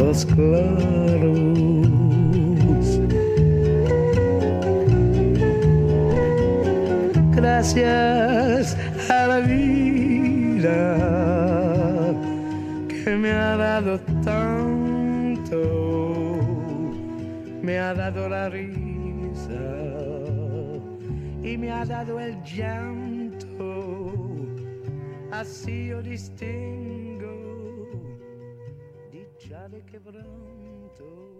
[SPEAKER 12] claros. Gracias a la vida que me ha dado tanto, me ha dado la risa y me ha dado el llanto, así yo distingo lhe quebranto